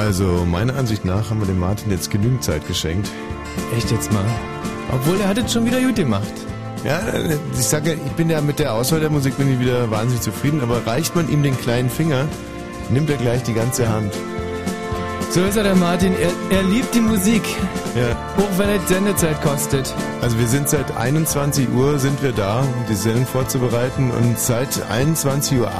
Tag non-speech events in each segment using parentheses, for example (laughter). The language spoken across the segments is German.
Also meiner Ansicht nach haben wir dem Martin jetzt genügend Zeit geschenkt. Echt jetzt mal? Obwohl er hat es schon wieder gut gemacht. Ja, ich sage, ich bin ja mit der Auswahl der Musik bin ich wieder wahnsinnig zufrieden, aber reicht man ihm den kleinen Finger, nimmt er gleich die ganze Hand. So ist er, der Martin. Er, er liebt die Musik. Ja. Auch wenn es Sendezeit kostet. Also wir sind seit 21 Uhr sind wir da, um die Sendung vorzubereiten und seit 21.01 Uhr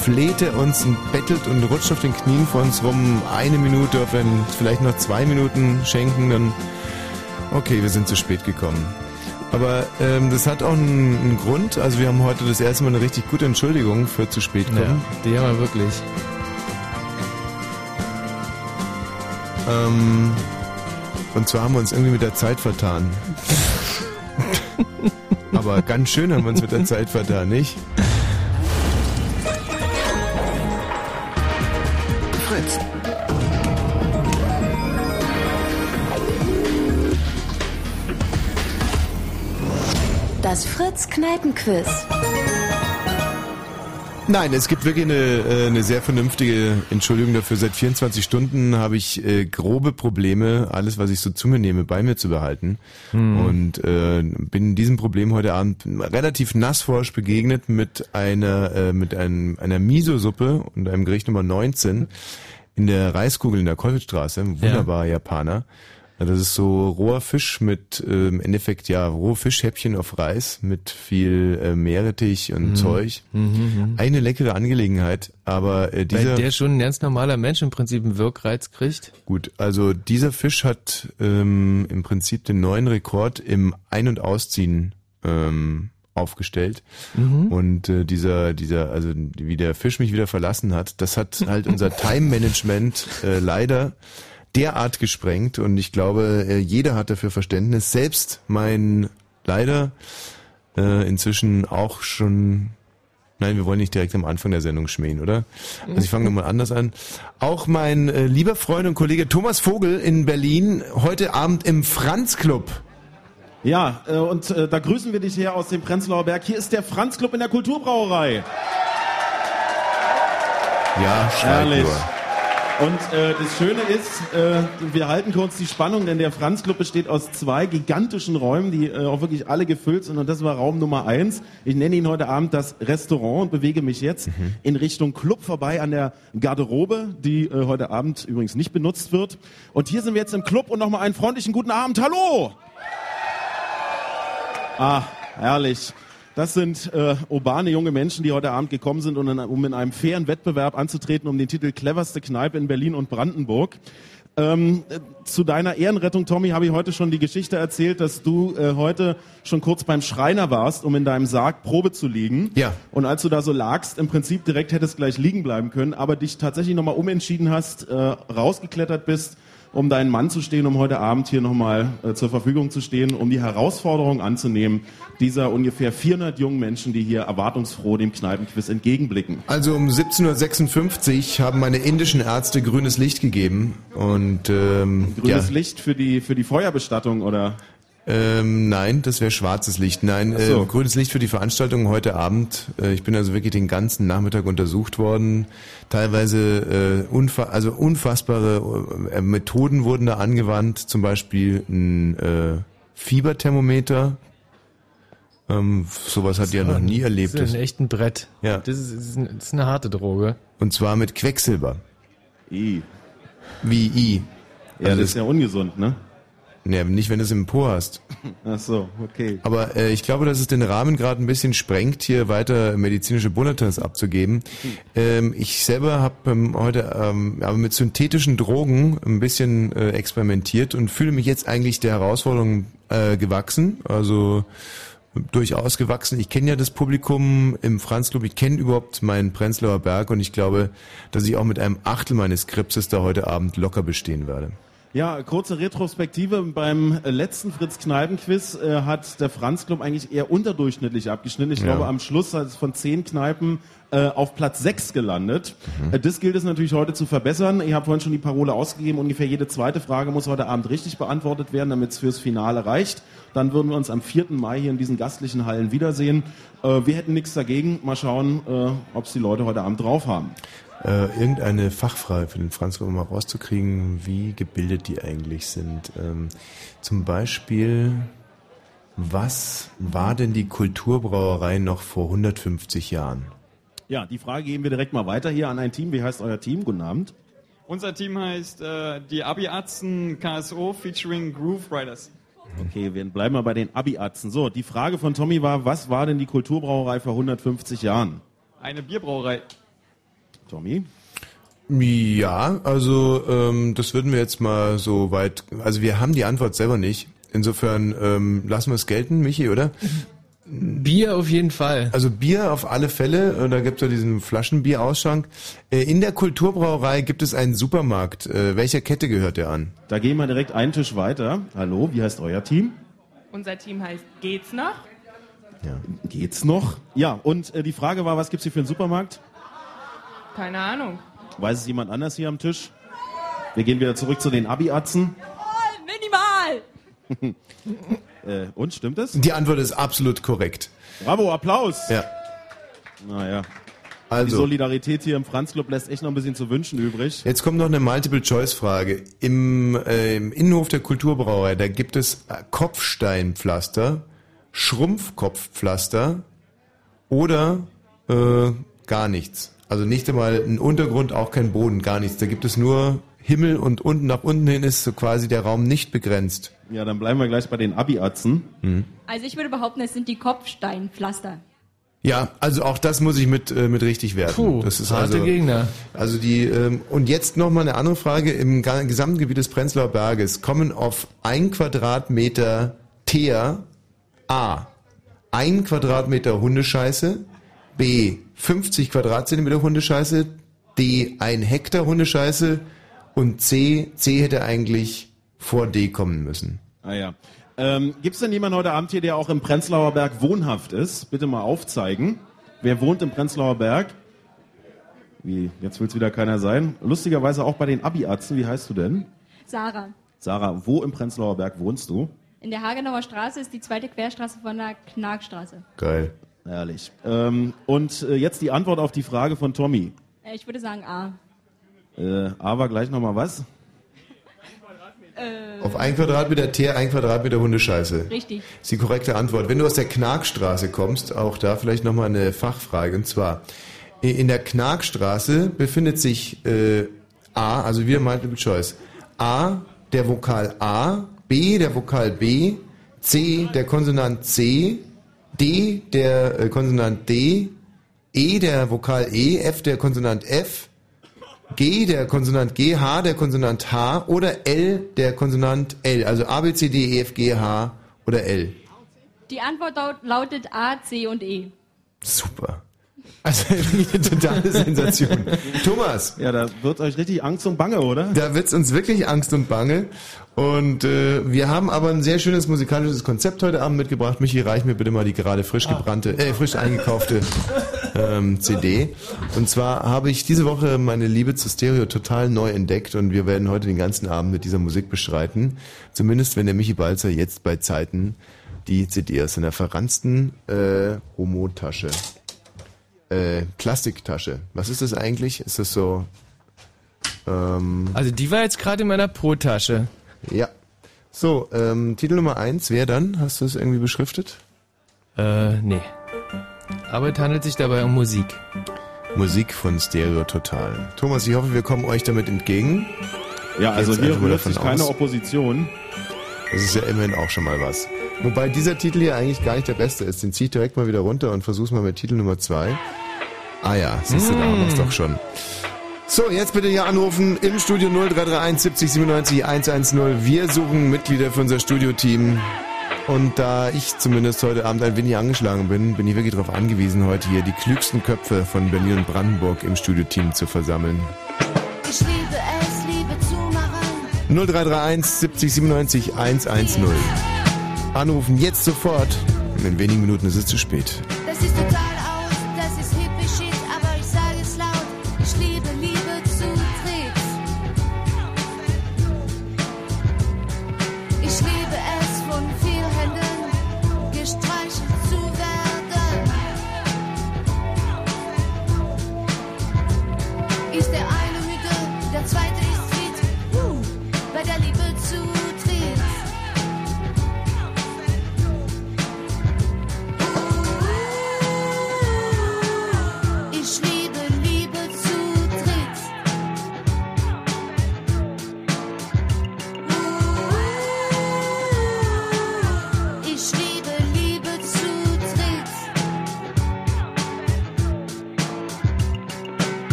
fleht er uns und bettelt und rutscht auf den Knien vor uns rum. Eine Minute, ob wir vielleicht noch zwei Minuten schenken, dann okay, wir sind zu spät gekommen. Aber ähm, das hat auch einen, einen, Grund. Also wir haben heute das erste Mal eine richtig gute Entschuldigung für zu spät kommen. Ja, die haben wir wirklich. Ähm, und zwar haben wir uns irgendwie mit der Zeit vertan. Aber ganz schön haben wir uns mit der Zeit vertan, nicht? Fritz. Das Fritz Kneipenquiz. Nein, es gibt wirklich eine, äh, eine sehr vernünftige Entschuldigung dafür. Seit 24 Stunden habe ich äh, grobe Probleme, alles, was ich so zu mir nehme, bei mir zu behalten. Hm. Und äh, bin diesem Problem heute Abend relativ nassforsch begegnet mit einer äh, mit einem, einer Miso-Suppe und einem Gericht Nummer 19 in der Reiskugel in der Kolwitzstraße. Wunderbarer ja. Japaner. Das ist so roher Fisch mit äh, im Endeffekt ja rohe Fischhäppchen auf Reis mit viel äh, Meerrettich und mhm. Zeug. Mhm, mhm. Eine leckere Angelegenheit, aber äh, dieser Weil der schon ein ganz normaler Mensch im Prinzip einen Wirkreiz kriegt. Gut, also dieser Fisch hat ähm, im Prinzip den neuen Rekord im Ein- und Ausziehen ähm, aufgestellt mhm. und äh, dieser dieser also wie der Fisch mich wieder verlassen hat, das hat halt unser (laughs) Time Management äh, leider derart gesprengt und ich glaube, äh, jeder hat dafür Verständnis. Selbst mein leider äh, inzwischen auch schon Nein, wir wollen nicht direkt am Anfang der Sendung schmähen, oder? Also ich fange nochmal anders an. Auch mein äh, lieber Freund und Kollege Thomas Vogel in Berlin heute Abend im Franz Club. Ja, äh, und äh, da grüßen wir dich her aus dem Prenzlauer Berg. Hier ist der Franz Club in der Kulturbrauerei. Ja, Herrlich. Nur. Und äh, das Schöne ist, äh, wir halten kurz die Spannung, denn der Franz Club besteht aus zwei gigantischen Räumen, die äh, auch wirklich alle gefüllt sind. Und das war Raum Nummer eins. Ich nenne ihn heute Abend das Restaurant und bewege mich jetzt mhm. in Richtung Club vorbei an der Garderobe, die äh, heute Abend übrigens nicht benutzt wird. Und hier sind wir jetzt im Club und nochmal einen freundlichen guten Abend. Hallo! Ah, herrlich. Das sind äh, urbane junge Menschen, die heute Abend gekommen sind, um in, um in einem fairen Wettbewerb anzutreten um den Titel Cleverste Kneipe in Berlin und Brandenburg. Ähm, zu deiner Ehrenrettung, Tommy, habe ich heute schon die Geschichte erzählt, dass du äh, heute schon kurz beim Schreiner warst, um in deinem Sarg Probe zu liegen. Ja. Und als du da so lagst, im Prinzip direkt hättest gleich liegen bleiben können, aber dich tatsächlich nochmal umentschieden hast, äh, rausgeklettert bist um deinen Mann zu stehen, um heute Abend hier nochmal äh, zur Verfügung zu stehen, um die Herausforderung anzunehmen, dieser ungefähr 400 jungen Menschen, die hier erwartungsfroh dem Kneipenquiz entgegenblicken. Also um 1756 haben meine indischen Ärzte grünes Licht gegeben und ähm, grünes ja. Licht für die für die Feuerbestattung oder ähm, nein, das wäre schwarzes Licht. Nein, so. äh, grünes Licht für die Veranstaltung heute Abend. Äh, ich bin also wirklich den ganzen Nachmittag untersucht worden. Teilweise äh, unfa also unfassbare äh, Methoden wurden da angewandt, zum Beispiel ein äh, Fieberthermometer. Ähm, sowas hat ihr ja noch nie erlebt. Das ist ein echten Brett. Ja. Das ist, das, ist eine, das ist eine harte Droge. Und zwar mit Quecksilber. I. Wie I. Ja, also das ist ja ungesund, ne? Nee, nicht, wenn du es im Po hast. Ach so, okay. Aber äh, ich glaube, dass es den Rahmen gerade ein bisschen sprengt, hier weiter medizinische Bulletins abzugeben. Ähm, ich selber habe ähm, heute ähm, aber mit synthetischen Drogen ein bisschen äh, experimentiert und fühle mich jetzt eigentlich der Herausforderung äh, gewachsen. Also durchaus gewachsen. Ich kenne ja das Publikum im Franz Club, ich kenne überhaupt meinen Prenzlauer Berg und ich glaube, dass ich auch mit einem Achtel meines Skripses da heute Abend locker bestehen werde. Ja, kurze Retrospektive. Beim letzten Fritz Kneipen-Quiz äh, hat der Franz Club eigentlich eher unterdurchschnittlich abgeschnitten. Ich ja. glaube, am Schluss hat es von zehn Kneipen äh, auf Platz sechs gelandet. Mhm. Äh, das gilt es natürlich heute zu verbessern. Ich habe vorhin schon die Parole ausgegeben. Ungefähr jede zweite Frage muss heute Abend richtig beantwortet werden, damit es fürs Finale reicht. Dann würden wir uns am 4. Mai hier in diesen gastlichen Hallen wiedersehen. Äh, wir hätten nichts dagegen. Mal schauen, äh, ob es die Leute heute Abend drauf haben. Äh, irgendeine Fachfrage für den Franz, um mal rauszukriegen, wie gebildet die eigentlich sind. Ähm, zum Beispiel, was war denn die Kulturbrauerei noch vor 150 Jahren? Ja, die Frage geben wir direkt mal weiter hier an ein Team. Wie heißt euer Team? Guten Abend. Unser Team heißt äh, die Abi-Atzen KSO featuring Groove Riders. Okay, wir bleiben mal bei den Abi-Atzen. So, die Frage von Tommy war, was war denn die Kulturbrauerei vor 150 Jahren? Eine Bierbrauerei. Tommy? Ja, also ähm, das würden wir jetzt mal so weit, also wir haben die Antwort selber nicht. Insofern ähm, lassen wir es gelten, Michi, oder? Bier auf jeden Fall. Also Bier auf alle Fälle, äh, da gibt es ja diesen Flaschenbierausschank. Äh, In der Kulturbrauerei gibt es einen Supermarkt. Äh, Welcher Kette gehört der an? Da gehen wir direkt einen Tisch weiter. Hallo, wie heißt euer Team? Unser Team heißt Geht's noch? Geht's noch? Ja, und die Frage war, was gibt's hier für einen Supermarkt? Keine Ahnung. Weiß es jemand anders hier am Tisch? Wir gehen wieder zurück zu den Abi-Atzen. Minimal! (laughs) Äh, und, stimmt es? Die Antwort ist absolut korrekt. Bravo, Applaus! Ja. Naja, die Also, Solidarität hier im Franz-Club lässt echt noch ein bisschen zu wünschen übrig. jetzt kommt noch eine Multiple-Choice-Frage. Im, äh, Im Innenhof der Kulturbrauerei, da gibt es Kopfsteinpflaster, Schrumpfkopfpflaster oder äh, gar nichts. Also nicht einmal ein Untergrund, auch kein Boden, gar nichts. Da gibt es nur Himmel und unten nach unten hin ist so quasi der Raum nicht begrenzt. Ja, dann bleiben wir gleich bei den Abi-Atzen. Also ich würde behaupten, es sind die Kopfsteinpflaster. Ja, also auch das muss ich mit mit, äh, mit richtig werten. Puh, das ist harte also, Gegner. Also die ähm, und jetzt noch mal eine andere Frage. Im gesamten Gebiet des Prenzlauer Berges kommen auf ein Quadratmeter Teer A. Ein Quadratmeter Hundescheiße, B. 50 Quadratzentimeter Hundescheiße, D. ein Hektar Hundescheiße. Und C. C hätte eigentlich vor D kommen müssen. Ah ja. Ähm, Gibt es denn jemanden heute Abend hier, der auch im Prenzlauer Berg wohnhaft ist? Bitte mal aufzeigen. Wer wohnt im Prenzlauer Berg? Wie, jetzt will es wieder keiner sein. Lustigerweise auch bei den Abi-Atzen. Wie heißt du denn? Sarah. Sarah, wo im Prenzlauer Berg wohnst du? In der Hagenauer Straße ist die zweite Querstraße von der Knarkstraße. Geil. Herrlich. Ähm, und äh, jetzt die Antwort auf die Frage von Tommy. Äh, Ich würde sagen A. Äh, aber gleich nochmal was? Auf ein Quadratmeter Teer, ein Quadratmeter Hundescheiße. Richtig. ist die korrekte Antwort. Wenn du aus der Knarkstraße kommst, auch da vielleicht nochmal eine Fachfrage. Und zwar, in der Knarkstraße befindet sich äh, A, also wieder Multiple Choice. A, der Vokal A, B, der Vokal B, C, der Konsonant C, D, der äh, Konsonant D, E, der Vokal E, F, der Konsonant F, G, der Konsonant G, H, der Konsonant H oder L, der Konsonant L. Also A, B, C, D, E, F, G, H oder L. Die Antwort laut- lautet A, C und E. Super. Also (laughs) eine totale Sensation. Thomas, Ja, da wird euch richtig Angst und Bange, oder? da wird's uns wirklich Angst und Bange. Und äh, wir haben aber ein sehr schönes musikalisches Konzept heute Abend mitgebracht. Michi, reich mir bitte mal die gerade frisch gebrannte, äh, frisch eingekaufte ähm, CD. Und zwar habe ich diese Woche meine Liebe zu Stereo total neu entdeckt und wir werden heute den ganzen Abend mit dieser Musik bestreiten. Zumindest wenn der Michi Balzer jetzt bei Zeiten die CD aus seiner verranzten äh, Homo-Tasche äh, Plastiktasche. Was ist das eigentlich? Ist das so? Ähm, Also die war jetzt gerade in meiner Pro-Tasche. ja. So, ähm, Titel Nummer eins, wer dann? Hast du es irgendwie beschriftet? Äh, nee. Aber es handelt sich dabei um Musik. Musik von Stereo Total. Thomas, ich hoffe, wir kommen euch damit entgegen. Ja, also Jetzt hier rührt sich keine aus. Opposition. Das ist ja immerhin auch schon mal was. Wobei dieser Titel hier eigentlich gar nicht der beste ist. Den zieh ich direkt mal wieder runter und versuch's mal mit Titel Nummer zwei. Ah ja, siehst du, da haben wir's doch schon. So, jetzt bitte hier anrufen im Studio 0331 70 97 110. Wir suchen Mitglieder für unser Studioteam. Und da ich zumindest heute Abend ein wenig angeschlagen bin, bin ich wirklich darauf angewiesen, heute hier die klügsten Köpfe von Berlin und Brandenburg im Studioteam zu versammeln. Ich liebe es, Liebe zu machen. 0331 70 97 110. Anrufen jetzt sofort. In wenigen Minuten ist es zu spät. Das ist total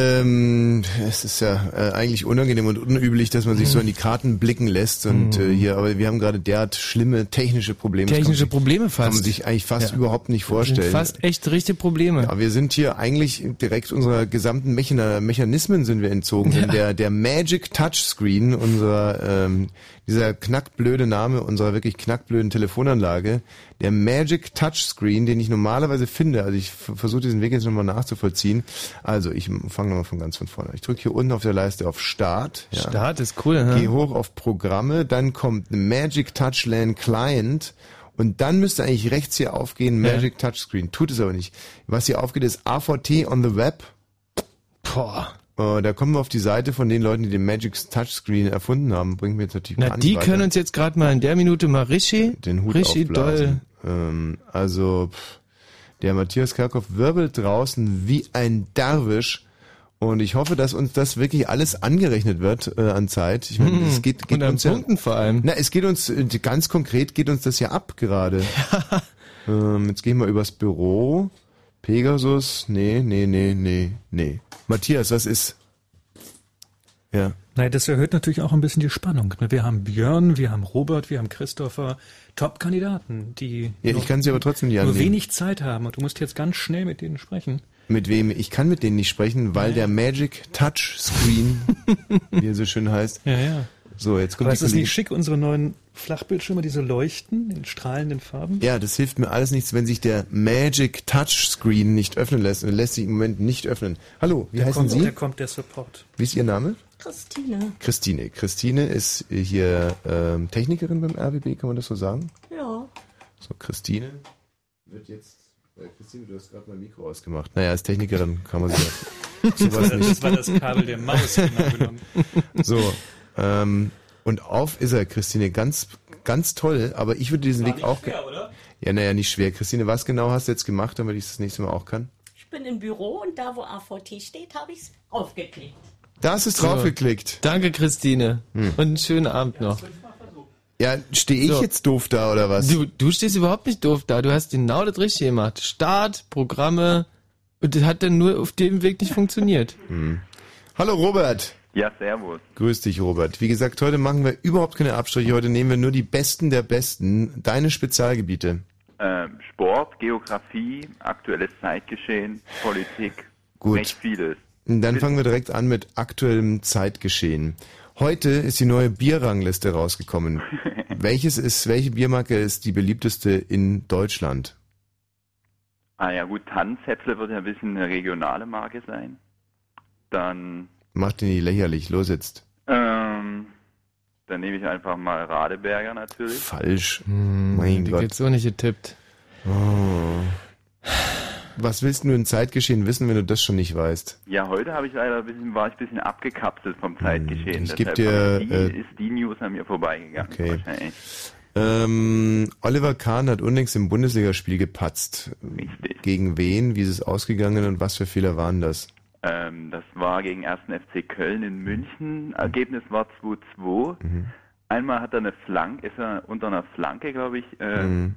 ähm, es ist ja äh, eigentlich unangenehm und unüblich, dass man sich so in die Karten blicken lässt und äh, hier, aber wir haben gerade derart schlimme technische Probleme. Technische kann man sich- Probleme Kann man fast. sich eigentlich fast Ja. überhaupt nicht vorstellen. fast echt richtige Probleme. Aber wir sind hier eigentlich direkt unserer gesamten Mechana Mechanismen sind wir entzogen. Denn der, der Magic Touchscreen unserer, ähm, dieser knackblöde Name unserer wirklich knackblöden Telefonanlage, der Magic Touchscreen, den ich normalerweise finde, also ich versuche diesen Weg jetzt nochmal nachzuvollziehen. Also ich fange nochmal von ganz von vorne. Ich drücke hier unten auf der Leiste auf Start. Ja. Start ist cool, Geh ne? hoch auf Programme, dann kommt Magic Touchland Client und dann müsste eigentlich rechts hier aufgehen Magic Touchscreen. Tut es aber nicht. Was hier aufgeht ist A4T on the Web. Boah. Äh, da kommen wir auf die Seite von den Leuten, die den Magic Touchscreen erfunden haben. Bringt mir jetzt natürlich Na, die weiter. können uns jetzt gerade mal in der Minute mal richtig, den Hut richtig doll. Ähm, also pff, der Matthias Kerkhoff wirbelt draußen wie ein Derwisch. Und ich hoffe, dass uns das wirklich alles angerechnet wird äh, an Zeit. Ich meine, es geht, geht. Und an uns ja, Punkten vor allem. Na, es geht uns, äh, ganz konkret geht uns das ja ab gerade. (laughs) ähm, jetzt gehen wir übers Büro. Pegasus, nee, nee, nee, nee, nee. Matthias, was ist? Ja. Nein, das erhöht natürlich auch ein bisschen die Spannung. ne? Wir haben Björn, wir haben Robert, wir haben Christopher. Top-Kandidaten, die Ja, ich kann sie aber trotzdem nicht nur annehmen. wenig Zeit haben und du musst jetzt ganz schnell mit denen sprechen. Mit wem? Ich kann mit denen nicht sprechen, weil der Magic Touch Screen, (laughs) wie er so schön heißt. Ja, ja. So, jetzt kommt Aber die ist das Kollegin- nicht schick, unsere neuen Flachbildschirme, diese leuchten in strahlenden Farben? Ja, das hilft mir alles nichts, wenn sich der Magic Touchscreen nicht öffnen lässt. Und er lässt sich im Moment nicht öffnen. Hallo, wie Da heißen kommt, Sie? Da kommt der Support. Wie ist Ihr Name? Christine. Christine. Christine ist hier ähm, Technikerin beim RBB, kann man das so sagen? Ja. So, Christine wird jetzt. Äh, Christine, du hast gerade mein Mikro ausgemacht. Naja, als Technikerin kann man sich (laughs) sowas Das nicht. war das Kabel der Maus genau genommen. So, ähm, und auf ist er, Christine, ganz, ganz toll, aber ich würde diesen Weg auch. ge- oder? Ja, naja, nicht schwer. Christine, was genau hast du jetzt gemacht, damit ich es das nächste Mal auch kann? Ich bin im Büro und da, wo AVT steht, habe ich es aufgeklickt. Da hast du So. draufgeklickt. Danke, Christine. Und einen schönen Abend noch. Ja, stehe ich So. jetzt doof da oder was? Du, du stehst überhaupt nicht doof da. Du hast genau das Richtige gemacht. Start, Programme. Und das hat dann nur auf dem Weg nicht funktioniert. Hallo Robert. Ja, servus. Grüß dich, Robert. Wie gesagt, heute machen wir überhaupt keine Abstriche. Heute nehmen wir nur die Besten der Besten. Deine Spezialgebiete. Ähm, Sport, Geografie, aktuelles Zeitgeschehen, Politik, Gut. recht vieles. Dann fangen wir direkt an mit aktuellem Zeitgeschehen. Heute ist die neue Bierrangliste rausgekommen. (laughs) Welches ist, welche Biermarke ist die beliebteste in Deutschland? Ah ja gut, Tannenzäpfle wird ja ein bisschen eine regionale Marke sein. Dann, Macht den nicht lächerlich. Los jetzt. ähm, dann nehme ich einfach mal Radeberger natürlich. Falsch. Hm, mein die Gott. gibt's auch nicht getippt. Oh. Was willst du im Zeitgeschehen wissen, wenn du das schon nicht weißt? Ja, heute habe ich leider ein bisschen, war ich ein bisschen abgekapselt vom Zeitgeschehen. Hm, ich geb Deshalb dir, die, äh, ist die News an mir vorbeigegangen. Okay. Ähm, Oliver Kahn hat unlängst im Bundesligaspiel gepatzt. Richtig. Gegen wen? Wie ist es ausgegangen und was für Fehler waren das? Ähm, das war gegen 1. FC Köln in München. Ergebnis war 2-2. Mhm. Einmal hat er eine Flanke, ist er unter einer Flanke, glaube ich, äh, Mhm.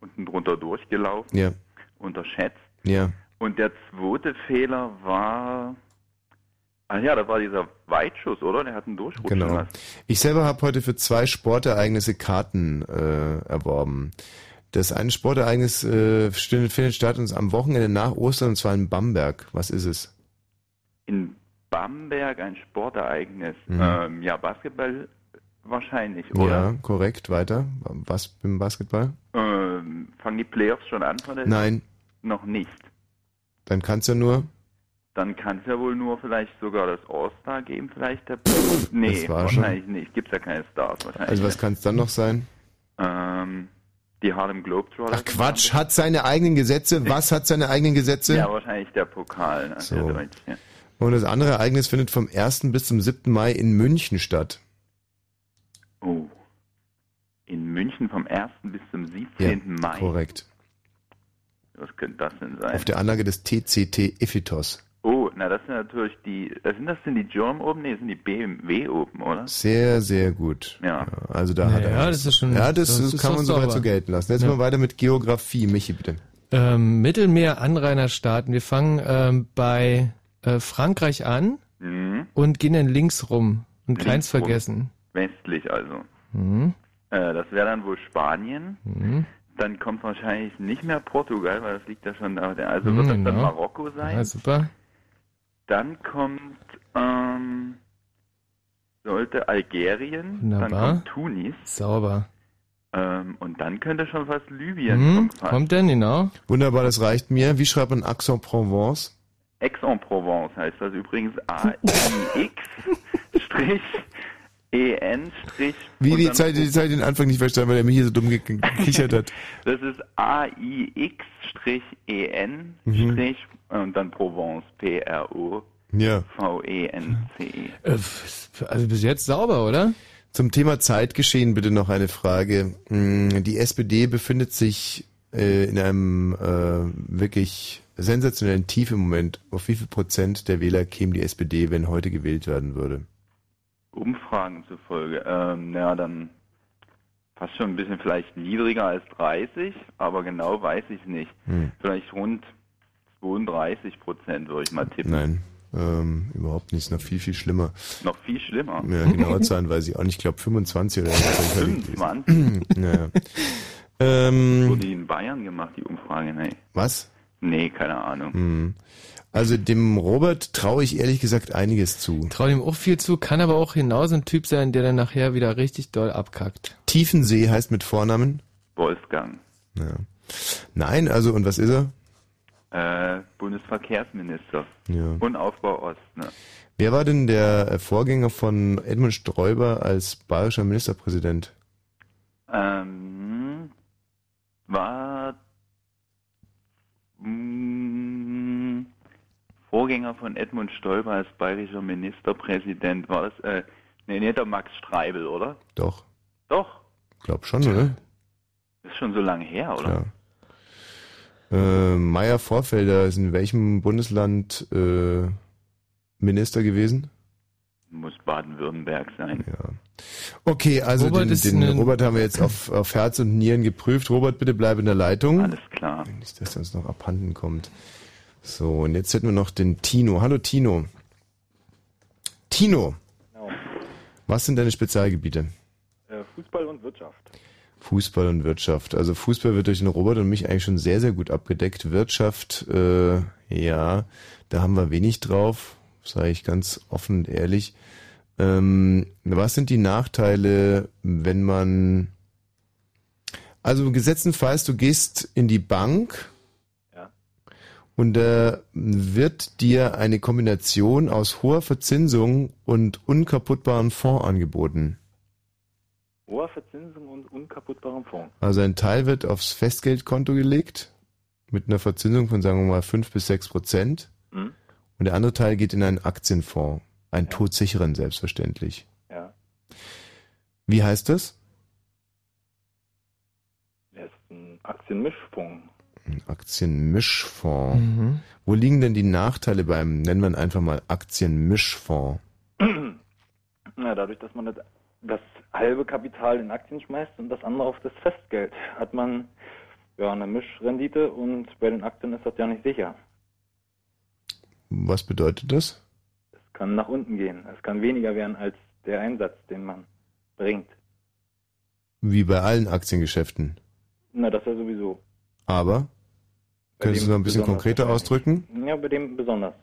unten drunter durchgelaufen, Ja, unterschätzt. ja. Und der zweite Fehler war, ach ja, das war dieser Weitschuss, oder? Der hat einen Durchrutschen Genau. Ich selber habe heute für zwei Sportereignisse Karten äh, erworben. Das eine Sportereignis äh, findet statt uns am Wochenende nach Ostern und zwar in Bamberg. Was ist es? In Bamberg ein Sportereignis. Mhm. Ähm, ja, Basketball wahrscheinlich, oder? Ja, korrekt. Weiter. Was im Basketball? Ähm, fangen die Playoffs schon an von der Nein, Noch nicht. dann kann's ja nur. Dann kann es ja wohl nur vielleicht sogar das All-Star geben, vielleicht der Nee, Das war schon. wahrscheinlich nicht. Gibt's ja keine Stars wahrscheinlich. Also was kann es dann noch sein? ähm, die Harlem Globetrotters. Ach Quatsch, hat seine eigenen Gesetze. Was hat seine eigenen Gesetze? Ja, wahrscheinlich der Pokal, ne? So. Der. Und das andere Ereignis findet vom 1. bis zum 7. Mai in München statt. Oh. In München vom 1. bis zum 17. Mai. korrekt. Was könnte das denn sein? Auf der Anlage des TCT Iphitos. Oh, na das sind natürlich die, das sind das sind die Germ oben? Nee, das sind die BMW oben, oder? Sehr, sehr gut. Ja. Also da hat Naja, er. das ist schon- Ja, das, das kann man soweit so gelten lassen. Jetzt Ja. mal weiter mit Geografie. Michi, bitte. Ähm, Mittelmeer-Anrainerstaaten. Wir fangen ähm, bei äh, Frankreich an Mhm. und gehen dann links rum und Links keins rum. vergessen. Westlich also. Mhm. Äh, das wäre dann wohl Spanien. Mhm. Dann kommt wahrscheinlich nicht mehr Portugal, weil das liegt ja schon da. Also Mhm, wird das dann genau. Marokko sein. Ja, super. Dann kommt, ähm, sollte Algerien, Wunderbar. dann kommt Tunis Sauber. ähm, und dann könnte schon fast Libyen Mhm. kommen. Kommt denn, genau? Wunderbar, das reicht mir. Wie schreibt man Aix-en-Provence? Aix-en-Provence heißt das übrigens A-I-X-E-N- Wie und die dann- Zeit, die Zeit den Anfang nicht verstanden, weil der Michi so dumm ge- gekichert hat. Das ist A-I-X-E-N- Mhm. Und dann Provence, P-R-O. Ja. V-E-N-C-E. Äh, also bis jetzt sauber, oder? Zum Thema Zeitgeschehen bitte noch eine Frage. Mm, Die SPD befindet sich äh, in einem äh, wirklich sensationellen Tief im Moment. Auf wie viel Prozent der Wähler käme die SPD, wenn heute gewählt werden würde? Umfragen zufolge. Ähm, ja, dann fast schon ein bisschen vielleicht niedriger als 30, aber genau weiß ich nicht. Hm. Vielleicht rund 32 Prozent würde ich mal tippen. Nein, ähm, überhaupt nicht. Ist noch viel, viel schlimmer. Noch viel schlimmer. Ja, genaue (laughs) Zahlen weiß ich auch nicht. Ich glaube 25 oder was. 25 naja. ähm, wurde die in Bayern gemacht, die Umfrage. Nee. was? Nee, keine Ahnung. Hm. Also dem Robert traue ich ehrlich gesagt einiges zu. Trau ihm auch viel zu, kann aber auch genauso ein Typ sein, der dann nachher wieder richtig doll abkackt. Tiefensee heißt mit Vornamen? Wolfgang, Ja. Nein, also und was ist er? Äh, Bundesverkehrsminister Ja. und Aufbau Ost. Ne? Wer war denn der äh, Vorgänger von Edmund Stoiber als bayerischer Ministerpräsident? Ähm, war mh, Vorgänger von Edmund Stoiber als bayerischer Ministerpräsident. War das, äh, nee, nicht der Max Streibel, oder? Doch, Doch, glaub schon, oder? ist schon so lange her, oder? Klar. Äh, Meier Vorfelder ist in welchem Bundesland äh, Minister gewesen? Muss Baden-Württemberg sein. Ja. Okay, also Robert den, den Robert haben wir jetzt auf, auf Herz und Nieren geprüft. Robert, bitte bleib in der Leitung. Alles klar. Nicht, dass er uns noch abhanden kommt. So, und jetzt hätten wir noch den Tino. Hallo Tino. Tino, Genau. was sind deine Spezialgebiete? Äh, Fußball und Wirtschaft. Fußball und Wirtschaft. Also Fußball wird durch den Robert und mich eigentlich schon sehr, sehr gut abgedeckt. Wirtschaft, äh, ja, da haben wir wenig drauf, sage ich ganz offen und ehrlich. Ähm, was sind die Nachteile, wenn man also gesetztenfalls, du gehst in die Bank Ja. und da wird dir eine Kombination aus hoher Verzinsung und unkaputtbarem Fonds angeboten. Hoher Verzinsung und unkaputtbarem Fonds. Also ein Teil wird aufs Festgeldkonto gelegt mit einer Verzinsung von sagen wir mal fünf bis sechs Prozent Mhm. und der andere Teil geht in einen Aktienfonds, einen todsicheren selbstverständlich. Ja. Wie heißt das? Das ist ein Aktienmischfonds. Ein Aktienmischfonds. Mhm. Wo liegen denn die Nachteile beim, nennen wir ihn einfach mal Aktienmischfonds? (clears throat) Na, dadurch, dass man das, das halbe Kapital in Aktien schmeißt und das andere auf das Festgeld, hat man ja eine Mischrendite und bei den Aktien ist das ja nicht sicher. Was bedeutet das? Es kann nach unten gehen. Es kann weniger werden als der Einsatz, den man bringt. Wie bei allen Aktiengeschäften. Na, das ja sowieso. Aber, Bei könntest du dem noch ein bisschen konkreter ausdrücken? Ja, bei dem besonders.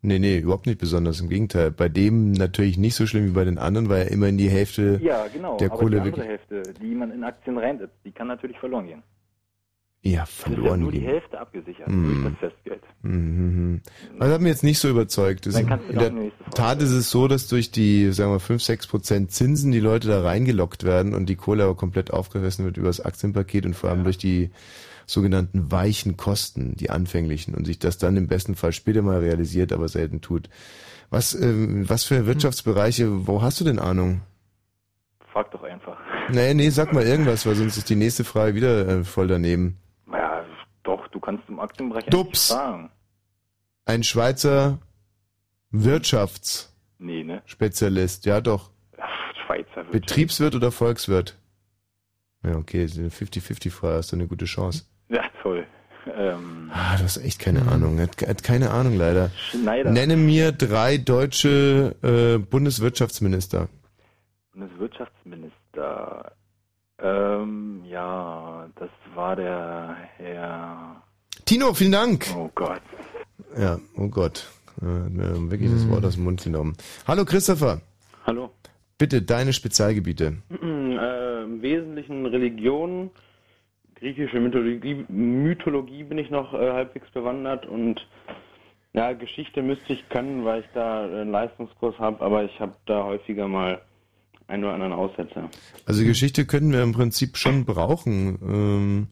Nee, nee, überhaupt nicht besonders. Im Gegenteil. Bei dem natürlich nicht so schlimm wie bei den anderen, weil er immerhin die Hälfte Ja, genau. der aber Kohle die andere wirklich. Hälfte, die man in Aktien reinsetzt, die kann natürlich verloren gehen. Ja, ja verloren nur die gehen. Hälfte abgesichert Hm. durch das Festgeld. Mhm. Also hat mich jetzt nicht so überzeugt. Das in der Tat ist es so, dass durch die, sagen wir, 5, 6 Prozent Zinsen die Leute da reingelockt werden und die Kohle aber komplett aufgerissen wird über das Aktienpaket und vor allem durch die sogenannten weichen Kosten, die anfänglichen und sich das dann im besten Fall später mal realisiert, aber selten tut. Was, ähm, was für Wirtschaftsbereiche, wo hast du denn Ahnung? Frag doch einfach. (laughs) Nee, nee, sag mal irgendwas, weil sonst ist die nächste Frage wieder äh, voll daneben. Ja, doch, du kannst im Aktienbereich Dups. fragen. Ein Schweizer Wirtschaftsspezialist, Nee, ne? ja doch. Ach, Schweizer Wirtschaft. Betriebswirt oder Volkswirt? Ja, okay, ist eine 50-50-Frage, hast du eine gute Chance. Ja, toll. Ähm, Ah, du hast echt keine Ahnung. Er hat, hat keine Ahnung leider. Schneider. Nenne mir drei deutsche äh, Bundeswirtschaftsminister. Bundeswirtschaftsminister. Ähm, ja, das war der Herr. Tino, vielen Dank. Oh Gott. Ja, oh Gott. Äh, wirklich das Wort aus dem Mund genommen. Hallo Christopher. Hallo. Bitte deine Spezialgebiete. (clears throat) Äh, Im Wesentlichen Religion, griechische Mythologie, Mythologie bin ich noch äh, halbwegs bewandert und ja, Geschichte müsste ich können, weil ich da einen Leistungskurs habe, aber ich habe da häufiger mal einen oder anderen Aussetzer. Also Geschichte können wir im Prinzip schon brauchen. Ähm,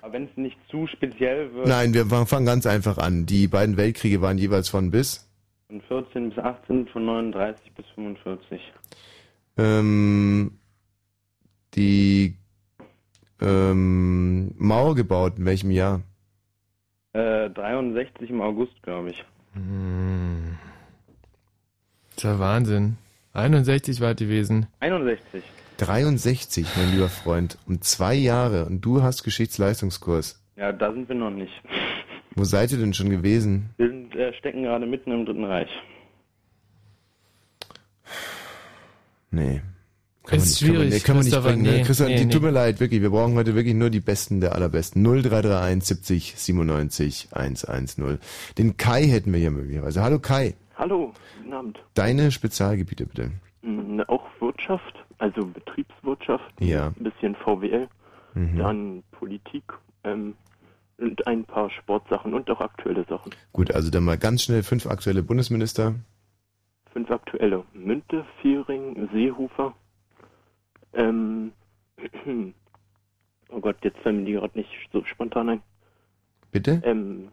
Aber wenn es nicht zu speziell wird, nein, wir fangen ganz einfach an. Die beiden Weltkriege waren jeweils von bis. von 14 bis 18, von 39 bis 45. Ähm, die ähm, Mauer gebaut, in welchem Jahr? Äh, 63 im August, glaube ich. Hm. Das ist ja Wahnsinn. 61 war es gewesen. 61. 63, mein lieber Freund. Um zwei Jahre. Und du hast Geschichtsleistungskurs. Ja, da sind wir noch nicht. Wo seid ihr denn schon gewesen? Wir sind, äh, stecken gerade mitten im Dritten Reich. Nee. Ist kann man, schwierig, nee, kann man nicht bringen. ne? nee, Christoph, nee, die nee. tut mir leid, wirklich. Wir brauchen heute wirklich nur die Besten der Allerbesten. 0331 70 97 110. Den Kai hätten wir hier möglicherweise. Hallo Kai. Hallo, guten Abend. Deine Spezialgebiete bitte. Mm, Auch Wirtschaft, also Betriebswirtschaft, Ja. ein bisschen VWL, Mhm. dann Politik ähm, und ein paar Sportsachen und auch aktuelle Sachen. Gut, also dann mal ganz schnell fünf aktuelle Bundesminister. Fünf aktuelle. Münte, Viering, Seehofer. Ähm, (clears throat) oh Gott, jetzt fallen mir die gerade nicht so spontan ein. Bitte? Ähm,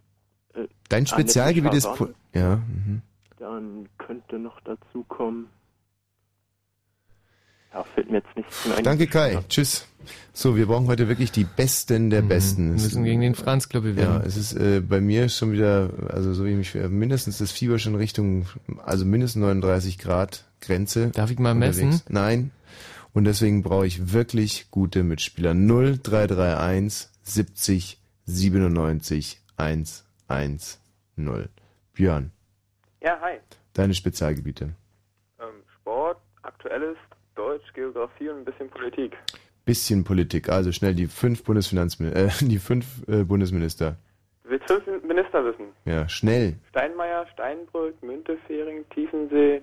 äh, Dein Spezialgebiet ist... Po- Ja. Mhm. Dann könnte noch dazu kommen. Ja, fällt mir jetzt nichts mehr ein. Danke Kai. Tschüss. So, wir brauchen heute wirklich die Besten der Besten. Wir müssen gegen den Franz Club Ja, gewinnen. es ist äh, bei mir schon wieder, also so wie ich mich für, mindestens das Fieber schon Richtung, also mindestens 39 Grad Grenze. Darf ich mal messen? Nein. Und deswegen brauche ich wirklich gute Mitspieler. 0331 70 97 110. Björn, Ja, hi. deine Spezialgebiete. Ähm, Sport, Aktuelles, Deutsch, Geografie und ein bisschen Politik. Bisschen Politik, also schnell die fünf Bundesfinanzminister, äh, (laughs) die fünf äh, Bundesminister. Du willst fünf Minister wissen? Ja, schnell. Steinmeier, Steinbrück, Müntefering, Tiefensee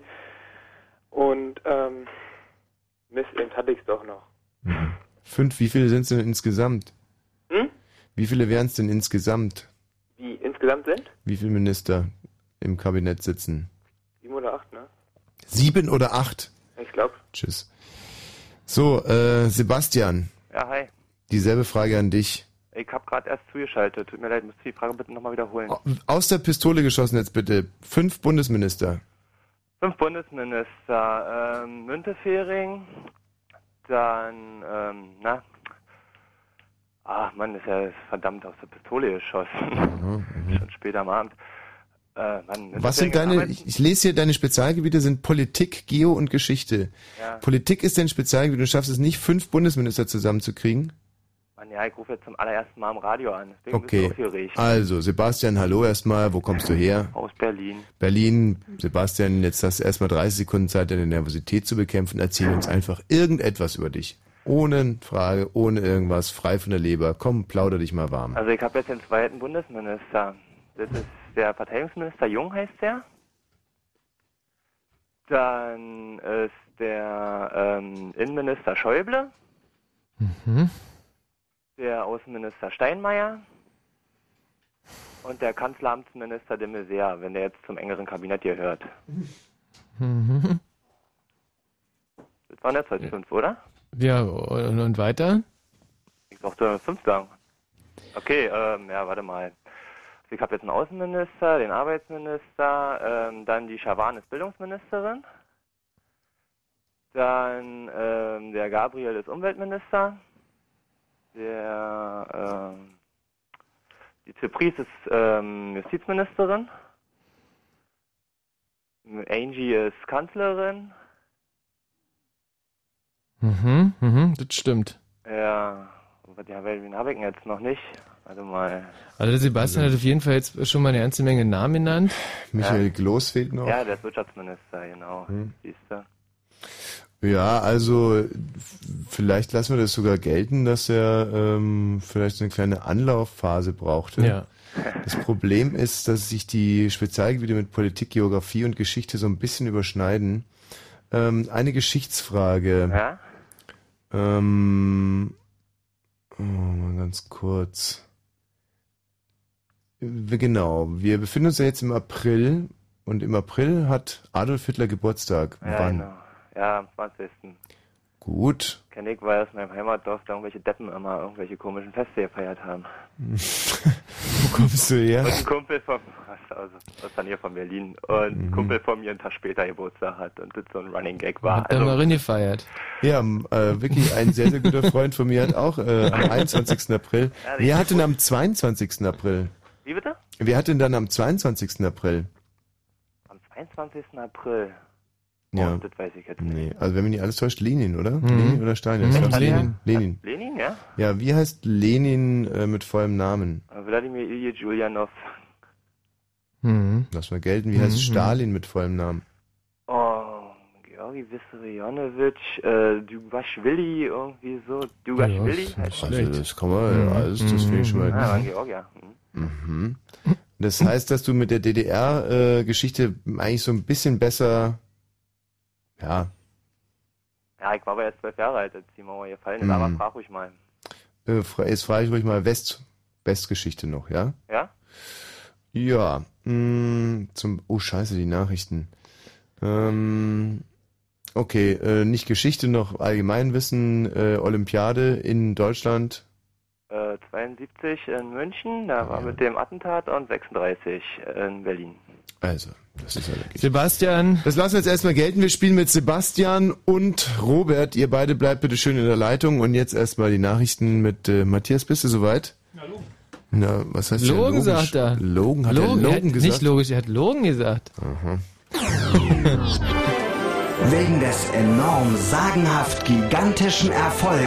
und ähm, Mist, eben hatte ich's doch noch. Fünf, wie viele sind es denn insgesamt? Hm? Wie viele wären es denn insgesamt? Wie insgesamt sind? Wie viele Minister im Kabinett sitzen? Sieben oder acht, ne? Sieben oder acht? Ich glaube. Tschüss. So, äh, Sebastian, Ja, hi. dieselbe Frage an dich. Ich habe gerade erst zugeschaltet. Tut mir leid, musst du die Frage bitte nochmal wiederholen. Aus der Pistole geschossen jetzt bitte. Fünf Bundesminister. Fünf Bundesminister. Ähm, Müntefering, dann, ähm, na, ah, Mann, ist ja verdammt aus der Pistole geschossen. Schon später am Abend. Äh, Mann, Was sind deine, Arbeit- ich, ich lese hier, deine Spezialgebiete sind Politik, Geo und Geschichte. Ja. Politik ist dein Spezialgebiet. Du schaffst es nicht, fünf Bundesminister zusammenzukriegen? Mann, ja, ich rufe jetzt zum allerersten Mal am Radio an. Deswegen Okay. bist du aufgeregt. Also, Sebastian, hallo erstmal. Wo kommst du her? Aus Berlin. Berlin. Sebastian, jetzt hast du erstmal 30 Sekunden Zeit, deine Nervosität zu bekämpfen. Erzähl uns einfach irgendetwas über dich. Ohne Frage, ohne irgendwas, frei von der Leber. Komm, plauder dich mal warm. Also ich habe jetzt den zweiten Bundesminister. Das ist der Verteidigungsminister Jung heißt der. Dann ist der ähm, Innenminister Schäuble, Mhm. Der Außenminister Steinmeier und der Kanzleramtsminister de Maizière, wenn der jetzt zum engeren Kabinett gehört. Mhm. Das waren jetzt heute fünf, oder? Ja, und, und weiter? Ich dachte fünf sagen. Okay, ähm, ja, warte mal. Also Ich habe jetzt einen Außenminister, den Arbeitsminister, ähm, dann die Schawan ist Bildungsministerin, dann ähm, der Gabriel ist Umweltminister, der ähm, die Zypris ist ähm, Justizministerin, Angie ist Kanzlerin, Mhm, mhm, das stimmt. ja, ja, wen habe ich denn jetzt noch nicht? Warte mal. Also der Sebastian hat auf jeden Fall jetzt schon mal eine ganze Menge Namen genannt. Michael Gloß fehlt noch. Ja, der ist Wirtschaftsminister, genau. Hm. Siehst du. Ja, also vielleicht lassen wir das sogar gelten, dass er ähm, vielleicht so eine kleine Anlaufphase brauchte. Ja. Das Problem ist, dass sich die Spezialgebiete mit Politik, Geografie und Geschichte so ein bisschen überschneiden. Ähm, eine Geschichtsfrage. Ja? Ähm, oh, mal ganz kurz. Wir- Genau, wir befinden uns ja jetzt im April und im April hat Adolf Hitler Geburtstag. Ja, Wann? genau. Ja, am 20. Gut. Kenn ich, weil aus meinem Heimatdorf da irgendwelche Deppen immer irgendwelche komischen Feste gefeiert haben. (laughs) Wo kommst du her? Und ein Kumpel von, also aus der Nähe von Berlin, und Mhm. ein Kumpel von mir einen Tag später Geburtstag hat und das so ein Running Gag war. Hat er mal gefeiert. Ja, m- äh, wirklich ein sehr, sehr guter Freund von mir hat auch äh, am (laughs) 21. April. Ja, Wer hat richtig denn am 22. April? Wie bitte? Wer hat denn dann am 22. April? Am 22. April. Ja. Oh, das weiß ich jetzt nicht. Nee, also wenn mich nicht alles täuscht, Lenin, oder? Mhm. Lenin oder Stalin? Mhm, Lenin. Lenin. Lenin, ja? Ja, wie heißt Lenin äh, mit vollem Namen? Wladimir Ilyich Ulyanov. Mhm. Lass mal gelten. Wie Mhm. heißt Stalin mit vollem Namen? Oh, Georgi Vissarionovich, äh, Dugashvili, irgendwie so. Dugashvili? Ja, heißt nicht Also das kann man, ja, alles, das finde ich schon mal. Ah, war ein Georgier. Hm. Mhm. Das heißt, dass du mit der DDR-Geschichte eigentlich so ein bisschen besser, ja, Ja, ich war aber erst zwölf Jahre alt, als die Mauer gefallen ist, aber Mhm. frag ruhig mal. äh, jetzt frage ich ruhig mal West, Westgeschichte noch, ja? Ja? Ja, mh, zum, oh scheiße, die Nachrichten. Ähm, okay, äh, nicht Geschichte, noch Allgemeinwissen, äh, Olympiade in Deutschland. Äh, 72 in München, da war mit dem Attentat und 36 in Berlin. Also, das ist ja wirklich. Sebastian. Das lassen wir jetzt erstmal gelten. Wir spielen mit Sebastian und Robert. Ihr beide bleibt bitte schön in der Leitung. Und jetzt erstmal die Nachrichten mit äh, Matthias. Bist du soweit? Hallo. Na, was heißt Logen der sagt er. Logan hat Logan, er er Logan hat gesagt? Nicht logisch, er hat Logan gesagt. Aha. Wegen des enorm sagenhaft gigantischen Erfolges.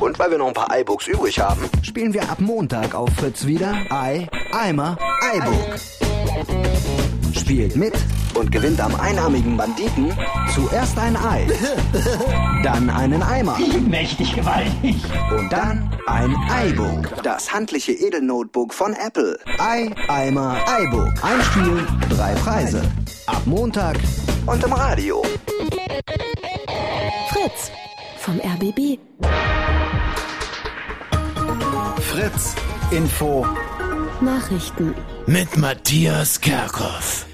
Und weil wir noch ein paar iBooks übrig haben, spielen wir ab Montag auf Fritz wieder Ei, Eimer, iBook. Spielt mit, und gewinnt am einarmigen Banditen zuerst ein Ei, dann einen Eimer. Mächtig gewaltig. Und dann ein iBook, das handliche Edelnotebook von Apple. Ei, Eimer, iBook. Ein Spiel, drei Preise. Ab Montag und im Radio. Fritz vom RBB. Fritz, Info, Nachrichten. Mit Matthias Kerkhoff.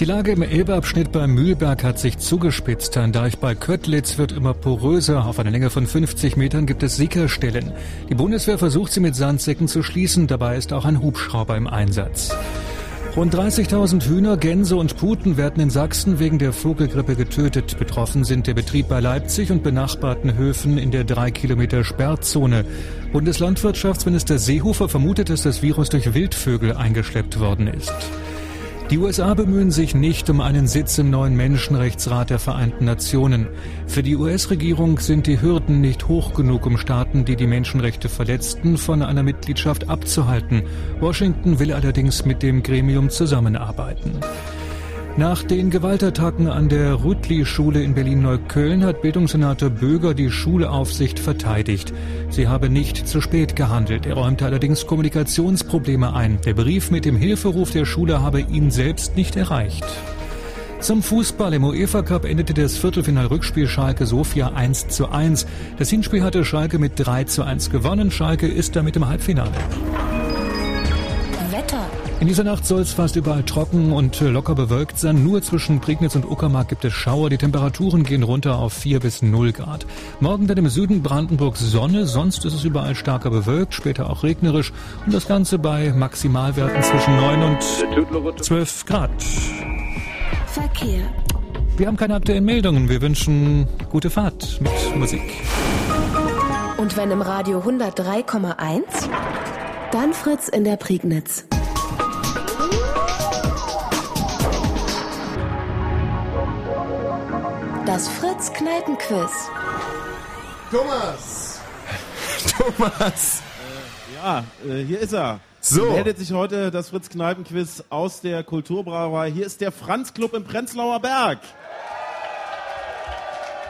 Die Lage im Elbeabschnitt beim Mühlberg hat sich zugespitzt. Ein Deich bei Köttlitz wird immer poröser. Auf einer Länge von 50 Metern gibt es Sickerstellen. Die Bundeswehr versucht sie mit Sandsäcken zu schließen. Dabei ist auch ein Hubschrauber im Einsatz. Rund 30.000 Hühner, Gänse und Puten werden in Sachsen wegen der Vogelgrippe getötet. Betroffen sind der Betrieb bei Leipzig und benachbarten Höfen in der drei Kilometer Sperrzone. Bundeslandwirtschaftsminister Seehofer vermutet, dass das Virus durch Wildvögel eingeschleppt worden ist. Die USA bemühen sich nicht um einen Sitz im neuen Menschenrechtsrat der Vereinten Nationen. Für die US-Regierung sind die Hürden nicht hoch genug, um Staaten, die die Menschenrechte verletzten, von einer Mitgliedschaft abzuhalten. Washington will allerdings mit dem Gremium zusammenarbeiten. Nach den Gewaltattacken an der Rüttli-Schule in Berlin-Neukölln hat Bildungssenator Böger die Schulaufsicht verteidigt. Sie habe nicht zu spät gehandelt. Er räumte allerdings Kommunikationsprobleme ein. Der Brief mit dem Hilferuf der Schule habe ihn selbst nicht erreicht. Zum Fußball im UEFA Cup endete das Viertelfinal-Rückspiel Schalke Sofia 1 zu 1. Das Hinspiel hatte Schalke mit 3 zu 1 gewonnen. Schalke ist damit im Halbfinale. In dieser Nacht soll es fast überall trocken und locker bewölkt sein. Nur zwischen Prignitz und Uckermark gibt es Schauer. Die Temperaturen gehen runter auf 4 bis 0 Grad. Morgen dann im Süden Brandenburg Sonne, sonst ist es überall starker bewölkt, später auch regnerisch und das Ganze bei Maximalwerten zwischen 9 und 12 Grad. Verkehr. Wir haben keine aktuellen Meldungen. Wir wünschen gute Fahrt mit Musik. Und wenn im Radio 103,1, dann Fritz in der Prignitz. Das Fritz Kneipenquiz. Thomas! (laughs) Thomas! Ja, äh, hier ist er. So. Meldet sich heute das Fritz Kneipenquiz aus der Kulturbrauerei. Hier ist der Franz Club im Prenzlauer Berg.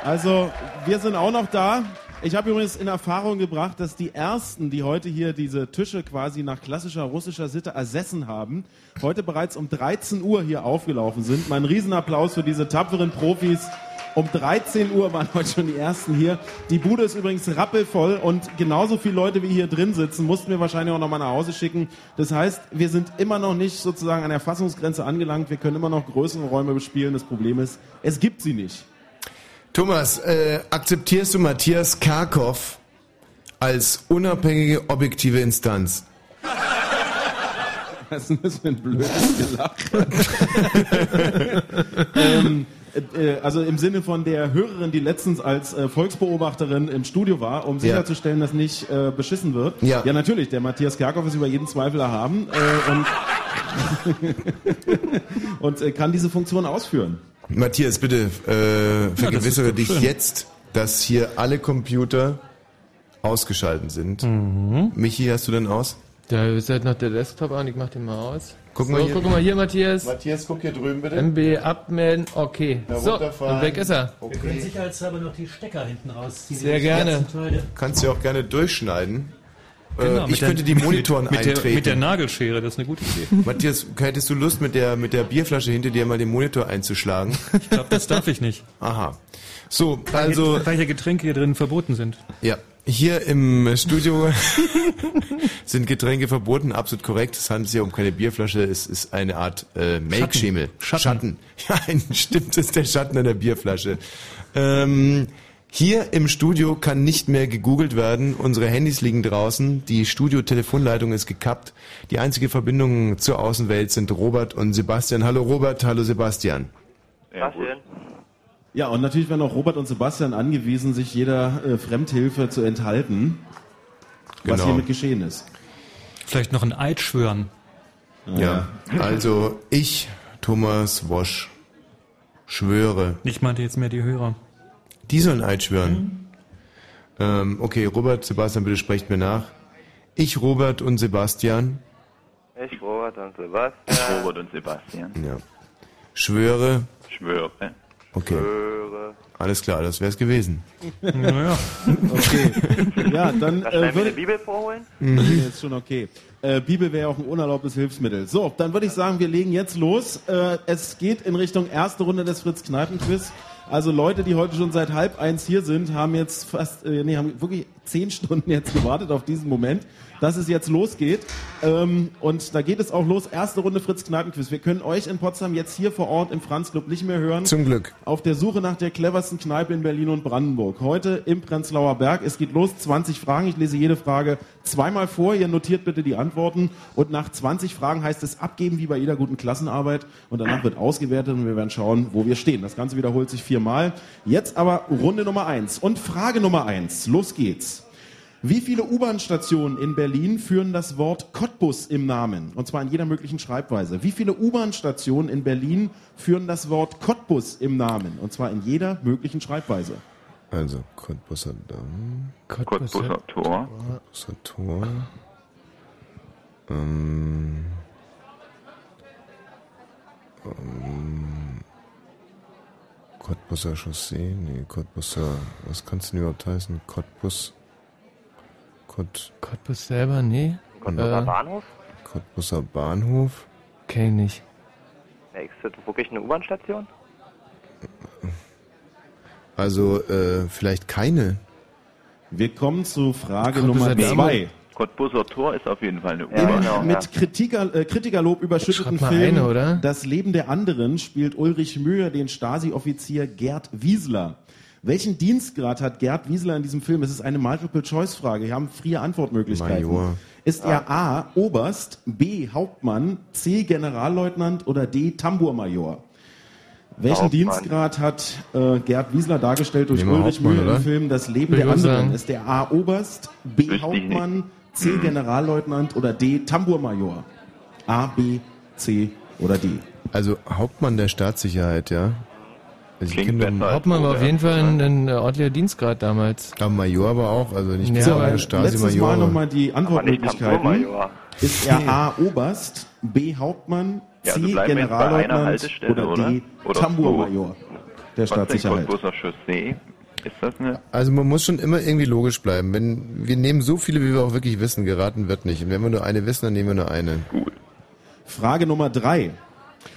Also, wir sind auch noch da. Ich habe übrigens in Erfahrung gebracht, dass die ersten, die heute hier diese Tische quasi nach klassischer russischer Sitte ersessen haben, heute bereits um 13 Uhr hier aufgelaufen sind. Mein Riesenapplaus für diese tapferen Profis. Um 13 Uhr waren heute schon die ersten hier. Die Bude ist übrigens rappelvoll und genauso viele Leute wie hier drin sitzen, mussten wir wahrscheinlich auch noch mal nach Hause schicken. Das heißt, wir sind immer noch nicht sozusagen an der Fassungsgrenze angelangt. Wir können immer noch größere Räume bespielen. Das Problem ist, es gibt sie nicht. Thomas, äh, akzeptierst du Matthias Karkow als unabhängige, objektive Instanz? (laughs) Was ist denn das für ein blödes Gelache? (laughs) ähm, äh, also im Sinne von der Hörerin, die letztens als äh, Volksbeobachterin im Studio war, um sicherzustellen, dass nicht äh, beschissen wird. Ja. ja, natürlich. Der Matthias Kerkhoff ist über jeden Zweifel erhaben äh, und, (laughs) und äh, kann diese Funktion ausführen. Matthias, bitte äh, vergewissere doch dich schön. jetzt, dass hier alle Computer ausgeschalten sind. Mhm. Michi, hast du denn aus? Da ist halt noch der Desktop an, ich mach den mal aus. Guck so, mal hier. guck mal hier, Matthias. Matthias, guck hier drüben bitte. MB abmelden, okay. Ja, so, und weg ist er. Wir können sicherheitshalber noch die Stecker hinten rausziehen. Sehr gerne. Kannst du auch gerne durchschneiden. Genau, äh, mit ich der- könnte die Monitoren mit der- eintreten. mit der Nagelschere, das ist eine gute Idee. (laughs) Matthias, hättest du Lust, mit der, mit der Bierflasche hinter dir mal den Monitor einzuschlagen? (laughs) Ich glaube, das darf ich nicht. Aha. So, also... Weil hier Getränke hier drin verboten sind. Ja, hier im Studio (laughs) sind Getränke verboten, absolut korrekt. Es handelt sich um keine Bierflasche, es ist eine Art äh, Melkschemel. Schatten. Ja, ein, stimmt, es ist der Schatten an der Bierflasche. Ähm, hier im Studio kann nicht mehr gegoogelt werden. Unsere Handys liegen draußen. Die Studio-Telefonleitung ist gekappt. Die einzige Verbindung zur Außenwelt sind Robert und Sebastian. Hallo Robert, hallo Sebastian. Was denn? Ja, und natürlich werden auch Robert und Sebastian angewiesen, sich jeder äh, Fremdhilfe zu enthalten, was Genau. hiermit geschehen ist. Vielleicht noch ein Eid schwören. Ja, also ich, Thomas Wosch, schwöre. Ich meinte jetzt mehr die Hörer. Die sollen Eid schwören. Ähm, okay, Robert, Sebastian, bitte sprecht mir nach. Ich, Robert und Sebastian. Ich, Robert und Sebastian. Robert und Sebastian. Ja. Schwöre. Schwöre. Okay. Schwöre. Alles klar, das wär's gewesen. Naja. Okay. Ja, dann Da äh, würde eine Bibel vorholen. Nee, ist schon okay. Äh, Bibel wäre auch ein unerlaubtes Hilfsmittel. So, dann würde ich sagen, wir legen jetzt los. Äh, es geht in Richtung erste Runde des Fritz Kneipen Quiz. Also Leute, die heute schon seit halb eins hier sind, haben jetzt fast, äh, nee, haben wirklich zehn Stunden jetzt gewartet auf diesen Moment, dass es jetzt losgeht. Ähm, und da geht es auch los. Erste Runde Fritz Kneipen Quiz. Wir können euch in Potsdam jetzt hier vor Ort im Franz Club nicht mehr hören. Zum Glück. Auf der Suche nach der cleversten Kneipe in Berlin und Brandenburg. Heute im Prenzlauer Berg. Es geht los. 20 Fragen. Ich lese jede Frage zweimal vor. Ihr notiert bitte die Antworten. Und nach 20 Fragen heißt es abgeben, wie bei jeder guten Klassenarbeit. Und danach wird ausgewertet und wir werden schauen, wo wir stehen. Das Ganze wiederholt sich viermal. Jetzt aber Runde Nummer eins. Und Frage Nummer eins. Los geht's. Wie viele U-Bahn-Stationen in Berlin führen das Wort Cottbus im Namen? Und zwar in jeder möglichen Schreibweise. Wie viele U-Bahn-Stationen in Berlin führen das Wort Cottbus im Namen? Und zwar in jeder möglichen Schreibweise. Also, Cottbusser Damm. Cottbusser Tor. Cottbusser Tor. Ähm, ähm, Cottbusser Chaussee, nee, Cottbusser, was kannst du denn überhaupt heißen? Cottbus, Cott, Cottbus selber, nee. Cottbusser Äh, Bahnhof? Cottbusser Bahnhof. Kenn ich nicht. Nee, ist das wirklich eine U-Bahn-Station? Also, äh, vielleicht keine. Wir kommen zu Frage Nummer zwei. Cottbusser Tor ist auf jeden Fall eine U-Bahn. mit Kritiker, äh, Kritikerlob überschütteten Film eine, oder? Das Leben der anderen spielt Ulrich Mühe den Stasi-Offizier Gerd Wiesler. Welchen Dienstgrad hat Gerd Wiesler in diesem Film? Es ist eine Multiple-Choice-Frage. Wir haben vier Antwortmöglichkeiten. Major. Ist er A. Oberst, B. Hauptmann, C. Generalleutnant oder D. Tambourmajor? Welchen Hauptmann. Dienstgrad hat äh, Gerd Wiesler dargestellt durch Ulrich oder? im Film Das Leben der anderen? sagen. Ist der A. Oberst, B. Wüsste Hauptmann, C. Mhm. Generalleutnant oder D. Tambourmajor? A, B, C oder D? Also, Hauptmann der Staatssicherheit, ja. Also Klingt als Hauptmann war auf jeden Fall ein, ein äh, ordentlicher Dienstgrad damals. Aber Major aber auch, also nicht Ja, aber eine Letztes Mal Stasi-Major. nochmal die Antwortmöglichkeiten. Ist er A. Oberst, B. Hauptmann, Ja, C. also bei einer Generalleutnant oder D. oder? Tambourmajor der Staatssicherheit? Also man muss schon immer irgendwie logisch bleiben. Wenn wir nehmen so viele, wie wir auch wirklich wissen, geraten wird nicht. Und wenn wir nur eine wissen, dann nehmen wir nur eine. Frage Nummer drei.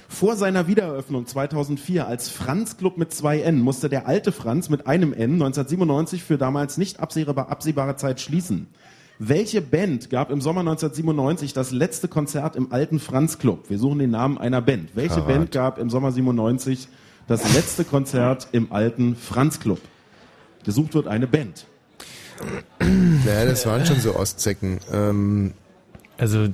Vor seiner Wiedereröffnung 2004 als Franz Club mit zwei N musste der alte Franz mit einem N 1997 für damals nicht absehbare, absehbare Zeit schließen. Welche Band gab im Sommer 1997 das letzte Konzert im alten Franz Club? Wir suchen den Namen einer Band. Welche Karat. Band gab im Sommer 97 das letzte Konzert im alten Franz Club? Gesucht wird eine Band. Naja, das waren schon so Ostzecken. Ähm, Also,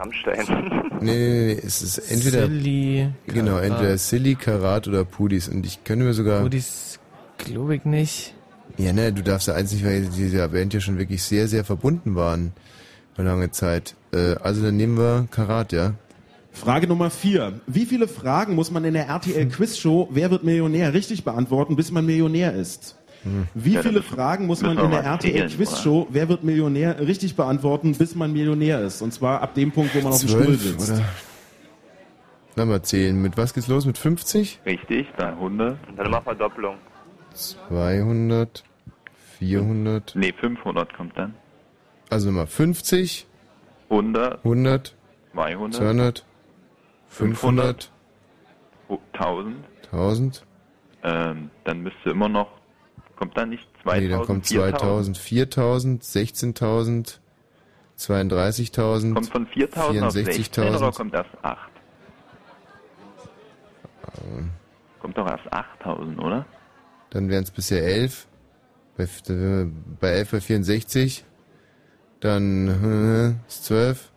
Rammstein. nee, nee, nee, es ist entweder, Silly, genau, Karat. entweder Silly, Karat oder Pudis. Und ich könnte mir sogar, Rudis glaube ich nicht. ja, ne, du darfst ja eins nicht, weil diese Band ja schon wirklich sehr, sehr verbunden waren. Für lange Zeit. Äh, also dann nehmen wir Karat, ja. Frage Nummer vier. Wie viele Fragen muss man in der RTL Quizshow Wer wird Millionär richtig beantworten, bis man Millionär ist? Wie Ja, viele Fragen muss man in der mal RTL Quizshow Wer wird Millionär richtig beantworten, bis man Millionär ist? Und zwar ab dem Punkt, wo man auf dem Stuhl sitzt. oder? Lass mal zählen. Mit was geht's los? Mit 50? Richtig, 300. Und dann immer Verdopplung. 200, 400, Nee, 500 kommt dann. also nochmal 50, 100, 100, 200, 200, 500, 1000. 1000. Ähm, dann müsste immer noch, kommt dann nicht 2000, Nee, dann kommt 4000. 2000, 4000, 16.000, 32.000, Kommt von 4000 auf 16 oder 64.000. kommt erst 8? Kommt doch erst 8000, oder? Dann wären es bisher 11. Bei, wir bei 11 bei 64. Dann äh, ist 12.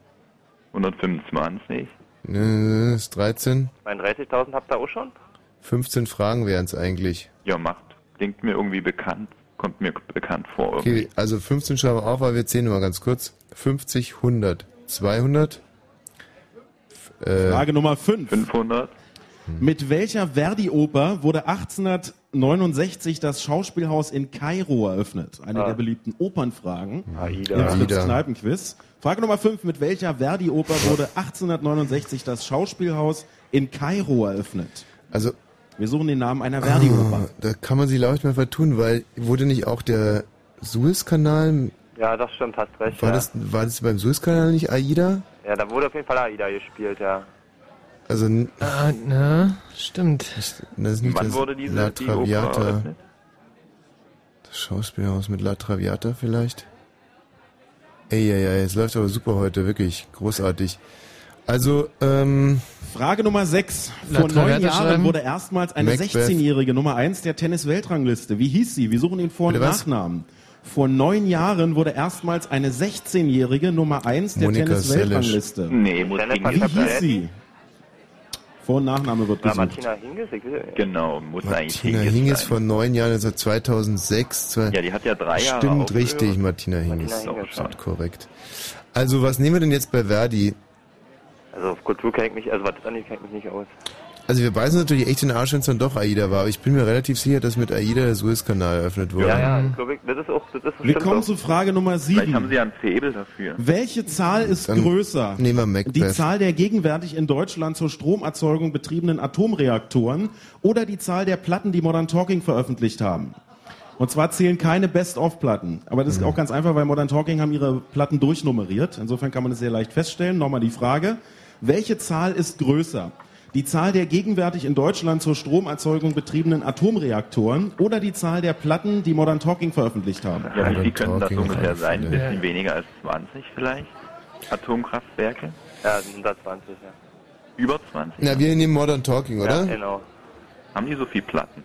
125. Äh, ist 13. 32.000 habt ihr auch schon? 15 Fragen wären es eigentlich. Ja, macht. Klingt mir irgendwie bekannt. Kommt mir bekannt vor. Okay, also 15 schreiben wir auf, aber wir zählen nur mal ganz kurz. 50, 100, 200. F- Äh, Frage Nummer fünf. 500. Mit welcher Verdi-Oper wurde 1800 1869 das Schauspielhaus in Kairo eröffnet? Eine Ah. der beliebten Opernfragen. Aida. Im Fritz. Kneipenquiz. Frage Nummer 5. Mit welcher Verdi-Oper wurde 1869 das Schauspielhaus in Kairo eröffnet? Also, Wir suchen den Namen einer Verdi-Oper. oh, da kann man sich leicht mal vertun, weil wurde nicht auch der Suezkanal, Ja, das stimmt, hast recht. war ja. das, war das beim Suezkanal nicht Aida? ja, da wurde auf jeden Fall Aida gespielt, ja. Also, n- Ah, na, stimmt. das ist nicht Wann das wurde diese La die Traviata. eröffnet? Das Schauspielhaus mit La Traviata vielleicht? Ey, ey, ey, es läuft aber super heute, wirklich großartig. Also, ähm, Frage Nummer 6. La Vor neun Jahren schreiben. wurde erstmals eine Macbeth. 16-jährige Nummer 1 der Tennis-Weltrangliste. Wie hieß sie? Wir suchen den Vor- und? Nachnamen. Vor neun Jahren wurde erstmals eine 16-jährige Nummer 1 der Tennis-Weltrangliste. Nee, Hingis Wie hieß sein. sie? Vor- und Nachname wird gesucht. Martina Hingis, will, Genau, muss eigentlich Martina Hingis Hingis sein. vor neun Jahren, also 2006. Zwei, Ja, die hat ja drei Jahre Stimmt, richtig, Martina Hingis. Martina Hingis, Absolut korrekt. Also, was nehmen wir denn jetzt bei Verdi? Also auf Kultur kenne ich mich, also was das angeht, kenne ich mich nicht aus. Also, wir beißen natürlich echt den Arsch, wenn es dann doch Aida war, aber ich bin mir relativ sicher, dass mit Aida der Suezkanal eröffnet wurde. Ja, ja, ich glaube, ich- das ist auch, das ist Wir kommen auch. zu Frage Nummer Vielleicht haben 7. sie ja ein Faible dafür. Welche Zahl ist Dann größer? nehmen wir Macbeth. Die Zahl der gegenwärtig in Deutschland zur Stromerzeugung betriebenen Atomreaktoren oder die Zahl der Platten, die Modern Talking veröffentlicht haben? Und zwar zählen keine Best-of-Platten. Aber das ist auch ganz einfach, weil Modern Talking haben ihre Platten durchnummeriert. Insofern kann man das sehr leicht feststellen. Nochmal die Frage. Welche Zahl ist größer? Die Zahl der gegenwärtig in Deutschland zur Stromerzeugung betriebenen Atomreaktoren oder die Zahl der Platten, die Modern Talking veröffentlicht haben? Ja, wie viel könnten das ungefähr sein? Ein bisschen weniger als 20 vielleicht? Atomkraftwerke? Ja, sind 120, ja. Über 20? Na, wir nehmen Modern Talking, Ja, oder? genau. Haben die so viel Platten?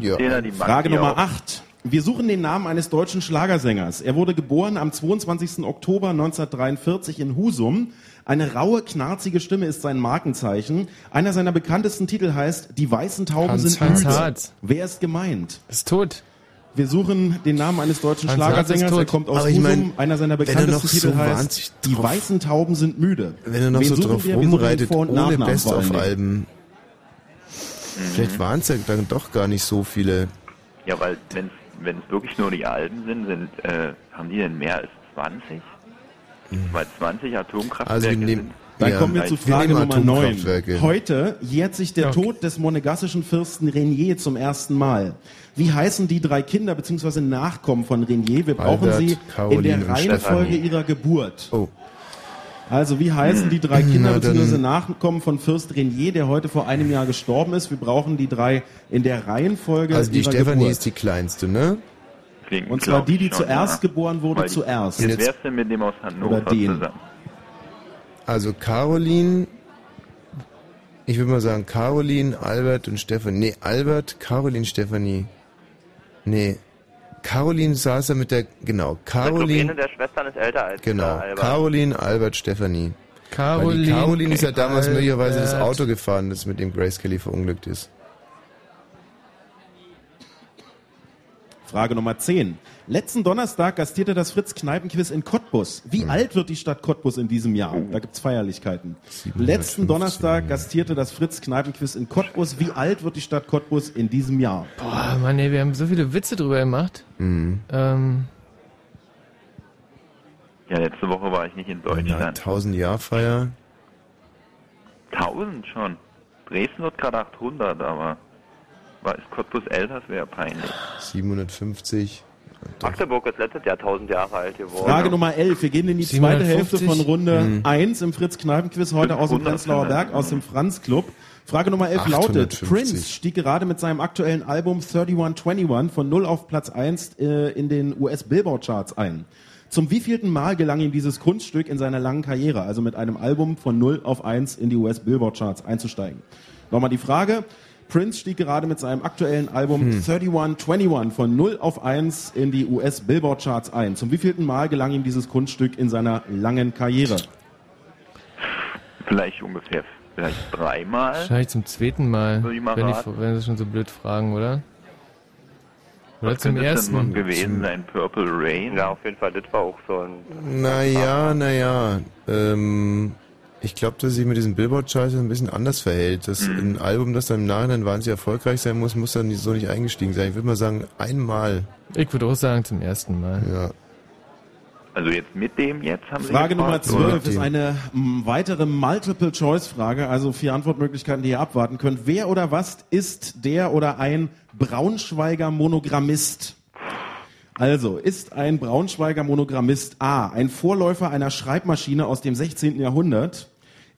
Ja. Da die Frage Nummer auch? 8. Wir suchen den Namen eines deutschen Schlagersängers. Er wurde geboren am 22. Oktober 1943 in Husum. Eine raue, knarzige Stimme ist sein Markenzeichen. Einer seiner bekanntesten Titel heißt Die weißen Tauben Hans- sind Hans müde. Hart. Wer ist gemeint? Ist tot. Wir suchen den Namen eines deutschen Hans Hart ist Schlagersängers. tot. Er kommt aus Aber ich Husum. mein, Einer seiner er bekanntesten noch Titel so heißt Die weißen Tauben sind müde. Wenn er noch Wen so drauf wir? Wir rumreitet, Vor- und ohne. Best-of-Alben. Vielleicht waren es ja dann doch gar nicht so viele. Ja, weil wenn wenn es wirklich nur die Alben sind, sind äh, haben die denn mehr als 20? Weil 20 Atomkraftwerke Also wir nehmen, sind. Dann ja, kommen wir zu wir Frage nehmen Nummer 9. Atomkraftwerke. Heute jährt sich der Okay. Tod des monegassischen Fürsten Renier zum ersten Mal. Wie heißen die drei Kinder bzw. Nachkommen von Renier? Wir brauchen Albert, sie in Caroline der Reihenfolge Stefanie. ihrer Geburt. Oh, Also wie heißen die drei Kinder bzw. Nachkommen von Fürst Renier, der heute vor einem Jahr gestorben ist? Wir brauchen die drei in der Reihenfolge also die ihrer Stefanie Geburt. ist die kleinste, ne? Klingt, Und zwar glaub die, die ich schon, zuerst ja. geboren wurde, Weil die- zuerst. Jetzt Jetzt- wär's denn mit dem aus Hannover Oder den. zusammen? Also Caroline, ich würde mal sagen Caroline, Albert und Stefanie. Nee, Albert, Caroline, Stefanie. Nee, Caroline saß er mit der, genau, Ich glaube, eine Caroline, der Schwestern ist älter als genau, Albert. Caroline, Albert, Stefanie. Caroline. Caroline ist ja damals Albert. möglicherweise das Auto gefahren, das mit dem Grace Kelly verunglückt ist. Frage Nummer 10. Letzten Donnerstag gastierte das Fritz Kneipenquiz in Cottbus. Hm. Wie alt wird die Stadt Cottbus in diesem Jahr? Da gibt's Feierlichkeiten. 715. Letzten Donnerstag gastierte das Fritz Kneipenquiz in Cottbus. Wie alt wird die Stadt Cottbus in diesem Jahr? Boah, Mann, ey, wir haben so viele Witze drüber gemacht. Mhm. Ähm, Ja, letzte Woche war ich nicht in Ja, Deutschland. 1000 Jahr Feier. 1000 schon. Dresden wird gerade 800, aber war ist Cottbus älter, das wäre peinlich. 750. Magdeburg ist letztes Jahr 1000 Jahre alt geworden. Frage Nummer 11. Wir gehen in die zweite 750. Hälfte von Runde Mhm. 1 im Fritz Kneipenquiz, heute aus dem 500 Prenzlauer Berg, aus dem Franz Club. Frage Nummer 11 lautet, 850. Prince stieg gerade mit seinem aktuellen Album 3121 von 0 auf Platz 1 äh, in den US-Billboard-Charts ein. Zum wievielten Mal gelang ihm dieses Kunststück in seiner langen Karriere, also mit einem Album von 0 auf 1 in die US-Billboard-Charts einzusteigen? Nochmal die Frage. Prince stieg gerade mit seinem aktuellen Album Hm. 3121 von 0 auf 1 in die US-Billboard-Charts ein. Zum wievielten Mal gelang ihm dieses Kunststück in seiner langen Karriere? Vielleicht ungefähr, vielleicht dreimal. wahrscheinlich zum zweiten Mal. Würde ich mal wenn, raten. wenn sie schon so blöd fragen, oder? Oder Was zum ersten. gewesen sein? Purple Rain? Ja, auf jeden Fall, das war auch so ein... Naja, naja. Ähm, Ich glaube, dass sich mit diesem Billboard-Scheiße ein bisschen anders verhält. Dass Mhm. ein Album, das dann im Nachhinein wahnsinnig erfolgreich sein muss, muss dann so nicht eingestiegen sein. Ich würde mal sagen, einmal. Ich würde auch sagen, zum ersten Mal. Ja. Also jetzt mit dem jetzt haben Sie Frage Nummer gefragt, oder? 12 ist eine weitere Multiple-Choice-Frage, also vier Antwortmöglichkeiten, die ihr abwarten könnt. Wer oder was ist der oder ein Braunschweiger Monogrammist? Also, ist ein Braunschweiger Monogrammist A ein Vorläufer einer Schreibmaschine aus dem 16. Jahrhundert?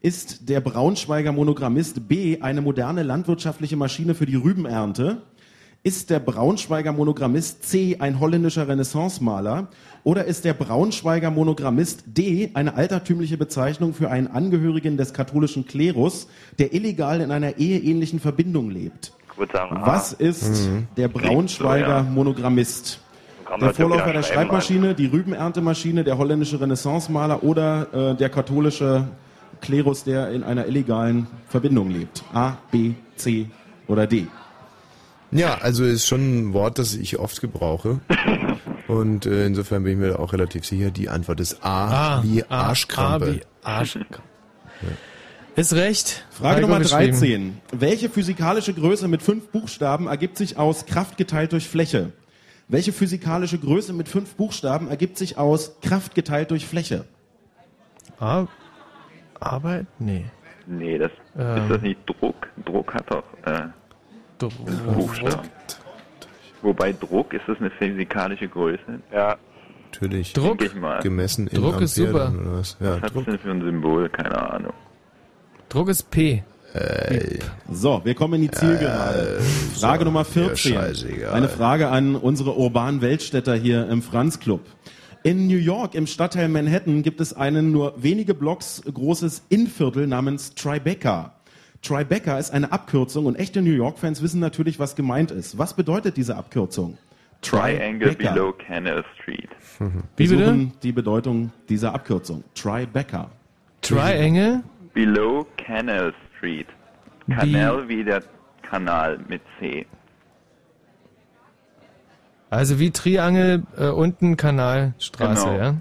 Ist der Braunschweiger Monogrammist B eine moderne landwirtschaftliche Maschine für die Rübenernte? Ist der Braunschweiger Monogrammist C ein holländischer Renaissancemaler? Oder ist der Braunschweiger Monogrammist D eine altertümliche Bezeichnung für einen Angehörigen des katholischen Klerus, der illegal in einer eheähnlichen Verbindung lebt? Ich würde sagen, A. Was ist Mhm. der Braunschweiger ja. Monogrammist? Der Vorläufer der Schreibmaschine, die Rübenerntemaschine, der holländische Renaissancemaler oder äh, der katholische Klerus, der in einer illegalen Verbindung lebt? A, B, C oder D? Ja, also ist schon ein Wort, das ich oft gebrauche. (laughs) Und äh, insofern bin ich mir auch relativ sicher, die Antwort ist A, Ah, wie A, Arschkrampe. A wie Arschkrampe. Ist recht. Frage Nummer geschrieben. 13. Welche physikalische Größe mit fünf Buchstaben ergibt sich aus Kraft geteilt durch Fläche? Welche physikalische Größe mit fünf Buchstaben ergibt sich aus Kraft geteilt durch Fläche? Ar Arbeit? Nee. Nee, das Ähm. ist das nicht Druck? Druck hat doch äh, Druck. Buchstaben. Wobei Druck, ist das eine physikalische Größe? Ja. Natürlich. Druck? Denke ich mal. Gemessen in Druck ist Ampere super. Oder was? Ja, Was hat Druck. denn für ein Symbol? Keine Ahnung. Druck ist P. So, wir kommen in die Zielgerade. Frage Nummer 14. mir scheißegal. Eine Frage an unsere urbanen Weltstädter hier im Franz Club. In New York, im Stadtteil Manhattan, gibt es einen nur wenige Blocks großes Innenviertel namens Tribeca. Tribeca ist eine Abkürzung und echte New York-Fans wissen natürlich, was gemeint ist. Was bedeutet diese Abkürzung? Triangle Tribeca. below Canal Street. Wir Wie bitte? suchen die Bedeutung dieser Abkürzung. Tribeca. Triangle? Below Canal Street. Kanal wie der Kanal mit C. Also wie Triangel äh, unten Kanalstraße, Genau. ja?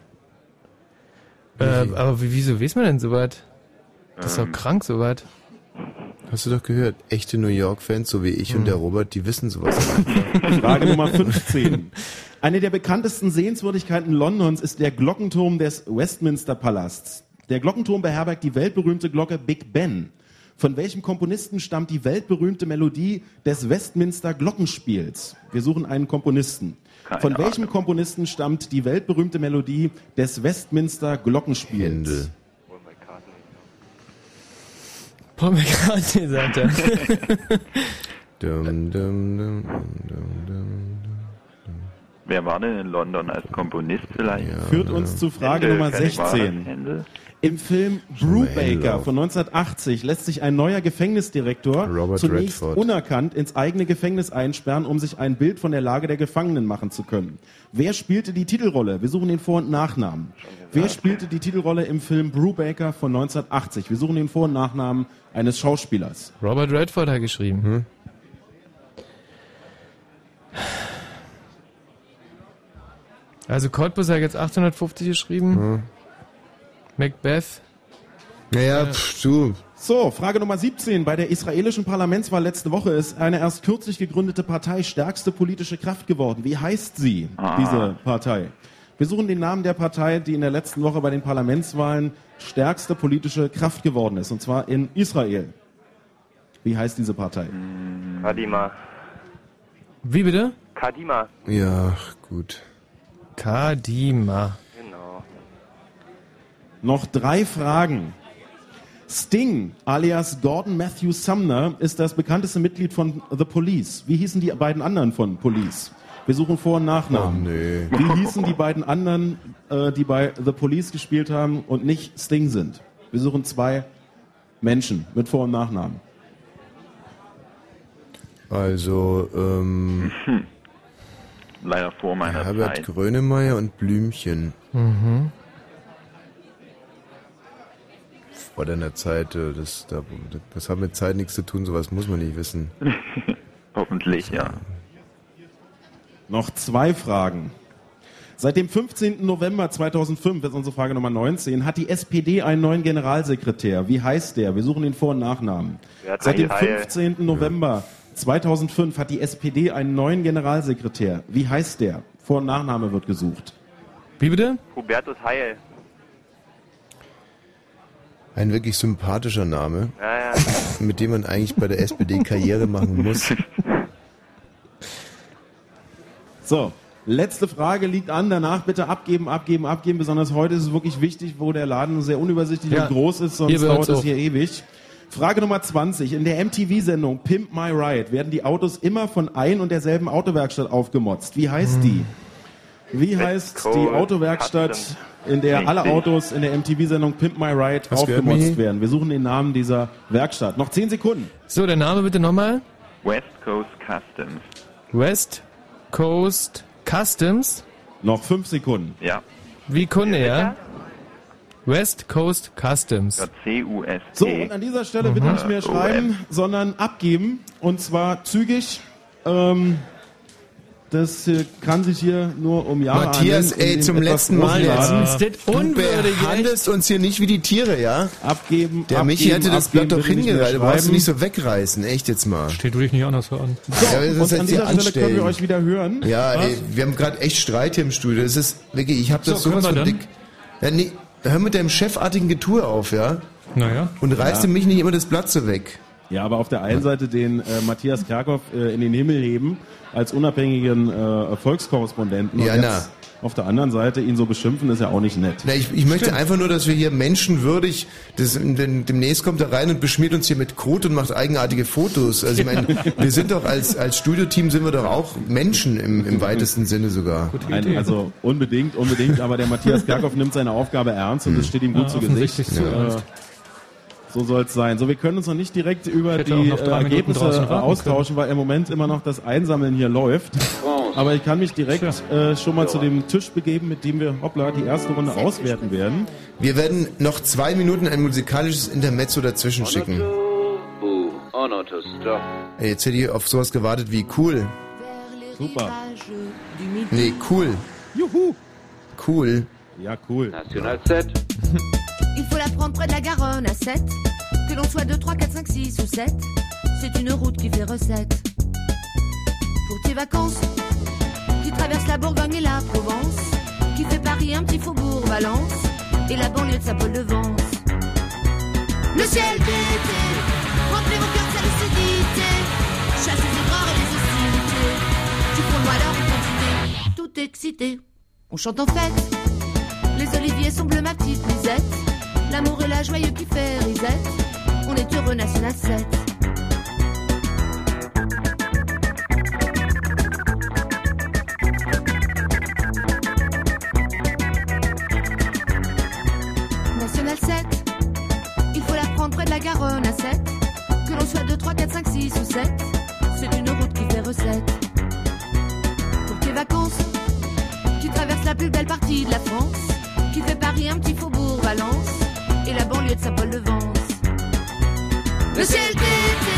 Äh, aber wie, wieso weiß man denn so was? Das ist doch Ähm. krank, so was. Hast du doch gehört, echte New York-Fans, so wie ich Hm. und der Robert, die wissen sowas. (laughs) Frage Nummer 15. Eine der bekanntesten Sehenswürdigkeiten Londons ist der Glockenturm des Westminster Palasts. Der Glockenturm beherbergt die weltberühmte Glocke Big Ben. Von welchem Komponisten stammt die weltberühmte Melodie des Westminster Glockenspiels? Wir suchen einen Komponisten. Keine Von welchem Komponisten stammt die weltberühmte Melodie des Westminster Glockenspiels? Paul McCartney, sagt er. (laughs) dum, dum, dum, dum, dum. Wer war denn in London als Komponist vielleicht? Führt uns zu Frage Händel, Nummer kenn ich mal. 16. Im Film Brubaker von 1980 lässt sich ein neuer Gefängnisdirektor Robert zunächst Redford. unerkannt ins eigene Gefängnis einsperren, um sich ein Bild von der Lage der Gefangenen machen zu können. Wer spielte die Titelrolle? Wir suchen den Vor- und Nachnamen. Wer spielte die Titelrolle im Film Brubaker von 1980? Wir suchen den Vor- und Nachnamen eines Schauspielers. Robert Redford hat geschrieben. Hm? Also Cottbus hat jetzt 850 geschrieben. Hm. Macbeth. Naja, pff, du. So, Frage Nummer 17. Bei der israelischen Parlamentswahl letzte Woche ist eine erst kürzlich gegründete Partei stärkste politische Kraft geworden. Wie heißt sie, Ah. diese Partei? Wir suchen den Namen der Partei, die in der letzten Woche bei den Parlamentswahlen stärkste politische Kraft geworden ist, und zwar in Israel. Wie heißt diese Partei? Kadima. Wie bitte? Kadima. Ja, gut. Kadima. Noch drei Fragen. Sting, alias Gordon Matthew Sumner, ist das bekannteste Mitglied von The Police. Wie hießen die beiden anderen von Police? Wir suchen Vor- und Nachnamen. Oh, nee. Wie hießen die beiden anderen, äh, die bei The Police gespielt haben und nicht Sting sind? Wir suchen zwei Menschen mit Vor- und Nachnamen. Also, ähm, Leider vor meiner Herbert Zeit. Grönemeyer und Blümchen. Mhm. Vor deiner Zeit, äh, das, da, das hat mit Zeit nichts zu tun, sowas muss man nicht wissen. (laughs) Hoffentlich, ja. Noch zwei Fragen. Seit dem 15. November 2005, das ist unsere Frage Nummer 19, hat die SPD einen neuen Generalsekretär. Wie heißt der? Wir suchen den Vor- und Nachnamen. Seit dem Heil? 15. November 2005 hat die SPD einen neuen Generalsekretär. Wie heißt der? Vor- und Nachname wird gesucht. Wie bitte? Hubertus Heil. Ein wirklich sympathischer Name, Ja, ja. (laughs) mit dem man eigentlich bei der SPD Karriere machen muss. (laughs) So, letzte Frage liegt an. Danach bitte abgeben, abgeben, abgeben. Besonders heute ist es wirklich wichtig, wo der Laden sehr unübersichtlich Ja. und groß ist, sonst dauert es hier ewig. Frage Nummer 20. In der MTV-Sendung Pimp My Ride werden die Autos immer von ein und derselben Autowerkstatt aufgemotzt. Wie heißt die? Wie heißt die Autowerkstatt. In der alle. Autos in der MTV-Sendung Pimp My Ride Was aufgemotzt werden? Wir suchen den Namen dieser Werkstatt. Noch 10 Sekunden. So, der Name bitte nochmal. West Coast Customs. West Coast Customs. Noch 5 Sekunden. Ja. Wie Kunde, ja? West Coast Customs. Ja, C-U-S-T. So, und an dieser Stelle bitte nicht mehr Mhm. schreiben, sondern abgeben. Und zwar zügig. Ähm, das äh, kann sich hier nur um Jahre Matthias, handeln, ey, zum letzten Mal jetzt. Das Du unwürdig, behandelst uns hier nicht wie die Tiere, ja? Abgeben, Der abgeben, Michi hätte das abgeben, Blatt doch hingereiht. Du brauchst du nicht so wegreißen, echt jetzt mal. Steht wirklich nicht anders so an. So, Ja, das ist und jetzt an dieser Stelle können wir euch wieder hören. Ja, ey, wir haben gerade echt Streit hier im Studio. Das ist wirklich, ich habe das So, sowas von dick. Ja, nee, hör mit deinem chefartigen Getue auf, ja? Naja. Und reißt Ja. mich nicht immer das Blatt so weg. Ja, aber auf der einen Seite den äh, Matthias Kerkhoff äh, in den Himmel heben als unabhängigen äh, Volkskorrespondenten. Ja, und na. jetzt auf der anderen Seite ihn so beschimpfen, ist ja auch nicht nett. Na, ich, ich möchte einfach nur, dass wir hier menschenwürdig, das, dem- demnächst kommt er rein und beschmiert uns hier mit Kot und macht eigenartige Fotos. Also ich meine, (laughs) wir sind doch als, als Studioteam sind wir doch auch Menschen im, im weitesten Sinne sogar. Ein, also unbedingt, unbedingt, aber der Matthias Kerkhoff nimmt seine Aufgabe ernst und das steht ihm gut Ja, zu Gesicht. Äh, ernst. So soll es sein. So, wir können uns noch nicht direkt über die äh, Ergebnisse austauschen, weil im Moment immer noch das Einsammeln hier läuft. Aber ich kann mich direkt äh, schon mal zu dem Tisch begeben, mit dem wir, hoppla, die erste Runde auswerten werden. Wir werden noch zwei Minuten ein musikalisches Intermezzo dazwischen schicken. Jetzt hätte ich auf sowas gewartet wie cool. Super. Nee, cool. Juhu. Cool. Ja, cool. National 7. (laughs) Près de la Garonne à 7. Que l'on soit 2, 3, 4, 5, 6 ou 7. C'est une route qui fait recette. Pour tes vacances, qui traverse la Bourgogne et la Provence. Qui fait Paris un petit faubourg Valence. Et la banlieue de Saint-Paul-de-Vence. Le ciel d'été, remplit mon cœur de sa lucidité. Chasse les erreurs et les hostilités. Fond de malheur en quantité. Tout excité, on chante en fête. Les oliviers sont bleus, ma petite Lisette. L'amour et la joyeux qui fait risette. On est heureux, National 7. National 7. Il faut la prendre près de la Garonne à 7. Que l'on soit 2, 3, 4, 5, 6 ou 7. C'est une route qui fait recette. Pour tes vacances, qui traverse la plus belle partie de la France, qui fait Paris un petit faubourg Valence et la banlieue de Saint-Paul-de-Vence. Le ciel d'été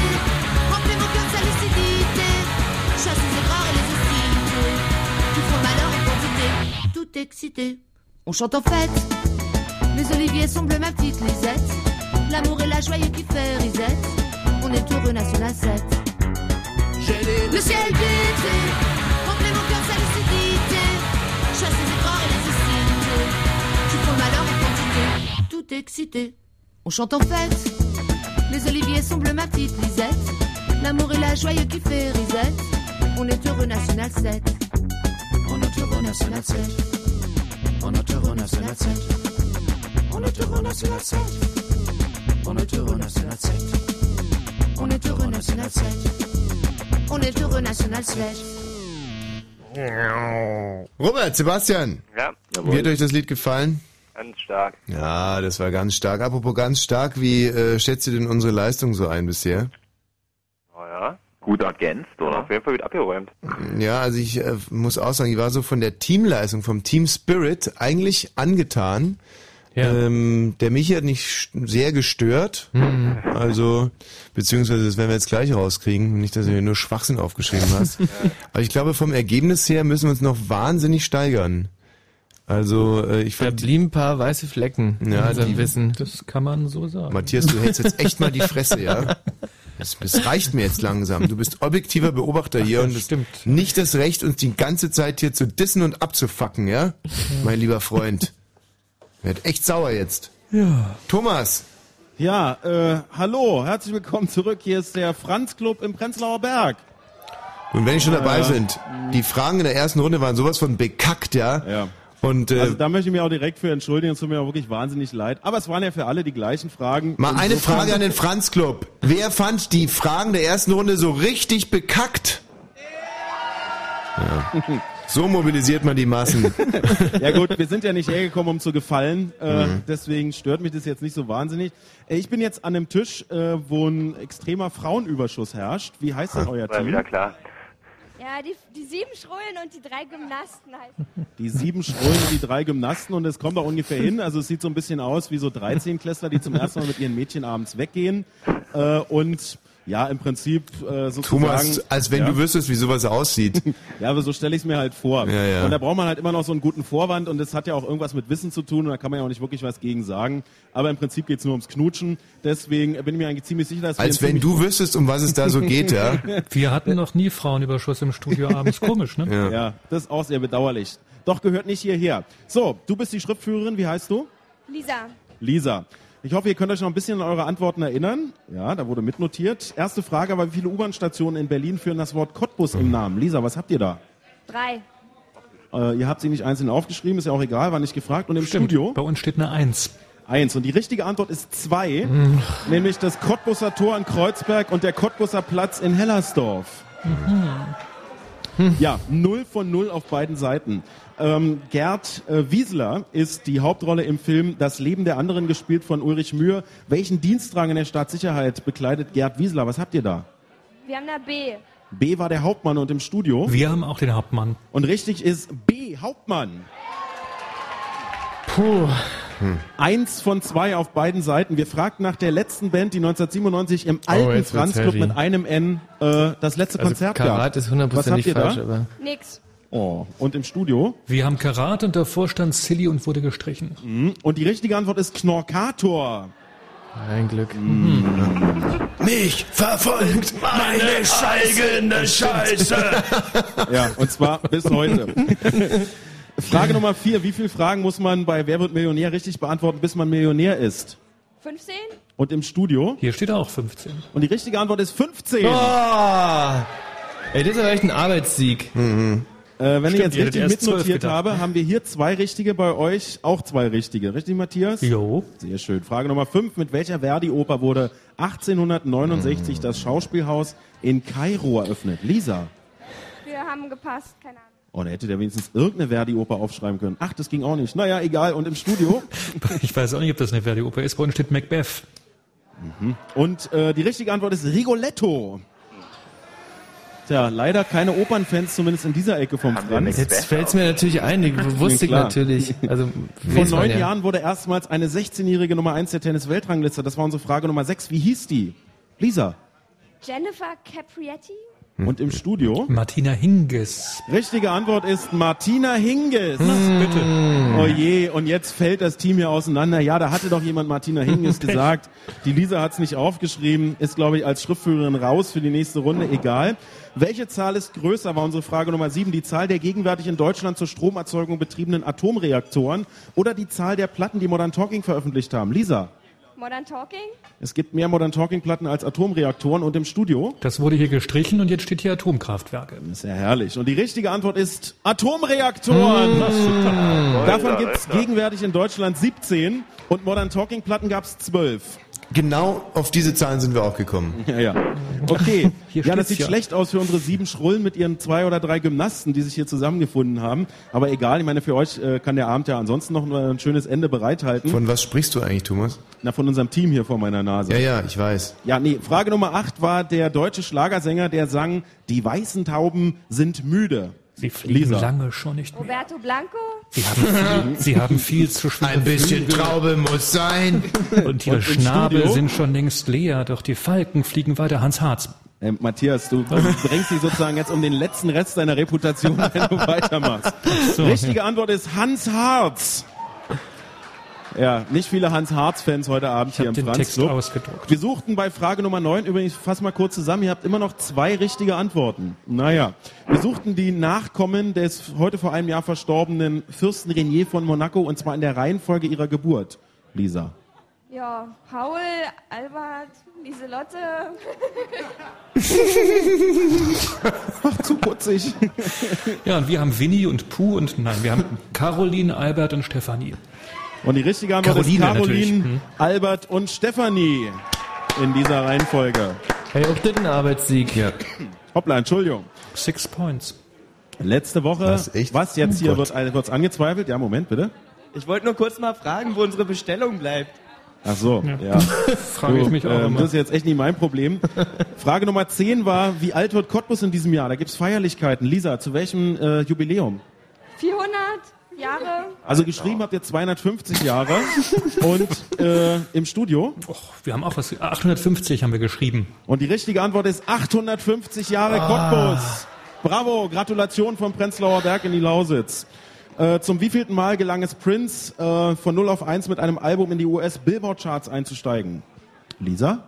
remplit mon cœur de sa lucidité, chasse les erreurs et les hostilités, tout font malheur en quantité, tout excité. On chante en fête, les oliviers sont bleus, ma petite Lisette, l'amour et la joyeux qui fait risette, on est heureux National 7. Le ciel tout excité. On chante en fête, les oliviers bleus, ma petite Lisette, l'amour et la joyeux qui fait risette, on est heureux National 7. On est heureux National 7. On est heureux National 7. On est heureux National 7. On est heureux National 7. On est heureux National 7. On est heureux National 7. Robert, Sebastian. Ja. Wie hat euch das Lied gefallen? Ganz stark. Ja, das war ganz stark. Apropos ganz stark, wie äh, schätzt ihr denn unsere Leistung so ein bisher? Oh ja. Gut ergänzt, oder? Auf jeden Fall gut abgeräumt. Ja, also ich äh, muss auch sagen, ich war so von der Teamleistung, vom Team Spirit eigentlich angetan. Ähm, der Michi hat mich sehr gestört. Mhm. Also, beziehungsweise das werden wir jetzt gleich rauskriegen. Nicht, dass du mir nur Schwachsinn aufgeschrieben hast. (laughs) Aber ich glaube, vom Ergebnis her müssen wir uns noch wahnsinnig steigern. Also äh, ich Da fand blieben ein paar weiße Flecken in Ja, unserem die- Wissen. Das kann man so sagen. Matthias, du hältst jetzt echt mal die Fresse, ja? (laughs) Das, das reicht mir jetzt langsam. Du bist objektiver Beobachter hier und das nicht das Recht, uns die ganze Zeit hier zu dissen und abzufacken, ja? Mein lieber Freund. Werd echt sauer jetzt. Ja. Thomas. Ja, äh, hallo, herzlich willkommen zurück. Hier ist der Franz Club im Prenzlauer Berg. Und wenn ich schon dabei Ja. sind, die Fragen in der ersten Runde waren sowas von bekackt, ja? Ja. Und äh, Also da möchte ich mich auch direkt für entschuldigen, es tut mir auch wirklich wahnsinnig leid. Aber es waren ja für alle die gleichen Fragen. mal eine Insofern- Frage an den Franz Club. Wer fand die Fragen der ersten Runde so richtig bekackt? Ja. So mobilisiert man die Massen. (laughs) Ja gut, wir sind ja nicht hergekommen, um zu gefallen. Äh, Mhm. Deswegen stört mich das jetzt nicht so wahnsinnig. Äh, Ich bin jetzt an einem Tisch, äh, wo ein extremer Frauenüberschuss herrscht. Wie heißt denn euer War Team? wieder klar. Ja, die, die sieben Schrullen und die drei Gymnasten heißen. Die sieben Schrullen und die drei Gymnasten und es kommt auch ungefähr hin. Also es sieht so ein bisschen aus wie so 13 Klässler, die zum ersten Mal mit ihren Mädchen abends weggehen. Äh, und ja, im Prinzip äh, sozusagen... Thomas, als wenn ja. du wüsstest, wie sowas aussieht. (laughs) Ja, aber so stelle ich es mir halt vor. Ja, ja. Und da braucht man halt immer noch so einen guten Vorwand und das hat ja auch irgendwas mit Wissen zu tun und da kann man ja auch nicht wirklich was gegen sagen. Aber im Prinzip geht's nur ums Knutschen. Deswegen bin ich mir eigentlich ziemlich sicher, dass wir Als wenn du wüsstest, um was es da so geht, ja? (laughs) Wir hatten noch nie Frauenüberschuss im Studio abends. Komisch, ne? Ja. das ist auch sehr bedauerlich. Doch gehört nicht hierher. So, du bist die Schriftführerin. Wie heißt du? Lisa, Lisa. Ich hoffe, ihr könnt euch noch ein bisschen an eure Antworten erinnern. Ja, da wurde mitnotiert. Erste Frage, aber wie viele U-Bahn-Stationen in Berlin führen das Wort Cottbus im Namen? Lisa, was habt ihr da? drei. Äh, ihr habt sie nicht einzeln aufgeschrieben, ist ja auch egal, war nicht gefragt. Und im Stimmt. Studio? Bei uns steht eine Eins. Eins. Und die richtige Antwort ist zwei, Mhm. nämlich das Cottbusser Tor in Kreuzberg und der Cottbusser Platz in Hellersdorf. Ja, null von null auf beiden Seiten. Ähm, Gerd äh, Wiesler ist die Hauptrolle im Film Das Leben der anderen, gespielt von Ulrich Mühe. Welchen Dienstrang in der Staatssicherheit bekleidet Gerd Wiesler? Was habt ihr da? Wir haben da B. B war der Hauptmann und im Studio. Wir haben auch den Hauptmann. Und richtig ist B, Hauptmann. Puh. Eins von zwei auf beiden Seiten. Wir fragten nach der letzten Band, die 1997 im alten Oh, jetzt wird's Franz Club heavy. mit einem N äh, das letzte Also Konzert Karat gab. ist Was hundertprozentig habt ihr falsch, da? aber Nix. Oh, und im Studio? Wir haben Karat und davor stand Silly und wurde gestrichen. Mhm. Und die richtige Antwort ist Knorkator. ein Glück. Mich verfolgt meine eigene Scheiße. (laughs) Ja, und zwar bis heute. (laughs) Frage Nummer vier. Wie viele Fragen muss man bei Wer wird Millionär richtig beantworten, bis man Millionär ist? 15? Und im Studio? Hier steht auch 15. Und die richtige Antwort ist 15. Oh! Ey, das ist aber echt ein Arbeitssieg. Äh, wenn ich Stimmt, jetzt ihr hättet richtig mitnotiert habe, haben wir hier zwei richtige, bei euch auch zwei richtige. Richtig, Matthias? Jo. Sehr schön. Frage Nummer 5. Mit welcher Verdi-Oper wurde 1869 das Schauspielhaus in Kairo eröffnet? Lisa. Wir haben gepasst, keine Ahnung. Oh, da hätte der wenigstens irgendeine Verdi-Oper aufschreiben können. Ach, das ging auch nicht. Naja, egal. Und im Studio? (laughs) Ich weiß auch nicht, ob das eine Verdi-Oper ist. Bei uns steht Macbeth. Und äh, die richtige Antwort ist Rigoletto. Tja, leider keine Opernfans, zumindest in dieser Ecke vom Franz. Jetzt fällt's mir natürlich ein, die (laughs) wusste ich natürlich. Also, Vor neun ja. Jahren wurde erstmals eine 16-jährige Nummer 1 der Tennis-Weltrangliste. Das war unsere Frage Nummer 6. Wie hieß die? Lisa. Jennifer Caprietti? Und im Studio? Martina Hingis. Richtige Antwort ist Martina Hingis. Bitte. Oh je, und jetzt fällt das Team hier auseinander. Ja, da hatte doch jemand Martina Hingis (laughs) gesagt. Die Lisa hat's nicht aufgeschrieben, ist, glaube ich, als Schriftführerin raus für die nächste Runde. Egal. Welche Zahl ist größer, war unsere Frage Nummer sieben. Die Zahl der gegenwärtig in Deutschland zur Stromerzeugung betriebenen Atomreaktoren oder die Zahl der Platten, die Modern Talking veröffentlicht haben? Lisa, Modern Talking? es gibt mehr Modern Talking Platten als Atomreaktoren und im Studio? Das wurde hier gestrichen und jetzt steht hier Atomkraftwerke. Das ist ja herrlich. Und die richtige Antwort ist Atomreaktoren. Super. Davon gibt's Alter. gegenwärtig in Deutschland 17 und Modern Talking Platten gab's 12. Genau auf diese Zahlen sind wir auch gekommen. Ja, ja. Okay. Hier ja, das sieht ja. schlecht aus für unsere sieben Schrullen mit ihren zwei oder drei Gymnasten, die sich hier zusammengefunden haben. Aber egal, ich meine, für euch äh, kann der Abend ja ansonsten noch ein schönes Ende bereithalten. Von was sprichst du eigentlich, Thomas? Na, von unserem Team hier vor meiner Nase. Ja, ja, ich weiß. Ja, nee, Frage Nummer 8 war der deutsche Schlagersänger, der sang, die weißen Tauben sind müde. Sie fliegen Lisa. lange schon nicht mehr. Roberto Blanco? Sie haben, Sie haben viel zu schwere Ein bisschen Flügel Traube muss sein. und ihre Und Schnabel Studio? sind schon längst leer, doch die Falken fliegen weiter. Hans Harz. Äh, Matthias, du bringst dich sozusagen jetzt um den letzten Rest deiner Reputation, wenn du (laughs) weitermachst. so, Richtige Antwort ist Hans Harz. Ja, nicht viele Hans Harz-Fans heute Abend hier im den Franz Text ausgedruckt. Wir suchten bei Frage Nummer 9, übrigens fass mal kurz zusammen, ihr habt immer noch zwei richtige Antworten. Naja, wir suchten die Nachkommen des heute vor einem Jahr verstorbenen Fürsten Renier von Monaco und zwar in der Reihenfolge ihrer Geburt. Lisa. Ja, Paul, Albert, Lieselotte. Ach, zu putzig. Ja, und wir haben Winnie und Puh und nein, wir haben Caroline, Albert und Stefanie. Und die richtige Antwort Caroline ist Caroline, natürlich. Hm. Albert und Stefanie in dieser Reihenfolge. Hey, auch das ein Arbeitssieg. Ja. Hoppla, Entschuldigung. Six Points. Letzte Woche, Was, echt? was jetzt Oh hier Gott. wird äh, kurz angezweifelt? Ja, Moment, bitte. Ich wollte nur kurz mal fragen, wo unsere Bestellung bleibt. Ach so, ja. (laughs) Frage ich mich auch ähm, immer. Das ist jetzt echt nicht mein Problem. (laughs) Frage Nummer 10 war, wie alt wird Cottbus in diesem Jahr? Da gibt's Feierlichkeiten. Lisa, zu welchem äh, Jubiläum? 400 Jahre. Also geschrieben habt ihr 250 Jahre und äh, im Studio. Och, wir haben auch was. 850 haben wir geschrieben. Und die richtige Antwort ist 850 Jahre Ah. Cottbus. Bravo, Gratulation vom Prenzlauer Berg in die Lausitz. Äh, zum wievielten Mal gelang es Prince äh, von 0 auf 1 mit einem Album in die US-Billboard-Charts einzusteigen? Lisa?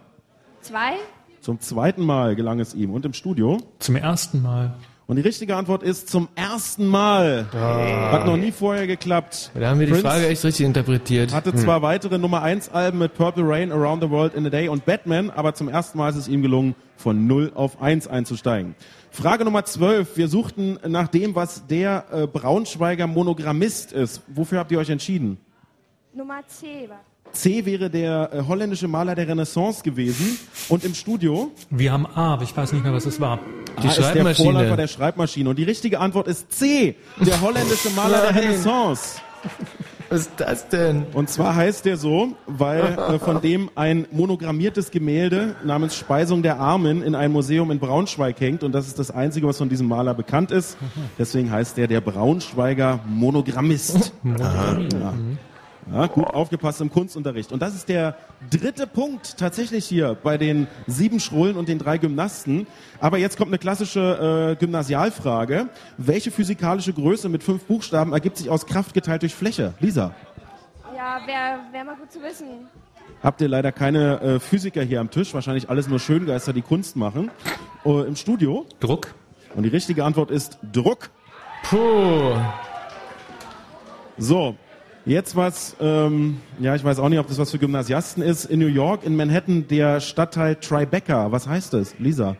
Zwei. Zum zweiten Mal gelang es ihm und im Studio. Zum ersten Mal. Und die richtige Antwort ist zum ersten Mal. Hat noch nie vorher geklappt. Da haben wir die Prince Frage echt richtig interpretiert. Hatte Hm. zwar weitere Nummer 1 Alben mit Purple Rain, Around the World in a Day und Batman, aber zum ersten Mal ist es ihm gelungen, von 0 auf 1 einzusteigen. Frage Nummer 12. Wir suchten nach dem, was der äh, Braunschweiger Monogrammist ist. Wofür habt ihr euch entschieden? Nummer C. war- C wäre der äh, holländische Maler der Renaissance gewesen. Und im Studio Wir haben A, aber ich weiß nicht mehr, was es war. Die A ist der Schreibmaschine. Vorläufer der Schreibmaschine. Und die richtige Antwort ist C, der holländische Maler der. Renaissance. Was ist das denn? Und zwar heißt der so, weil äh, von dem ein monogrammiertes Gemälde namens Speisung der Armen in einem Museum in Braunschweig hängt. Und das ist das Einzige, was von diesem Maler bekannt ist. Deswegen heißt der der Braunschweiger Monogrammist. Aha. Ja. Ja, gut aufgepasst im Kunstunterricht. Und das ist der dritte Punkt tatsächlich hier bei den sieben Schrullen und den drei Gymnasten. Aber jetzt kommt eine klassische äh, Gymnasialfrage. Welche physikalische Größe mit fünf Buchstaben ergibt sich aus Kraft geteilt durch Fläche? Lisa, Ja, wäre wär mal gut zu wissen. habt ihr leider keine äh, Physiker hier am Tisch. Wahrscheinlich alles nur Schöngeister, die Kunst machen. Äh, Im Studio. Druck. Und die richtige Antwort ist Druck. Puh. So, jetzt was, ähm, ja, ich weiß auch nicht, ob das was für Gymnasiasten ist. In New York, in Manhattan, der Stadtteil Tribeca. Was heißt das, Lisa?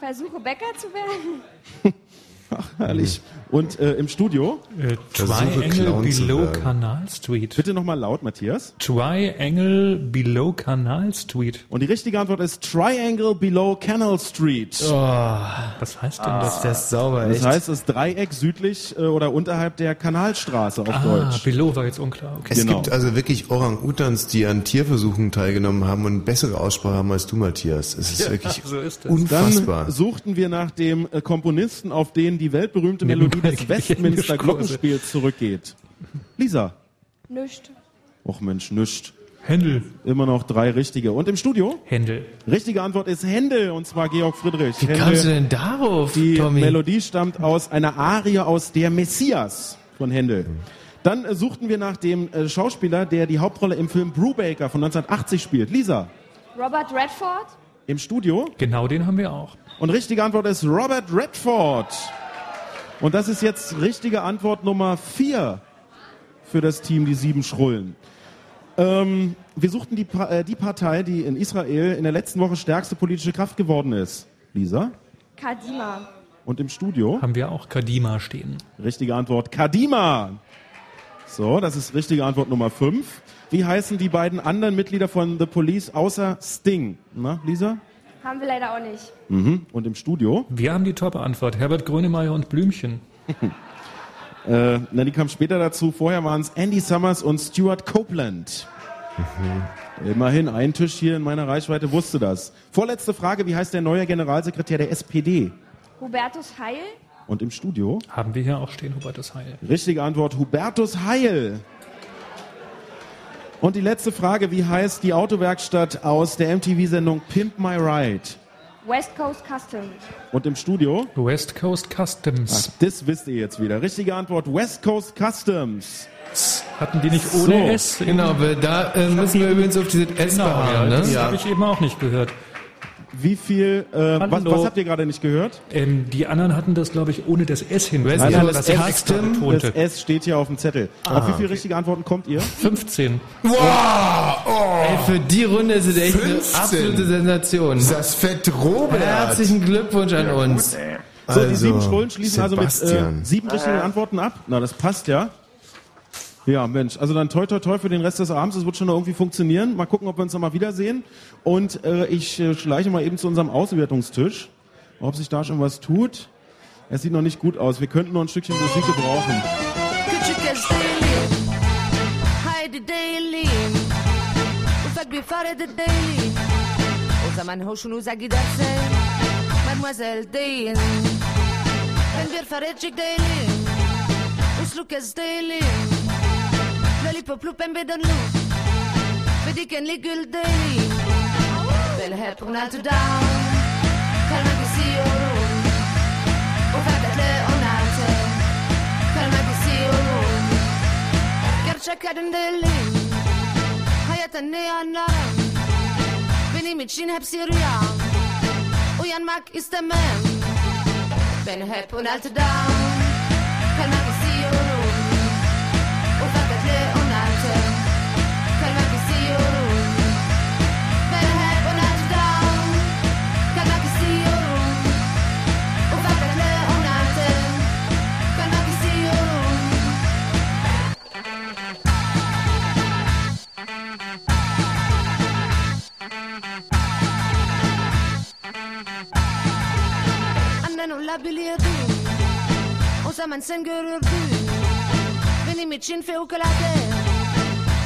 Versuche Bäcker zu werden. (laughs) Ach, herrlich. Und äh, im Studio? Äh, Triangle Below. Canal Street. Bitte nochmal laut, Matthias. Triangle Below Canal Street. Und die richtige Antwort ist Triangle Below Canal Street. Oh, Was heißt denn das? das ist sauber, Das echt. heißt, das Dreieck südlich äh, oder unterhalb der Kanalstraße auf Ah, Deutsch. Below war jetzt unklar. Okay. Es Genau. gibt also wirklich Orang-Utans, die an Tierversuchen teilgenommen haben und bessere Aussprache haben als du, Matthias. Es ist (laughs) wirklich so ist es. unfassbar. Dann suchten wir nach dem äh, Komponisten, auf den die weltberühmte Melodie des geht (laughs) die Westminster. Glockenspiels zurückgeht. Lisa. Nicht. Och Mensch, nischt. Händel. Immer noch drei richtige. Und im Studio? Händel. Richtige Antwort ist Händel, und zwar Georg Friedrich. Wie Händel. kamst du denn darauf, Die Tommy? Melodie stammt aus einer Arie aus Der Messias von Händel. Dann äh, suchten wir nach dem äh, Schauspieler, der die Hauptrolle im Film Brubaker von 1980 spielt. Lisa, Robert Redford. im Studio. Genau den haben wir auch. Und richtige Antwort ist Robert Redford. Und das ist jetzt richtige Antwort Nummer vier für das Team, die sieben Schrullen. Ähm, wir suchten die, Pa- äh, die Partei, die in Israel in der letzten Woche stärkste politische Kraft geworden ist. Lisa. Kadima. Und im Studio. Haben wir auch Kadima stehen. Richtige Antwort Kadima. So, das ist richtige Antwort Nummer 5. Wie heißen die beiden anderen Mitglieder von The Police außer Sting? Na, Lisa? Haben wir leider auch nicht. Mhm. Und im Studio? Wir haben die Top-Antwort. Herbert Grönemeyer und Blümchen. (laughs) Äh, na, die kam später dazu. Vorher waren es Andy Summers und Stuart Copeland. Immerhin, ein Tisch hier in meiner Reichweite wusste das. Vorletzte Frage, wie heißt der neue Generalsekretär der SPD? Hubertus Heil. Und im Studio? Haben wir hier auch stehen, Hubertus Heil. Richtige Antwort, Hubertus Heil. Und die letzte Frage, wie heißt die Autowerkstatt aus der MTV-Sendung Pimp My Ride? West Coast Customs. Und im Studio? West Coast Customs. Ach, das wisst ihr jetzt wieder. Richtige Antwort, West Coast Customs. Hatten die nicht ohne So, S? Genau, da äh, müssen wir übrigens auf dieses S Genau, ja, beharren, ne? das habe ich eben auch nicht gehört. Wie viel, äh, was, was habt ihr gerade nicht gehört? Ähm, die anderen hatten das, glaube ich, ohne das S hinten. Coast nein, das, ich S, das S steht hier auf dem Zettel. auf wie viele richtige Antworten kommt ihr? 15. Wow, oh, Ey, für die Runde ist es echt 15. eine absolute Sensation. das fett Robert. Herzlichen Glückwunsch an uns. So, die Also, sieben Schrullen schließen also mit äh, Sebastian. sieben richtigen Antworten ab. Na, das passt ja. Ja, Mensch, also dann toi toi toi für den Rest des Abends. Das wird schon noch irgendwie funktionieren. Mal gucken, ob wir uns noch mal wiedersehen. Und äh, ich äh, schleiche mal eben zu unserem Auswertungstisch, ob sich da schon was tut. Es sieht noch nicht gut aus. Wir könnten noch ein Stückchen Musik gebrauchen. Küçük daily, haydi daily. Belly ploep en ben den loose. För det kan ligga dig. Ben här down. Kan man inte se och ro. Och fatta klä och. Kan man inte se och ro. Gerçekten kadın değilim. Hayata ne anlarım. Benim için hepsi rüya. Uyanmak istemem. Ben hep on altı down. Annen olabilirdin O zaman sen görürdün Benim için fevkalade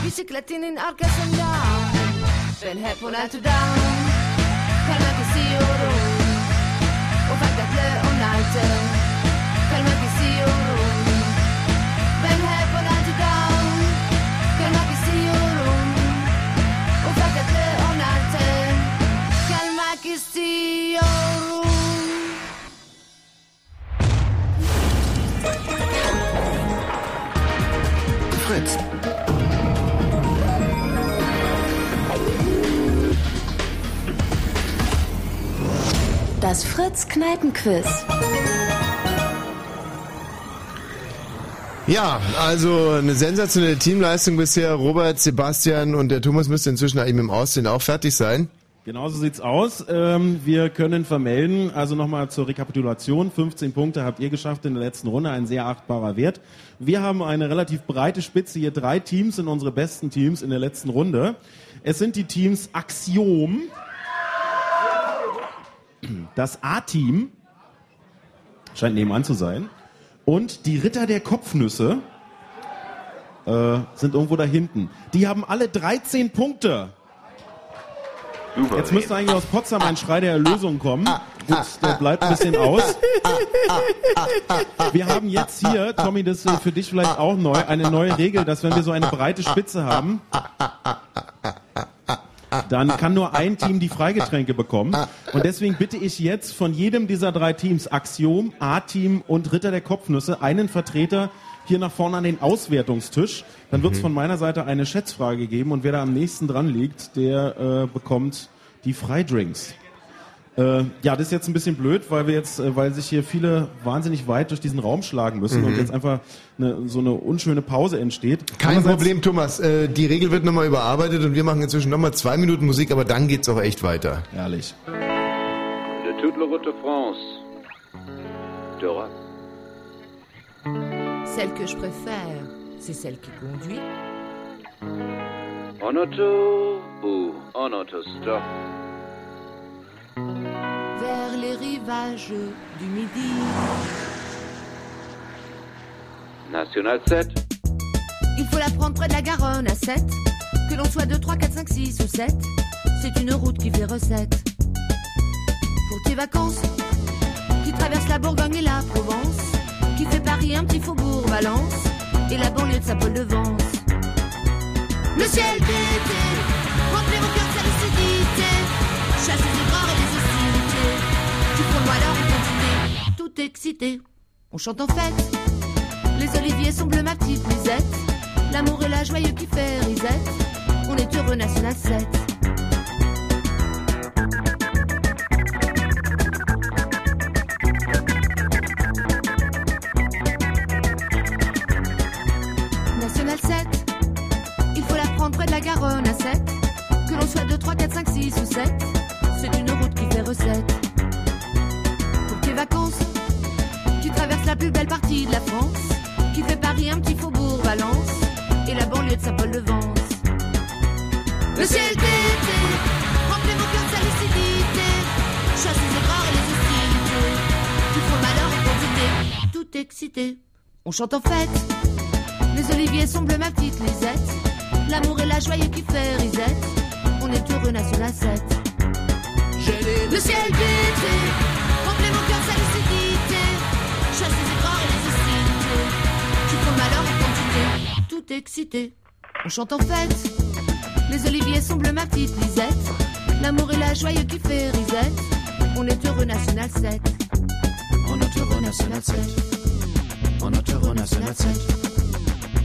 Bisikletinin arkasında Ben hep Ronaldo'dan Kalmak istiyorum Ufaklıkla onartı Kalmak istiyorum Ben hep Ronaldo'dan Kalmak istiyorum Ufaklıkla onartı Kalmak istiyorum Fritz Kneipenquiz. Ja, also eine sensationelle Teamleistung bisher. Robert, Sebastian und der Thomas müsste inzwischen eigentlich mit dem Aussehen auch fertig sein. Genauso sieht's aus. Ähm, wir können vermelden, also nochmal zur Rekapitulation. 15 Punkte habt ihr geschafft in der letzten Runde, ein sehr achtbarer Wert. Wir haben eine relativ breite Spitze, hier drei Teams sind unsere besten Teams in der letzten Runde. Es sind die Teams Axiom, das A-Team, scheint nebenan zu sein, und die Ritter der Kopfnüsse äh, sind irgendwo da hinten. Die haben alle 13 Punkte. Jetzt müsste eigentlich aus Potsdam ein Schrei der Erlösung kommen. Gut, der bleibt ein bisschen aus. Wir haben jetzt hier, Tommy, das ist für dich vielleicht auch neu, eine neue Regel, dass wenn wir so eine breite Spitze haben, dann kann nur ein Team die Freigetränke bekommen. Und deswegen bitte ich jetzt von jedem dieser drei Teams, Axiom, A-Team und Ritter der Kopfnüsse, einen Vertreter hier nach vorne an den Auswertungstisch. Dann wird es von meiner Seite eine Schätzfrage geben und wer da am nächsten dran liegt, der äh, bekommt die Freidrinks. Äh, ja, das ist jetzt ein bisschen blöd, weil wir jetzt, äh, weil sich hier viele wahnsinnig weit durch diesen Raum schlagen müssen Mhm. und jetzt einfach eine, so eine unschöne Pause entsteht. Kein Problem, Thomas. Äh, die Regel wird nochmal überarbeitet und wir machen inzwischen nochmal zwei Minuten Musik, aber dann geht's auch echt weiter. Ehrlich. De toute la route de France. D'Europe. Celle que je préfère, c'est celle qui conduit. En auto ou en autostop. Vers les rivages du Midi. National 7. Il faut la prendre près de la Garonne à 7. Que l'on soit 2, 3, 4, 5, 6 ou 7. C'est une route qui fait recette. Pour tes vacances, qui traverse la Bourgogne et la Provence. Qui fait Paris un petit faubourg Valence. Et la banlieue de Saint-Paul-de-Vence. Le ciel d'été, remplir au cœur de sa lucidité. Chasse les aigreurs et les. Leur identité, tout excité. On chante en fête. Les oliviers sont bleus, ma petite Lisette. L'amour et la joyeux qui fait risette. On est heureux, National 7. National 7, il faut la prendre près de la Garonne à 7. Que l'on soit 2, 3, 4, 5, 6 ou 7, c'est une route qui fait recette. Partie de la France, qui fait Paris un petit faubourg Valence, et la banlieue de Saint-Paul-de-Vence. Le ciel d'été, remplit mon cœur de sa lucidité, chasse les écarts et les hostilités, qui font malheur et quantité, tout excité. On chante en fête. Les oliviers sont bleus, ma petite Lisette. L'amour et la joie qui fait risette. On est heureux, National 7. Le ciel d'été, remplit mon cœur de sa lucidité. Chasse les malheur et quantité. Tout excité. On chante en fête. Les oliviers bleus, ma petite Lisette. L'amour et la joie qui fait risette. On est heureux, National 7. On est heureux, National 7. On est heureux, National 7.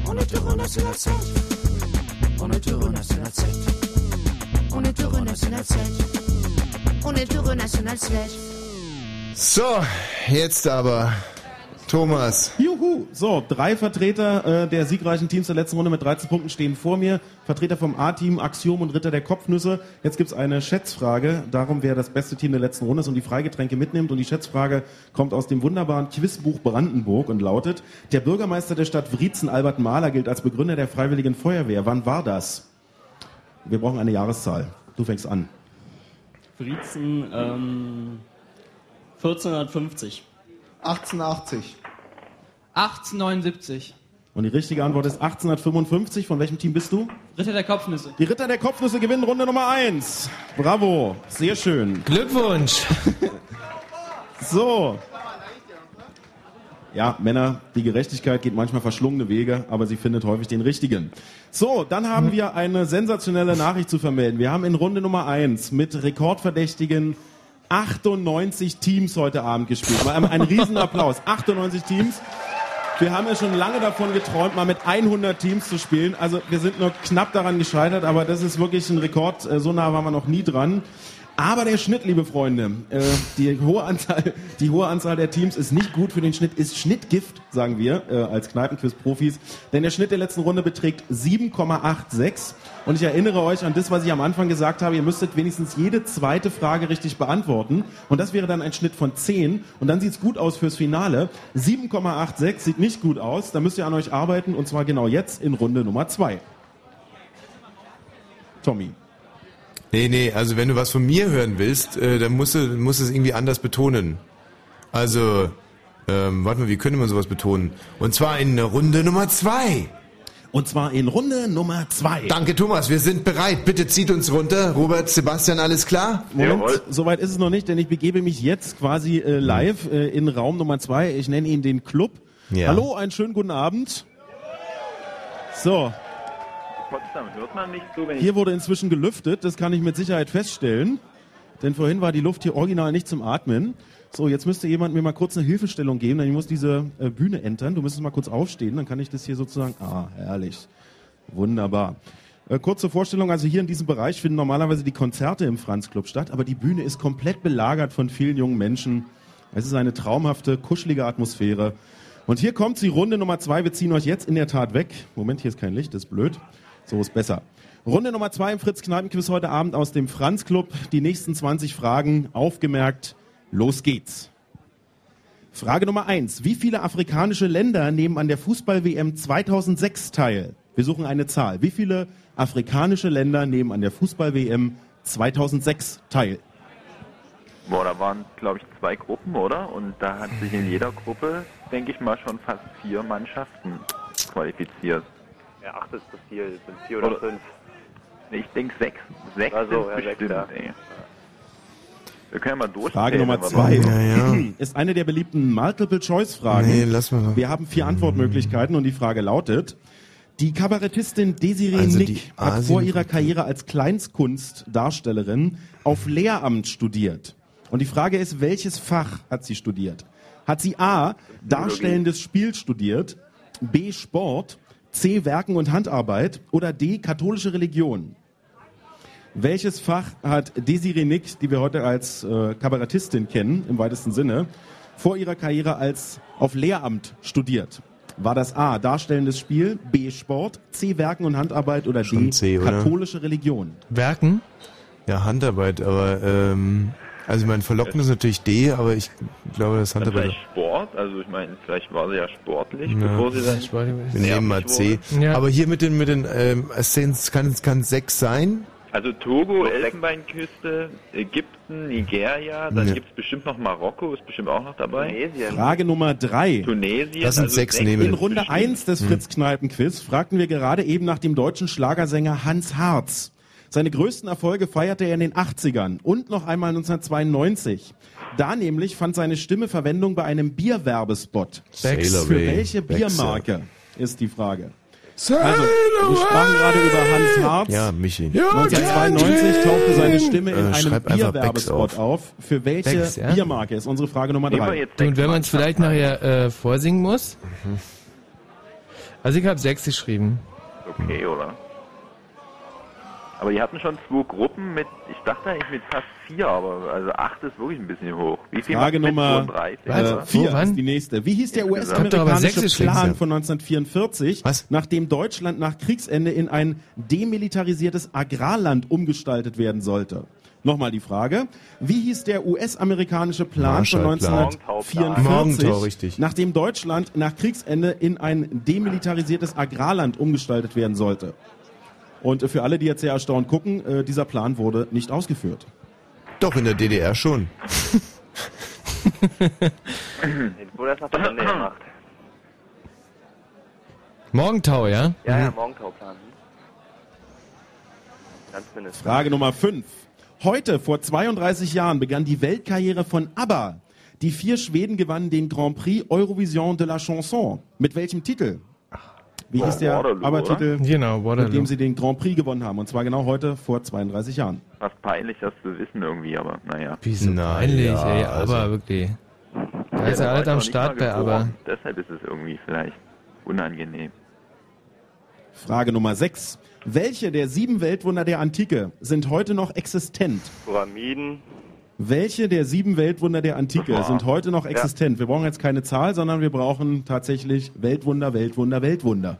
On est heureux, National 7. On est heureux, National 7. On est heureux, National 7. On est heureux, National 7. So, jetzt aber Thomas. Juhu. So, drei Vertreter äh, der siegreichen Teams der letzten Runde mit 13 Punkten stehen vor mir. Vertreter vom A-Team, Axiom und Ritter der Kopfnüsse. Jetzt gibt's eine Schätzfrage, darum wer das beste Team der letzten Runde ist und die Freigetränke mitnimmt. Und die Schätzfrage kommt aus dem wunderbaren Quizbuch Brandenburg und lautet, der Bürgermeister der Stadt Wriezen, Albert Mahler, gilt als Begründer der Freiwilligen Feuerwehr. Wann war das? Wir brauchen eine Jahreszahl. Du fängst an. Wriezen, ähm, 1450. 1880. 1879. Und die richtige Antwort ist 1855. Von welchem Team bist du? Ritter der Kopfnüsse. Die Ritter der Kopfnüsse gewinnen Runde Nummer 1. Bravo. Sehr schön. Glückwunsch. (laughs) So. Ja, Männer, die Gerechtigkeit geht manchmal verschlungene Wege, aber sie findet häufig den richtigen. So, dann haben wir eine sensationelle Nachricht zu vermelden. Wir haben in Runde Nummer 1 mit rekordverdächtigen 98 Teams heute Abend gespielt. Mal einen riesen Applaus. 98 Teams. Wir haben ja schon lange davon geträumt, mal mit 100 Teams zu spielen. Also wir sind nur knapp daran gescheitert, aber das ist wirklich ein Rekord. Äh, So nah waren wir noch nie dran. Aber der Schnitt, liebe Freunde, äh, die hohe Anzahl, die hohe Anzahl der Teams ist nicht gut für den Schnitt, ist Schnittgift, sagen wir äh, als Kneipenquiz-Profis. Denn der Schnitt der letzten Runde beträgt 7,86. Und ich erinnere euch an das, was ich am Anfang gesagt habe. Ihr müsstet wenigstens jede zweite Frage richtig beantworten. Und das wäre dann ein Schnitt von 10. Und dann sieht's gut aus fürs Finale. 7,86 sieht nicht gut aus. Da müsst ihr an euch arbeiten. Und zwar genau jetzt in Runde Nummer 2. Tommy. Nee, nee, also wenn du was von mir hören willst, äh, dann musst du, musst du es irgendwie anders betonen. Also, ähm, warte mal, wie könnte man sowas betonen? Und zwar in Runde Nummer zwei. Und zwar in Runde Nummer zwei. Danke, Thomas, wir sind bereit. Bitte zieht uns runter. Robert, Sebastian, alles klar? Moment, soweit ist es noch nicht, denn ich begebe mich jetzt quasi äh, live äh, in Raum Nummer zwei. Ich nenne ihn den Club. Ja. Hallo, einen schönen guten Abend. So, Potsdam hört man nicht so, wenn ich hier wurde inzwischen gelüftet, das kann ich mit Sicherheit feststellen. Denn vorhin war die Luft hier original nicht zum Atmen. So, jetzt müsste jemand mir mal kurz eine Hilfestellung geben, denn ich muss diese äh, Bühne entern. Du müsstest mal kurz aufstehen, dann kann ich das hier sozusagen. Ah, herrlich. Wunderbar. Äh, kurze Vorstellung, also hier in diesem Bereich finden normalerweise die Konzerte im Franz Club statt, aber die Bühne ist komplett belagert von vielen jungen Menschen. Es ist eine traumhafte, kuschelige Atmosphäre. Und hier kommt sie, Runde Nummer zwei. Wir ziehen euch jetzt in der Tat weg. Moment, hier ist kein Licht, das ist blöd. So ist besser. Runde Nummer zwei im Fritz Kneipenquiz heute Abend aus dem Franz Club. Die nächsten 20 Fragen aufgemerkt. Los geht's. Frage Nummer eins. Wie viele afrikanische Länder nehmen an der Fußball-WM 2006 teil? Wir suchen eine Zahl. Wie viele afrikanische Länder nehmen an der Fußball-WM 2006 teil? Boah, da waren, glaube ich, zwei Gruppen, oder? Und da hat sich in jeder Gruppe, denke ich mal, schon fast vier Mannschaften qualifiziert. Ja, acht ist zu viel, es sind vier oder, Oder- fünf. Ich denke sechs. Sechs Also, sind ja, sechs, bestimmt, ja. ey. Wir können ja mal durchzählen. Frage Nummer zwei wollen. (clears throat) ist eine der beliebten Multiple-Choice-Fragen. Nee, lass mal. Wir haben vier Antwortmöglichkeiten und die Frage lautet, die Kabarettistin Desiree Also Nick hat vor ihrer Karriere als Kleinstkunstdarstellerin auf Lehramt studiert. Und die Frage ist, welches Fach hat sie studiert? Hat sie A, darstellendes Spiel studiert, B, Sport, C, Werken und Handarbeit oder D, katholische Religion? Welches Fach hat Desiree Nick, die wir heute als äh, Kabarettistin kennen, im weitesten Sinne, vor ihrer Karriere als auf Lehramt studiert? War das A, darstellendes Spiel, B, Sport, C, Werken und Handarbeit oder Schon D, C, oder? katholische Religion? Werken? Ja, Handarbeit, aber ähm, also ich meine, verlockend ist natürlich D, aber ich glaube, das Handarbeit. vielleicht Sport, also ich meine, vielleicht war sie ja sportlich, Ja. bevor sie dann Wir nehmen mal C. wurde. Aber hier mit den mit den ähm, es sind- kann es kann sechs sein. Also Togo, Elfenbeinküste, Ägypten, Nigeria, dann Ja. gibt's bestimmt noch Marokko, ist bestimmt auch noch dabei. Tunesien. Frage Nummer drei. Tunesien. Das sind also sechs nehmen. In Runde 1 des Hm. Fritz-Kneipen-Quiz fragten wir gerade eben nach dem deutschen Schlagersänger Hans Harz. Seine größten Erfolge feierte er in den 80ern und noch einmal 1992. Da nämlich fand seine Stimme Verwendung bei einem Bierwerbespot. Sailor Für welche. Biermarke ist die Frage? Also, wir sprachen gerade über Hans Harz. Ja, Michi. 1992 tauchte seine Stimme in Äh, einem Becks Bierwerbespot auf. Für welche Becks, ja? Biermarke ist unsere Frage Nummer drei? und wenn man es vielleicht nachher äh, vorsingen muss? Mhm. Also ich habe sechs geschrieben. Okay, oder? Aber die hatten schon zwei Gruppen mit, ich dachte eigentlich mit fast vier, aber also acht ist wirklich ein bisschen hoch. Wie viel Frage Nummer 32, äh, vier wann? ist die nächste. Wie hieß der US-amerikanische Plan von 1944, nachdem Deutschland nach Kriegsende in ein demilitarisiertes Agrarland umgestaltet werden sollte? Nochmal die Frage. Wie hieß der US-amerikanische Plan von Marshallplan. 1944, Morgenthau, richtig. nachdem Deutschland nach Kriegsende in ein demilitarisiertes Agrarland umgestaltet werden sollte? Und für alle, die jetzt sehr erstaunt gucken, äh, dieser Plan wurde nicht ausgeführt. Doch in der DDR schon. Jetzt wurde das nach der Ende gemacht. Morgentau, ja? Ja, ja, Morgentauplan. Ganz mindestens. Frage Nummer 5. Heute, vor 32 Jahren, begann die Weltkarriere von ABBA. Die vier Schweden gewannen den Grand Prix Eurovision de la Chanson. Mit welchem Titel? Wie hieß der Waterloo, Genau, mit dem sie den Grand Prix gewonnen haben? Und zwar genau heute, vor 32 Jahren. Fast peinlich, das zu wissen irgendwie, aber naja. Wieso Na peinlich, ja, ey, also- aber wirklich. Da ist ja war alles noch am Start bei aber. Deshalb ist es irgendwie vielleicht unangenehm. Frage Nummer 6. Welche der sieben Weltwunder der Antike sind heute noch existent? Pyramiden. Welche der sieben Weltwunder der Antike Ja. sind heute noch existent? Wir brauchen jetzt keine Zahl, sondern wir brauchen tatsächlich Weltwunder, Weltwunder, Weltwunder.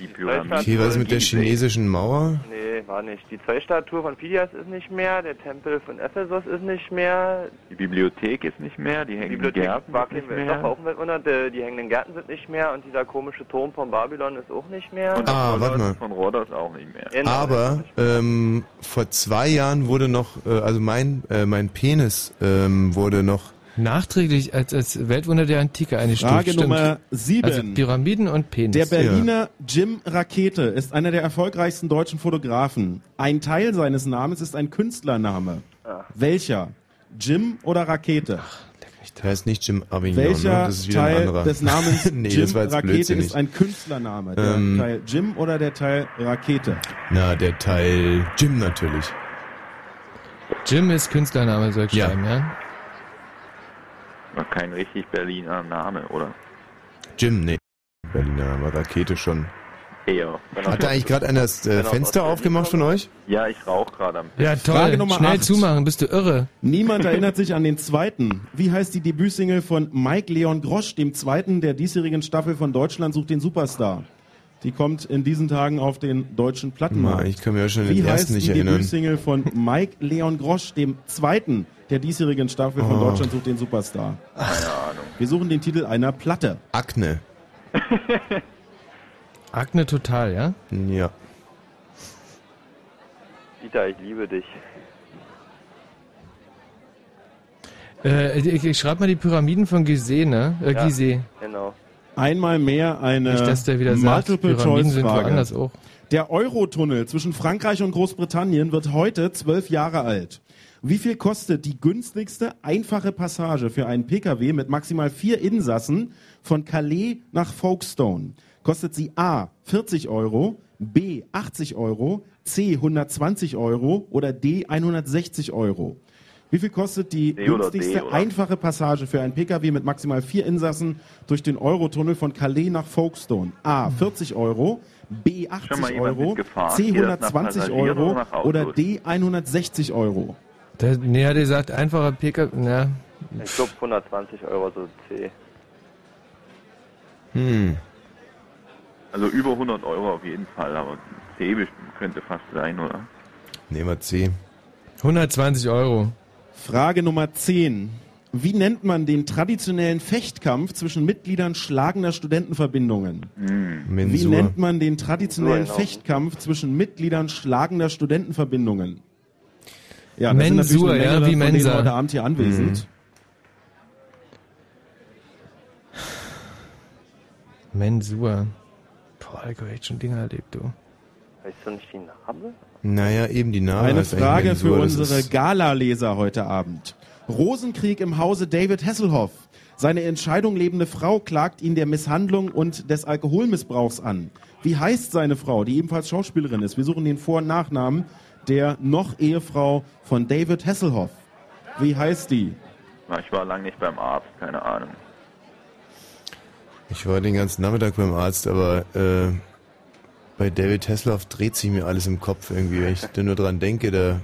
Die Pyramiden. Okay, was ist mit der chinesischen Mauer? Nee, war nicht. Die Zweistatue von Phidias ist nicht mehr, der Tempel von Ephesus ist nicht mehr, Die Bibliothek ist nicht mehr, die hängenden Bibliothek Gärten war ist nicht doch, mehr. auch die, die hängenden Gärten sind nicht mehr und dieser komische Turm von Babylon ist auch nicht mehr. Und Ah, warte mal. von Rhodos auch nicht mehr. Genau, Aber ähm, vor zwei Jahren wurde noch, äh, also mein äh, mein Penis ähm, wurde noch Nachträglich als, als Weltwunder der Antike eingestuft. Frage stimmt. Nummer 7. Also Pyramiden und Penis. Der Berliner Jim Rakete ist einer der erfolgreichsten deutschen Fotografen. Ein Teil seines Namens ist ein Künstlername. Ah. Welcher? Jim oder Rakete? Der heißt nicht Jim Avignon, Welcher ne? Das ist wieder ein Teil anderer. des Namens (laughs) nee, Jim das war jetzt Rakete blödsinnig. ist ein Künstlername? Der Ähm. Teil Jim oder der Teil Rakete? Na, der Teil Jim natürlich. Jim ist Künstlername, soll ich Ja. schreiben, ja? War kein richtig Berliner Name, oder? Jim, nee. Berliner, aber Rakete schon. Eher. Hat da eigentlich gerade einer das äh, Fenster aufgemacht von euch? Ja, ich rauche gerade am Ja, toll. Frage Nummer Schnell acht. zumachen, bist du irre. Niemand (laughs) erinnert sich an den zweiten. Wie heißt die Debütsingle von Mike Leon Grosch, dem zweiten der diesjährigen Staffel von Deutschland sucht den Superstar? Die kommt in diesen Tagen auf den deutschen Plattenmarkt. ich kann mir ja schon Wie den heißt ersten nicht die erinnern. Debütsingle von Mike Leon Grosch, dem zweiten der diesjährigen Staffel von Oh. Deutschland sucht den Superstar? Keine Ahnung. Wir suchen den Titel einer Platte. Akne. (laughs) Akne total, ja? Ja. Dieter, ich liebe dich. Äh, ich ich schreibe mal die Pyramiden von Gizeh, ne? Äh, Ja. Gizeh. Genau. Einmal mehr eine Nicht, dass der wieder sagt, Pyramiden sind Multiple-Choice-Frage. woanders auch. Der Eurotunnel zwischen Frankreich und Großbritannien wird heute zwölf Jahre alt. Wie viel kostet die günstigste einfache Passage für einen Pkw mit maximal vier Insassen von Calais nach Folkestone? Kostet sie A 40 Euro, B 80 Euro, C 120 Euro oder D 160 Euro? Wie viel kostet die D D, günstigste oder? einfache Passage für einen Pkw mit maximal vier Insassen durch den Eurotunnel von Calais nach Folkestone? A. 40 Euro, B. Schon 80 mal jemand Euro? C. Geht das nach 120 Passagieren Euro oder D. 160 Euro? Der, nee, hat gesagt, einfacher Pkw, na, Ich glaube 120 Euro so C. Hm. Also über 100 Euro auf jeden Fall, aber C könnte fast sein, oder? Nehmen wir C. 120 Euro. Frage Nummer 10. Wie nennt man den traditionellen Fechtkampf zwischen Mitgliedern schlagender Studentenverbindungen? Wie Mensur. nennt man den traditionellen. Fechtkampf zwischen Mitgliedern schlagender Studentenverbindungen? Ja, das Mensur, sind natürlich eine ja, wie von denen Mensa. heute Abend hier anwesend. Mensur. Boah, ich habe echt schon Dinge erlebt, du. Weißt du nicht die Narbe? Naja, eben die Name. Eine Frage für unsere Gala-Leser heute Abend. Rosenkrieg im Hause David Hasselhoff. Seine Entscheidung lebende Frau klagt ihn der Misshandlung und des Alkoholmissbrauchs an. Wie heißt seine Frau, die ebenfalls Schauspielerin ist? Wir suchen den Vor- und Nachnamen der noch Ehefrau von David Hasselhoff. Wie heißt die? Ich war lange nicht beim Arzt, keine Ahnung. Ich war den ganzen Nachmittag beim Arzt, aber äh, bei David Hasselhoff dreht sich mir alles im Kopf irgendwie. Wenn ich da nur dran denke, da...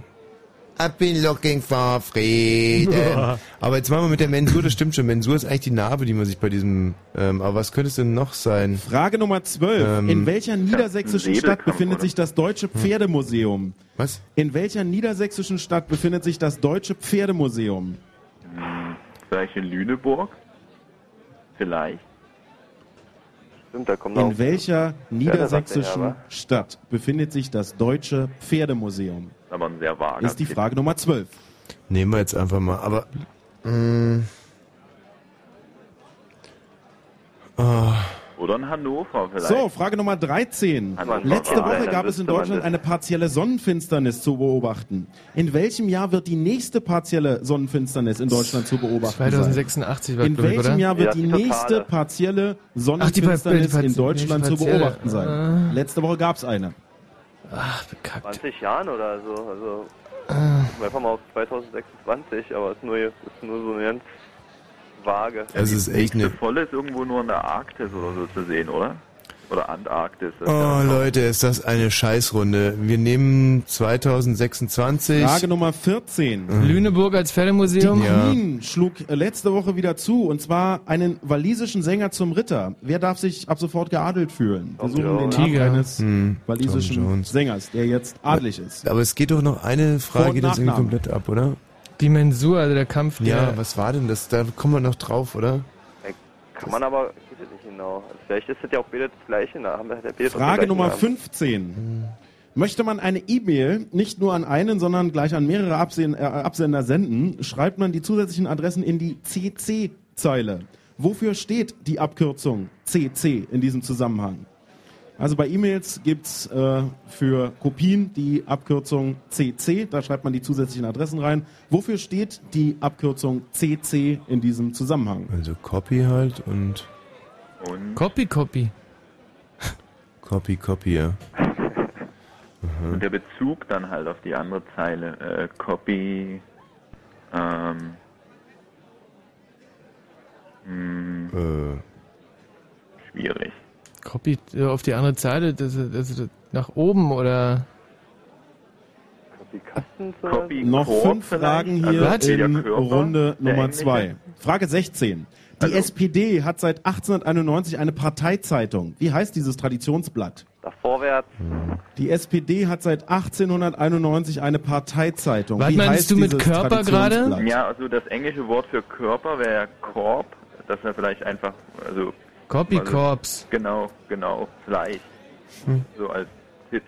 I've been looking for freedom. (laughs) aber jetzt machen wir mit der Mensur, das stimmt schon. Mensur ist eigentlich die Narbe, die man sich bei diesem... Ähm, aber was könnte es denn noch sein? Frage Nummer 12. Ähm, In welcher niedersächsischen Stadt befindet sich das Deutsche Pferdemuseum? Was? In welcher niedersächsischen Stadt befindet sich das Deutsche Pferdemuseum? Hm, vielleicht in Lüneburg? Vielleicht. Stimmt, da kommt In welcher niedersächsischen? Stadt befindet sich das Deutsche Pferdemuseum? Aber ein sehr vager Ist die Tipp. Frage Nummer 12. Nehmen wir jetzt einfach mal, aber... Mh, oh, Oder in Hannover vielleicht. So, Frage Nummer 13. Hannover. Letzte Ja, Woche dann gab es in Deutschland eine partielle Sonnenfinsternis zu beobachten. In welchem Jahr wird die nächste partielle Sonnenfinsternis in Deutschland zu beobachten sein? 2086 war In welchem oder? Jahr wird Ja, die die nächste partielle Ach, die Sonnenfinsternis par- in Deutschland zu beobachten sein? Ah. Letzte Woche gab es eine. Ach, bekackt. 20 Jahren oder so. Also Ah. einfach mal auf 2026, aber es ist nur, ist nur so eine ganz vage. es ist echt eine... Voll ist irgendwo nur in der Arktis oder so zu sehen, oder? Oder Antarktis. Oh Leute, ist das eine Scheißrunde. Wir nehmen 2026. Frage Nummer 14. Lüneburg als Pferdemuseum? Die Ja. Queen schlug letzte Woche wieder zu, und zwar einen walisischen Sänger zum Ritter. Wer darf sich ab sofort geadelt fühlen? Wir suchen den Namen Tiger. eines Hm, walisischen. Sängers, der jetzt adelig ist. Aber es geht doch noch eine Frage, geht jetzt irgendwie komplett ab, oder? Die Mensur, also der Kampf der... Ja, was war denn das? Da kommen wir noch drauf, oder? Kann man aber, ich weiß es nicht genau. Vielleicht ist das ja auch beide das gleiche. Da haben wir ja beide Frage Nummer gleichen 15. Möchte man eine E-Mail nicht nur an einen, sondern gleich an mehrere Absen äh, Absender senden, schreibt man die zusätzlichen Adressen in die CC-Zeile. Wofür steht die Abkürzung CC in diesem Zusammenhang? Also bei E-Mails gibt's äh, für Kopien die Abkürzung CC, da schreibt man die zusätzlichen Adressen rein. Wofür steht die Abkürzung CC in diesem Zusammenhang? Also Copy halt und Und Copy, Copy. Copy, Copy, ja. (laughs) Und der Bezug dann halt auf die andere Zeile, äh, Copy, ähm, mh, Äh, schwierig. Copy äh, auf die andere Seite, das, das, das, nach oben oder... Copy Noch fünf vielleicht? Fragen hier Also der in Körper, Runde Nummer zwei. Frage 16. Die Also- SPD hat seit 1891 eine Parteizeitung. Wie heißt dieses Traditionsblatt? Da vorwärts. Die SPD hat seit 1891 eine Parteizeitung. Was Wie meinst heißt du mit Körper gerade? Ja, also das englische Wort für Körper wäre ja Korb. Das wäre vielleicht einfach, also. Copy also, Corps. Genau, genau, vielleicht. Hm. So als Tipp.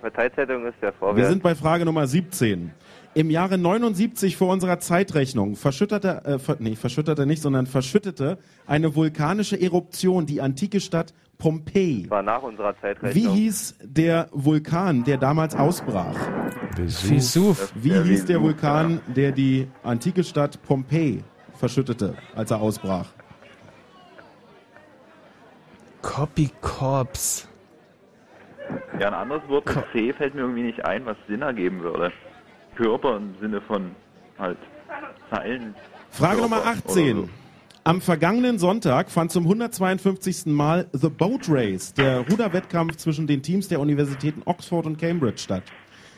Parteizeitung ist der Wir Vorwärts. sind bei Frage Nummer 17. Im Jahre 79 vor unserer Zeitrechnung verschüttete, äh, ver, nee, verschüttete nicht, sondern verschüttete eine vulkanische Eruption die antike Stadt Pompeji. war nach unserer Wie Zeitrechnung. hieß der Vulkan, der damals ausbrach? Vesuv. Wie hieß der Vulkan, der die antike Stadt Pompeji verschüttete, als er ausbrach? Copy Corps. Ja, ein anderes Wort mit C fällt mir irgendwie nicht ein, was Sinn ergeben würde. Körper im Sinne von halt Zeilen. Frage Nummer Körper 18. oder so. Am vergangenen Sonntag fand zum 152. Mal The Boat Race, der Ruderwettkampf zwischen den Teams der Universitäten Oxford und Cambridge statt.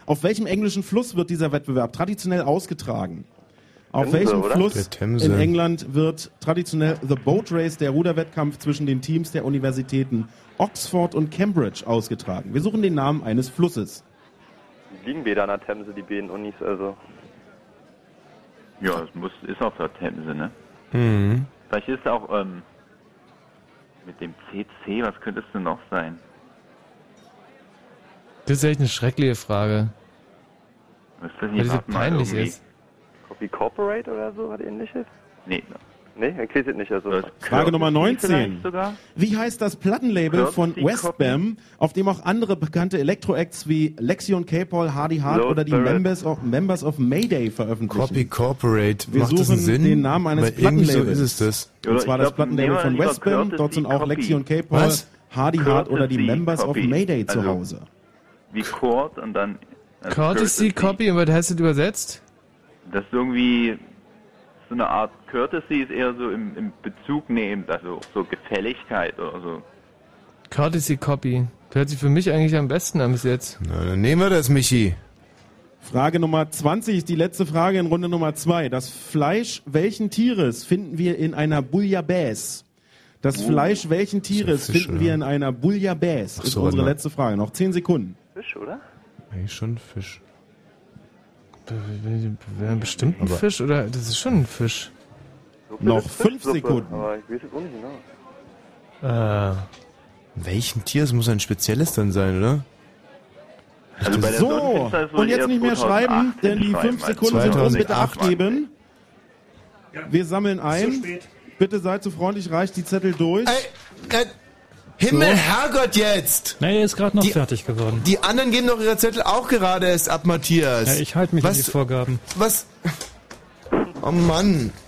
Auf welchem englischen Fluss wird dieser Wettbewerb traditionell ausgetragen? Auf welchem oder? Fluss in England wird traditionell The Boat Race, der Ruderwettkampf zwischen den Teams der Universitäten Oxford und Cambridge ausgetragen? Wir suchen den Namen eines Flusses. Die liegen weder an der Themse, die beiden Unis, also. Ja, es muss, ist auf der Themse, ne? Mhm. Vielleicht ist auch ähm, mit dem CC, was könnte es denn noch sein? Das ist echt eine schreckliche Frage. Ist das Weil so warte mal, peinlich irgendwie- ist. Copy Corporate oder so, was ähnliches? Nee. Nee, er kriegt es nicht, also. Frage Nummer 19. vielleicht sogar? Wie heißt das Plattenlabel von Courtesy Westbam, auf dem auch andere bekannte Elektro-Acts wie Lexion K-Paul, Hardy Hart Low oder die. Members of, Members of Mayday veröffentlichen? Copy Corporate. Wir Macht das suchen einen Sinn? den Namen eines Weil irgendwie so Plattenlabels. ist es das. Und Oder zwar ich das glaub, Plattenlabel von Westbam. Dort sind auch Copy. Lexion K-Paul? Hardy Hart oder die Members of Copy. Mayday zu Also- Hause. Wie Chord und dann. also Courtesy Copy, und was heißt das übersetzt? Das ist irgendwie so eine Art Courtesy ist eher so im, im Bezug nehmend, also so Gefälligkeit oder so. Courtesy Copy. Hört sich für mich eigentlich am besten an bis jetzt. Na, dann nehmen wir das, Michi. Frage Nummer 20 ist die letzte Frage in Runde Nummer 2. Das Fleisch welchen Tieres finden wir in einer Bouillabaisse? Das Oh. Fleisch welchen Tieres Fisch, finden oder? wir in einer Bouillabaisse? Ach Ist so, unsere mal. letzte Frage. Noch 10 Sekunden. Fisch, oder? Eigentlich schon Fisch. Wäre bestimmt ein Aber- Fisch oder? Das ist schon ein Fisch. Noch 5 Suppe, Sekunden. Aber ich weiß es auch nicht genau. Äh. Welchen Tier? Es muss ein spezielles dann sein, oder? Also bei der So, und jetzt nicht mehr 2008 schreiben, denn die hinschreiben, 5 als Sekunden sind um. Bitte 2008. abgeben. Wir sammeln ein. Bitte seid so freundlich, reicht die Zettel durch. Himmel, So. Herrgott jetzt! Na, er ist gerade noch Die- fertig geworden. Die anderen geben doch ihre Zettel auch gerade erst ab, Matthias. Ja, ich halte mich was, an die Vorgaben. Was? Oh Mann. (laughs)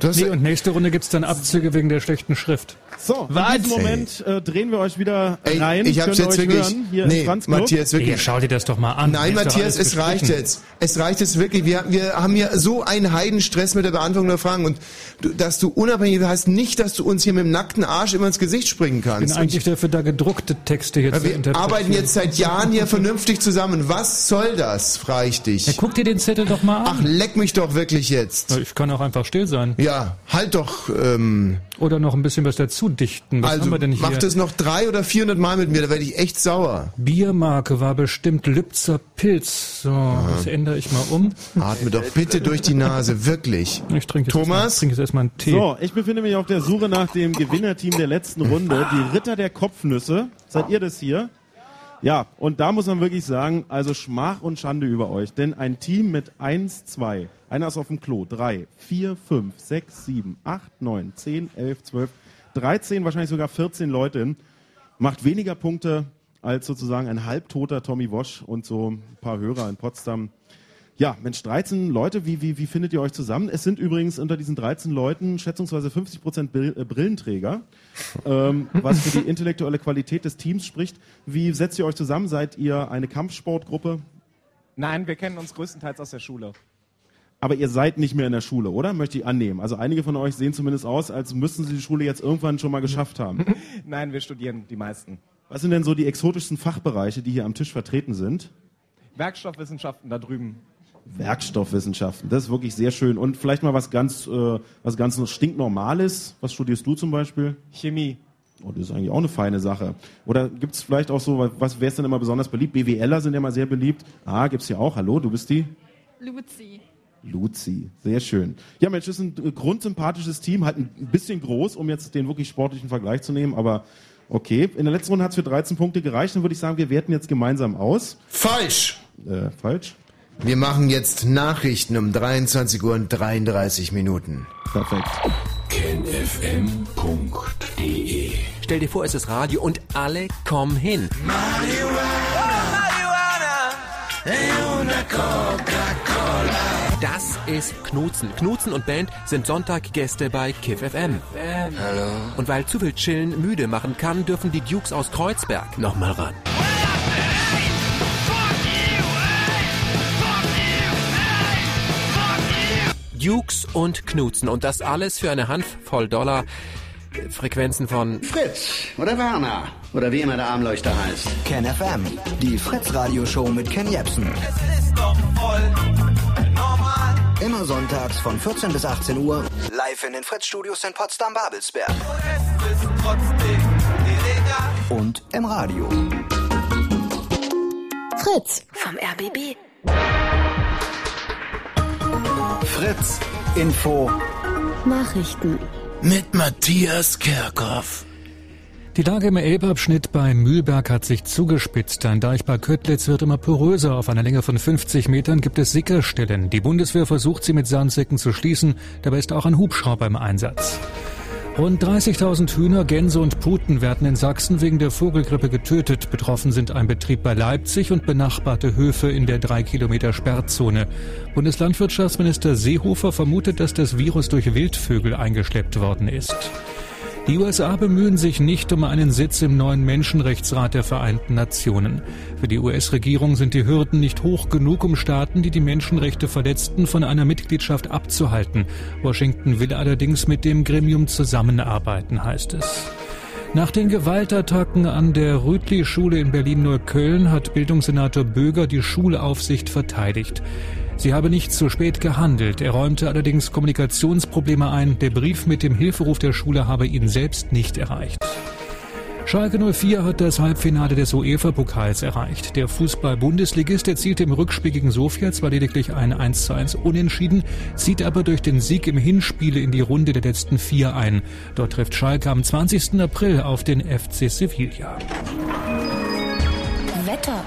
Du hast Nee, und nächste Runde gibt's dann Abzüge wegen der schlechten Schrift. So, in diesem Moment äh, drehen wir euch wieder Ey, rein. ich hab's Könnt jetzt euch wirklich. hören, hier nee. Matthias, wirklich. Ja, schau dir das doch mal an. Nein, Ist Matthias, es reicht jetzt. Es reicht jetzt wirklich. Wir, wir haben hier so einen Heidenstress mit der Beantwortung der Fragen und du, dass du unabhängig heißt nicht, dass du uns hier mit dem nackten Arsch immer ins Gesicht springen Ich bin kannst. eigentlich dafür da, gedruckte Texte jetzt zu wir interpretieren. arbeiten jetzt seit Jahren hier vernünftig zusammen. Was soll das, frage ich dich. Ja, guck dir den Zettel doch mal Ach, an. leck mich doch wirklich jetzt. Ich kann auch einfach still sein. Ja, halt doch. Ähm, Oder noch ein bisschen was dazu dichten. Was also haben wir denn hier? mach das noch drei oder vierhundert Mal mit mir, da werde ich echt sauer. Biermarke war bestimmt Lübzer Pilz. So, das ändere ich mal um. Atme doch bitte durch die Nase, wirklich. Ich trinke jetzt Thomas? Erstmal, trinke jetzt erstmal einen Tee. So, ich befinde mich auf der Suche nach dem Gewinnerteam der letzten Runde, die Ritter der Kopfnüsse. Seid ihr das hier? Ja, und da muss man wirklich sagen, also Schmach und Schande über euch, denn ein Team mit 1, 2, einer ist auf dem Klo, 3, 4, 5, 6, 7, 8, 9, 10, 11, 12, 13, wahrscheinlich sogar 14 Leute, macht weniger Punkte als sozusagen ein halbtoter Tommy Wosch und so ein paar Hörer in Potsdam. Ja, Mensch, 13 Leute, wie, wie, wie findet ihr euch zusammen? Es sind übrigens unter diesen 13 Leuten schätzungsweise 50 Prozent äh, Brillenträger, ähm, was für die intellektuelle Qualität des Teams spricht. Wie setzt ihr euch zusammen? Seid ihr eine Kampfsportgruppe? Nein, wir kennen uns größtenteils aus der Schule. Aber ihr seid nicht mehr in der Schule, oder? Möchte ich annehmen. Also einige von euch sehen zumindest aus, als müssten sie die Schule jetzt irgendwann schon mal geschafft haben. (laughs) Nein, wir studieren die meisten. Was sind denn so die exotischsten Fachbereiche, die hier am Tisch vertreten sind? Werkstoffwissenschaften da drüben. Werkstoffwissenschaften, das ist wirklich sehr schön. Und vielleicht mal was ganz, äh, was ganz stinknormales. Was studierst du zum Beispiel? Chemie. Oh, das ist eigentlich auch eine feine Sache. Oder gibt es vielleicht auch so, was wer ist denn immer besonders beliebt? BWLer sind ja mal sehr beliebt. Ah, gibt's ja auch. Hallo, du bist die? Luzi. Luzi, sehr schön. Ja, Mensch, das ist ein grundsympathisches Team, halt ein bisschen groß, um jetzt den wirklich sportlichen Vergleich zu nehmen, aber okay. In der letzten Runde hat es für 13 Punkte gereicht, dann würde ich sagen, wir werten jetzt gemeinsam aus. Falsch! Äh, falsch? Wir machen jetzt Nachrichten um 23 Uhr und 33 Minuten. Perfekt. kenfm.de Stell dir vor, es ist Radio und alle kommen hin. Das ist Knutzen. Knutzen und Band sind Sonntag Gäste bei Kiff FM. Hallo. Und weil zu viel Chillen müde machen kann, dürfen die Dukes aus Kreuzberg nochmal ran. Dukes und Knutzen und das alles für eine Handvoll Dollar. Frequenzen von Fritz oder Werner oder wie immer der Armleuchter heißt. Ken FM, die Fritz-Radioshow mit Ken Jebsen. Immer sonntags von 14 bis 18 Uhr live in den Fritz-Studios in Potsdam-Babelsberg. Und im Radio. Fritz vom RBB. Fritz Info Nachrichten. Mit Matthias Kerkhoff. Die Lage im Elbabschnitt bei Mühlberg hat sich zugespitzt. Ein Deich bei Köttlitz wird immer poröser. Auf einer Länge von 50 Metern gibt es Sickerstellen. Die Bundeswehr versucht sie mit Sandsäcken zu schließen. Dabei ist auch ein Hubschrauber im Einsatz. Rund 30.000 Hühner, Gänse und Puten werden in Sachsen wegen der Vogelgrippe getötet. Betroffen sind ein Betrieb bei Leipzig und benachbarte Höfe in der drei Kilometer Sperrzone. Bundeslandwirtschaftsminister Seehofer vermutet, dass das Virus durch Wildvögel eingeschleppt worden ist. Die USA bemühen sich nicht um einen Sitz im neuen Menschenrechtsrat der Vereinten Nationen. Für die US-Regierung sind die Hürden nicht hoch genug, um Staaten, die die Menschenrechte verletzten, von einer Mitgliedschaft abzuhalten. Washington will allerdings mit dem Gremium zusammenarbeiten, heißt es. Nach den Gewaltattacken an der Rütli-Schule in Berlin-Neukölln hat Bildungssenator Böger die Schulaufsicht verteidigt. Sie habe nicht zu spät gehandelt. Er räumte allerdings Kommunikationsprobleme ein. Der Brief mit dem Hilferuf der Schule habe ihn selbst nicht erreicht. Schalke 04 hat das Halbfinale des UEFA-Pokals erreicht. Der Fußball-Bundesligist erzielte im Rückspiel gegen Sofia zwar lediglich ein 1 zu 1 Unentschieden, zieht aber durch den Sieg im Hinspiel in die Runde der letzten vier ein. Dort trifft Schalke am 20. April auf den FC Sevilla. Wetter.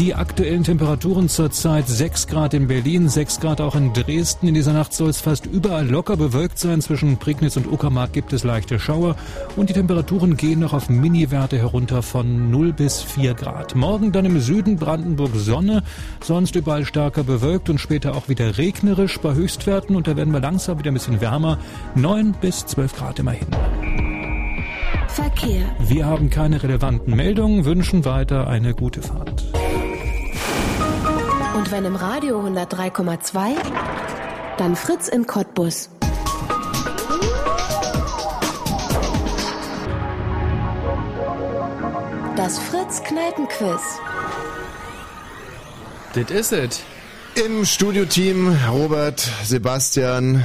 Die aktuellen Temperaturen zurzeit 6 Grad in Berlin, 6 Grad auch in Dresden. In dieser Nacht soll es fast überall locker bewölkt sein. Zwischen Prignitz und Uckermark gibt es leichte Schauer und die Temperaturen gehen noch auf Mini-Werte herunter von 0 bis 4 Grad. Morgen dann im Süden Brandenburg Sonne, sonst überall stärker bewölkt und später auch wieder regnerisch bei Höchstwerten und da werden wir langsam wieder ein bisschen wärmer. 9 bis 12 Grad immerhin. Verkehr. Wir haben keine relevanten Meldungen, wünschen weiter eine gute Fahrt. Und wenn im Radio 103,2, dann Fritz in Cottbus. Das Fritz Kneipenquiz. Das ist es. Im Studioteam Robert, Sebastian.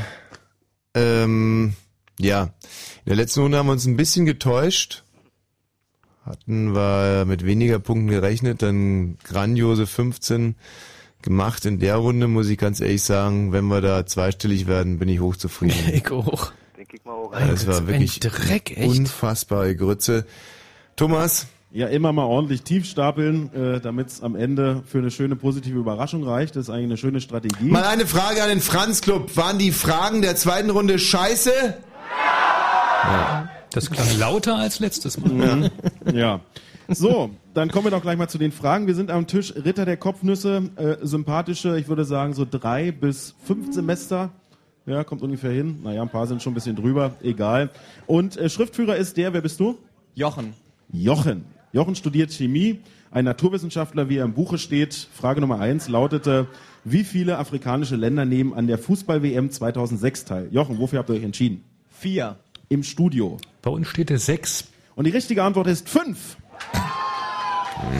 Ähm, ja, in der letzten Runde haben wir uns ein bisschen getäuscht. Hatten wir mit weniger Punkten gerechnet, dann grandiose 15 gemacht. In der Runde muss ich ganz ehrlich sagen, wenn wir da zweistellig werden, bin ich hochzufrieden. (laughs) Ich auch. Denke ich mal auch. Ja, das war wirklich Dreck, echt. unfassbare Grütze. Thomas, Ja, immer mal ordentlich tief stapeln, äh, damit es am Ende für eine schöne positive Überraschung reicht. Das ist eigentlich eine schöne Strategie. mal eine Frage an den Franz Club. Waren die Fragen der zweiten Runde scheiße? Das klang lauter als letztes Mal. Ja. ja. So, dann kommen wir doch gleich mal zu den Fragen. Wir sind am Tisch Ritter der Kopfnüsse, äh, sympathische, ich würde sagen so drei bis fünf Semester. Ja, kommt ungefähr hin. Naja, ein paar sind schon ein bisschen drüber, egal. Und äh, Schriftführer ist der, wer bist du? Jochen. Jochen. Jochen studiert Chemie, ein Naturwissenschaftler, wie er im Buche steht. Frage Nummer eins lautete, wie viele afrikanische Länder nehmen an der Fußball-WM 2006 teil? Jochen, wofür habt ihr euch entschieden? Vier. Im Studio. Bei uns steht es sechs. Und die richtige Antwort ist fünf.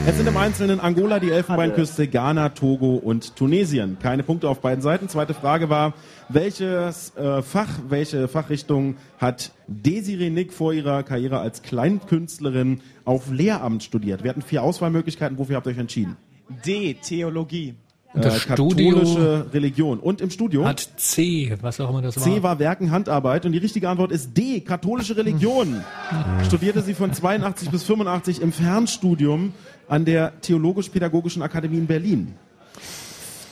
Es sind im Einzelnen Angola, die Elfenbeinküste, Ghana, Togo und Tunesien. Keine Punkte auf beiden Seiten. Zweite Frage war, welches äh, Fach, welche Fachrichtung hat Desiree Nick vor ihrer Karriere als Kleinkünstlerin auf Lehramt studiert? Wir hatten vier Auswahlmöglichkeiten. Wofür habt ihr euch entschieden? D. Theologie. Und das Äh, katholische Religion. Und im Studio? hat C, was auch immer das C war. war Werken Handarbeit und die richtige Antwort ist D, katholische Religion. Studierte sie von 82 bis 85 im Fernstudium an der Theologisch-Pädagogischen Akademie in Berlin.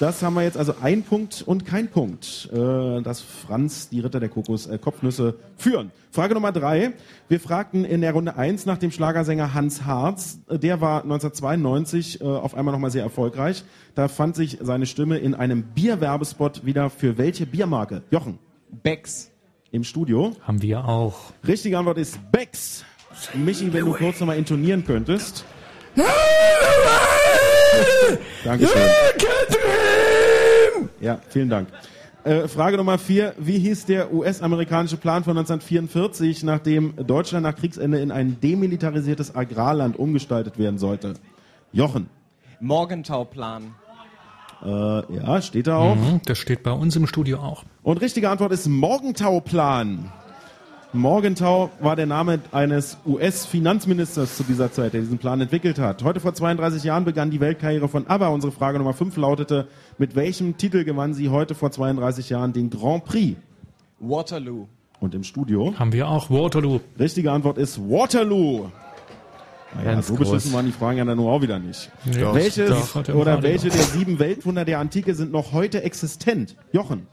Das haben wir jetzt also ein Punkt und kein Punkt, äh, dass Franz die Ritter der Kokos äh, Kopfnüsse führen. Frage Nummer drei. Wir fragten in der Runde eins nach dem Schlagersänger Hans Harz. Der war 1992 äh, auf einmal nochmal sehr erfolgreich. Da fand sich seine Stimme in einem Bierwerbespot wieder für welche Biermarke? Jochen. Becks. Im Studio. Haben wir auch. Richtige Antwort ist Becks. Michi, wenn du kurz nochmal intonieren könntest. Dankeschön. Ja, vielen Dank. Äh, Frage Nummer vier. Wie hieß der US-amerikanische Plan von 1944, nachdem Deutschland nach Kriegsende in ein demilitarisiertes Agrarland umgestaltet werden sollte? Jochen. Morgenthau-Plan. Äh, ja, steht da auch. Mhm, das steht bei uns im Studio auch. Und richtige Antwort ist Morgenthau-Plan. Morgenthau war der Name eines US-Finanzministers zu dieser Zeit, der diesen Plan entwickelt hat. Heute vor 32 Jahren begann die Weltkarriere von ABBA. Unsere Frage Nummer 5 lautete, mit welchem Titel gewann sie heute vor 32 Jahren den Grand Prix? Waterloo. Und im Studio? Haben wir auch Waterloo. Richtige Antwort ist Waterloo. Naja, Ganz so beschissen waren die Fragen ja dann nur auch wieder nicht. Nee, doch, Welches doch, er oder welche der sieben Weltwunder der Antike sind noch heute existent? Jochen.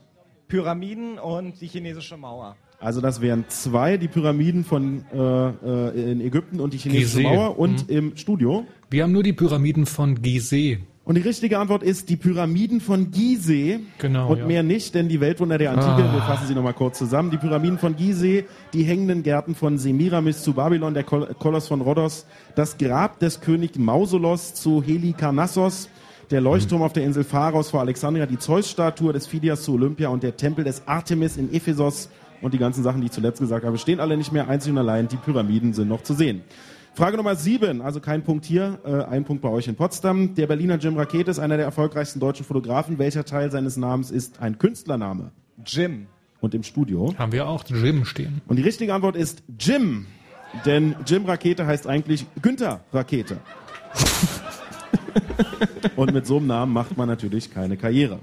Pyramiden und die chinesische Mauer. Also das wären zwei, die Pyramiden von äh, äh, in Ägypten und die chinesische Gizeh. Mauer und Mhm. im Studio. Wir haben nur die Pyramiden von Gizeh. Und die richtige Antwort ist die Pyramiden von Gizeh. Genau, Und ja. mehr nicht, denn die Weltwunder der Antike, Ah. wir fassen sie nochmal kurz zusammen. Die Pyramiden von Gizeh, die hängenden Gärten von Semiramis zu Babylon, der Kol Koloss von Rhodos, das Grab des Königs Mausolos zu Helikarnassos, der Leuchtturm auf der Insel Pharos vor Alexandria, die Zeus-Statue des Phidias zu Olympia und der Tempel des Artemis in Ephesos und die ganzen Sachen, die ich zuletzt gesagt habe, stehen alle nicht mehr einzig und allein. Die Pyramiden sind noch zu sehen. Frage Nummer sieben, also kein Punkt hier, äh, ein Punkt bei euch in Potsdam. Der Berliner Jim Rakete ist einer der erfolgreichsten deutschen Fotografen. Welcher Teil seines Namens ist ein Künstlername? Jim. Und im Studio? Haben wir auch Jim stehen. Und die richtige Antwort ist Jim. Denn Jim Rakete heißt eigentlich Günther Rakete. (laughs) und mit so einem Namen macht man natürlich keine Karriere.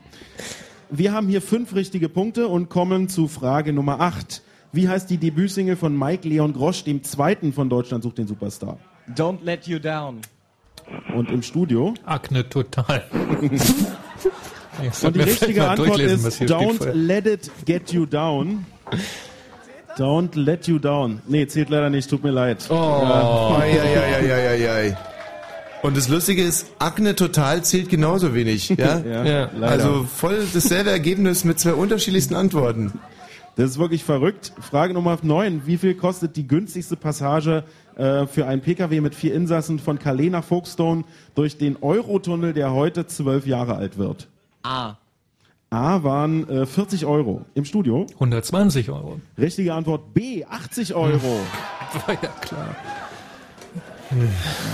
Wir haben hier fünf richtige Punkte und kommen zu Frage Nummer acht. Wie heißt die Debütsingle von Mike Leon Grosch, dem zweiten von Deutschland sucht den Superstar? Don't let you down. Und im Studio? Akne total. (laughs) Und die richtige Antwort ist Don't let it get you down. Don't let you down. Nee, zählt leider nicht, tut mir leid. Oh, ei, ei, ei, ei, ei, ei. Und das Lustige ist, Akne total zählt genauso wenig. Ja? (laughs) Ja, Ja. Also voll dasselbe Ergebnis mit zwei unterschiedlichsten Antworten. Das ist wirklich verrückt. Frage Nummer 9. Wie viel kostet die günstigste Passage äh, für einen Pkw mit vier Insassen von Calais nach Folkestone durch den Eurotunnel, der heute zwölf Jahre alt wird? A. A waren äh, 40 Euro. Im Studio? 120 Euro. Richtige Antwort B, 80 Euro. War (laughs) ja klar.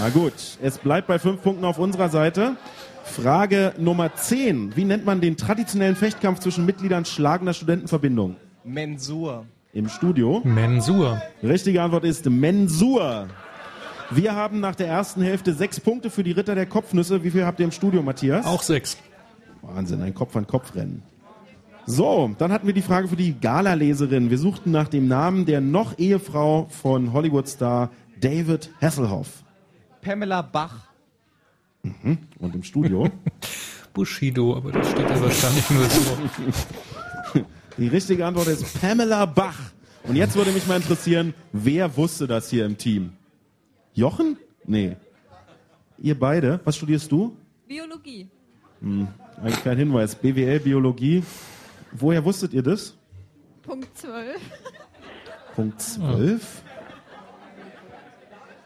Na gut, es bleibt bei fünf Punkten auf unserer Seite. Frage Nummer 10. Wie nennt man den traditionellen Fechtkampf zwischen Mitgliedern schlagender Studentenverbindung? Mensur. Im Studio? Mensur. Richtige Antwort ist Mensur. Wir haben nach der ersten Hälfte sechs Punkte für die Ritter der Kopfnüsse. Wie viel habt ihr im Studio, Matthias? Auch sechs. Wahnsinn, ein Kopf-an-Kopf-Rennen. So, dann hatten wir die Frage für die Gala-Leserin. Wir suchten nach dem Namen der noch Ehefrau von Hollywood-Star David Hasselhoff. Pamela Bach. Mhm. Und im Studio? (laughs) Bushido, aber das steht ja wahrscheinlich nur so. (laughs) Die richtige Antwort ist Pamela Bach. Und jetzt würde mich mal interessieren, wer wusste das hier im Team? Jochen? Nee. Ihr beide? Was studierst du? Biologie. Hm, eigentlich kein Hinweis. BWL, Biologie. Woher wusstet ihr das? Punkt 12. Punkt 12.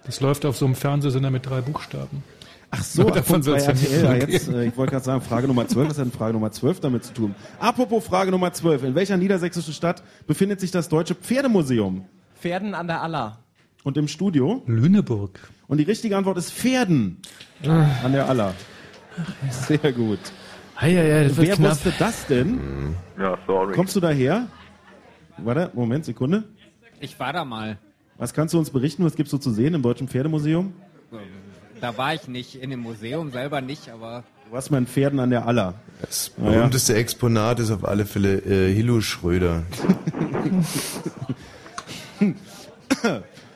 Das läuft auf so einem Fernsehsender mit drei Buchstaben. Ach so, Aber davon soll's ja RTL. Ja, nicht jetzt, äh, ich wollte gerade sagen, Frage Nummer 12, was hat denn Frage Nummer 12 damit zu tun? Apropos Frage Nummer 12. In welcher niedersächsischen Stadt befindet sich das Deutsche Pferdemuseum? Pferden an der Aller. Und im Studio? Lüneburg. Und die richtige Antwort ist Pferden. An der Aller. Sehr gut. Ei, ei, ei, das Wer knapp. wusste das denn? Ja, sorry. Kommst du daher? Warte, Moment, Sekunde. Ich war da mal. Was kannst du uns berichten? Was gibt's so zu sehen im Deutschen Pferdemuseum? Da war ich nicht in dem Museum selber nicht, aber Du warst mal in Pferden an der Aller. Das Ah, ja. berühmteste Exponat ist auf alle Fälle äh, Hilo Schröder. (laughs)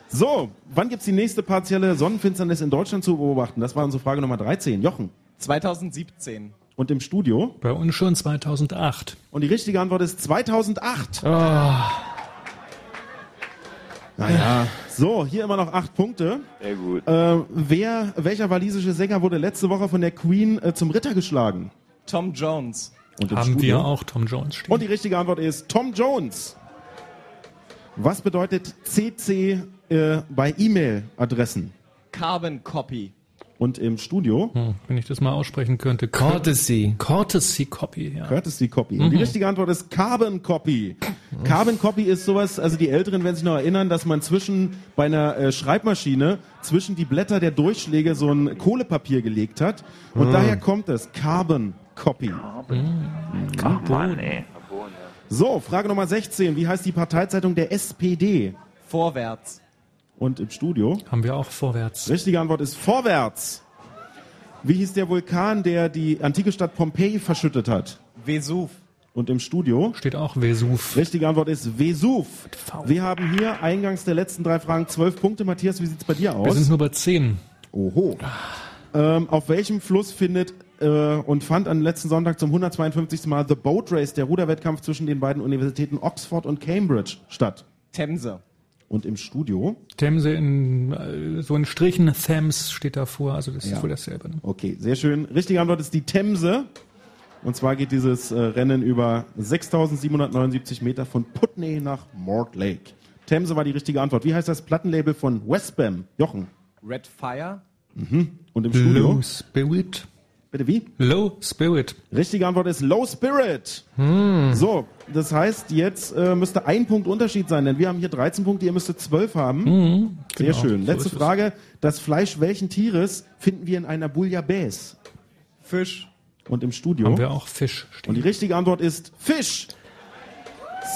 So, wann gibt's die nächste partielle Sonnenfinsternis in Deutschland zu beobachten? Das war unsere Frage Nummer 13. Jochen. 2017. Und im Studio? Bei uns schon 2008. Und die richtige Antwort ist 2008. Oh. Naja, so, hier immer noch acht Punkte. Sehr gut. Äh, wer, welcher walisische Sänger wurde letzte Woche von der Queen äh, zum Ritter geschlagen? Tom Jones. Haben Studio? wir auch Tom Jones stehen. Und die richtige Antwort ist Tom Jones. Was bedeutet CC äh, bei E-Mail-Adressen? Carbon Copy. Und im Studio? Hm, wenn ich das mal aussprechen könnte. Courtesy. Courtesy Copy, ja. Courtesy Copy. Und die Mhm. richtige Antwort ist Carbon Copy. Carbon Copy ist sowas, also die Älteren werden sich noch erinnern, dass man zwischen, bei einer äh, Schreibmaschine, zwischen die Blätter der Durchschläge so ein Kohlepapier gelegt hat. Und Mhm. daher kommt es. Carbon Copy. Ach Mann, ey. So, Frage Nummer 16. Wie heißt die Parteizeitung der SPD? Vorwärts. Und im Studio? Haben wir auch vorwärts. Richtige Antwort ist vorwärts. Wie hieß der Vulkan, der die antike Stadt Pompeji verschüttet hat? Vesuv. Und im Studio? Steht auch Vesuv. Richtige Antwort ist Vesuv. Wir haben hier eingangs der letzten drei Fragen zwölf Punkte. Matthias, wie sieht's bei dir aus? Wir sind nur bei 10. Oho. Ähm, auf welchem Fluss findet äh, und fand am letzten Sonntag zum 152. Mal The Boat Race, der Ruderwettkampf zwischen den beiden Universitäten Oxford und Cambridge, statt? Themse. Und im Studio? Themse in äh, so in Strichen, Thames steht davor, also das Ja. ist wohl dasselbe. Ne? Okay, sehr schön. Richtige Antwort ist die Themse. Und zwar geht dieses äh, Rennen über 6.779 Meter von Putney nach Mortlake. Themse war die richtige Antwort. Wie heißt das Plattenlabel von Westbam? Jochen. Red Fire. Mhm. Und im Studio? Low Spirit. Bitte wie? Low Spirit. Richtige Antwort ist Low Spirit. Hm. So, das heißt, jetzt äh, müsste ein Punkt Unterschied sein, denn wir haben hier 13 Punkte, ihr müsstet 12 haben. Mhm, Sehr genau, schön. so Letzte es. Frage. Das Fleisch welchen Tieres finden wir in einer Bouillabaisse? Fisch. Und im Studio? Haben wir auch Fisch Und die richtige Antwort ist Fisch.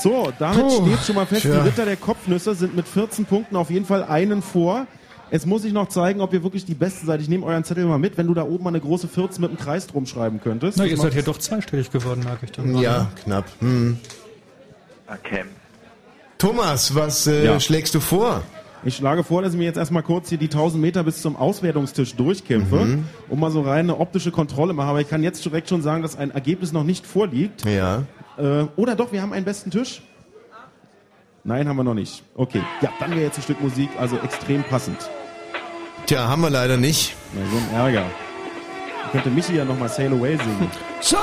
So, damit Puh, steht schon mal fest, tja. die Ritter der Kopfnüsse sind mit 14 Punkten auf jeden Fall einen vor. Es muss sich noch zeigen, ob ihr wirklich die Beste seid. Ich nehme euren Zettel mal mit, wenn du da oben mal eine große 14 mit einem Kreis drum schreiben könntest. Na, ihr seid ja doch zweistellig geworden, merke ich dann. mal, Ja, ne? knapp. Hm. Okay. Thomas, was äh, Ja. schlägst du vor? Ich schlage vor, dass ich mir jetzt erstmal kurz hier die 1000 Meter bis zum Auswertungstisch durchkämpfe, Mhm. um mal so rein eine optische Kontrolle mache. Aber ich kann jetzt direkt schon sagen, dass ein Ergebnis noch nicht vorliegt. Ja. Äh, oder doch, wir haben einen besten Tisch? Nein, haben wir noch nicht. Okay, ja, dann wäre jetzt ein Stück Musik, also extrem passend. Tja, haben wir leider nicht. Na, so ein Ärger. Ich könnte Michi ja nochmal Sail Away singen. Ich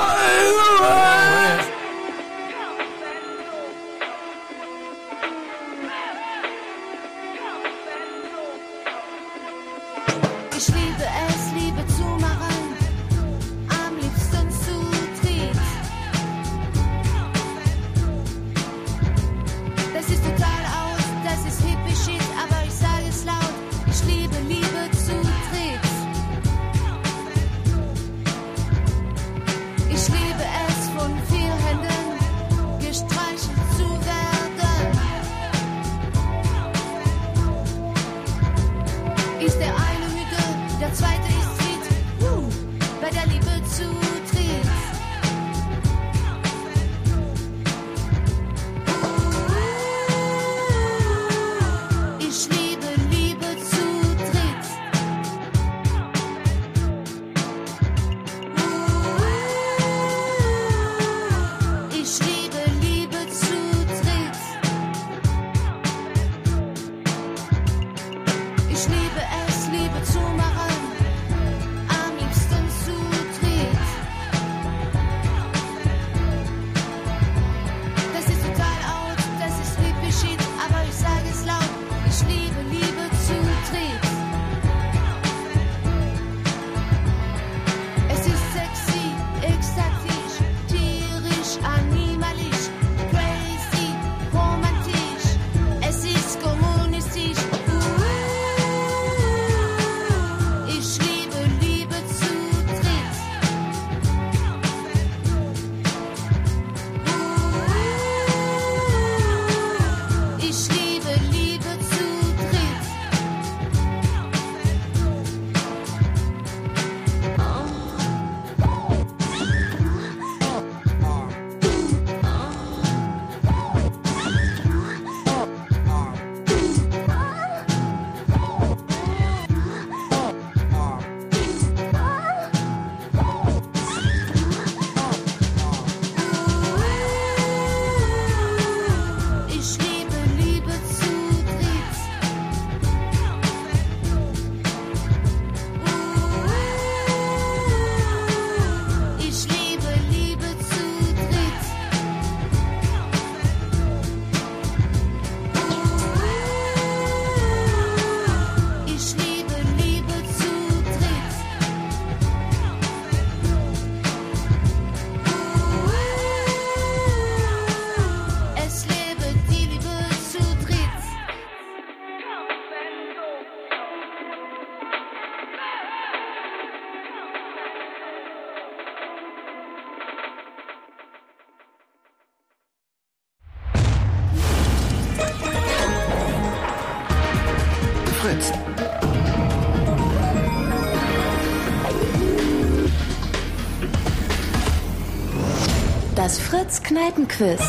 Das Fritz-Kneipenquiz.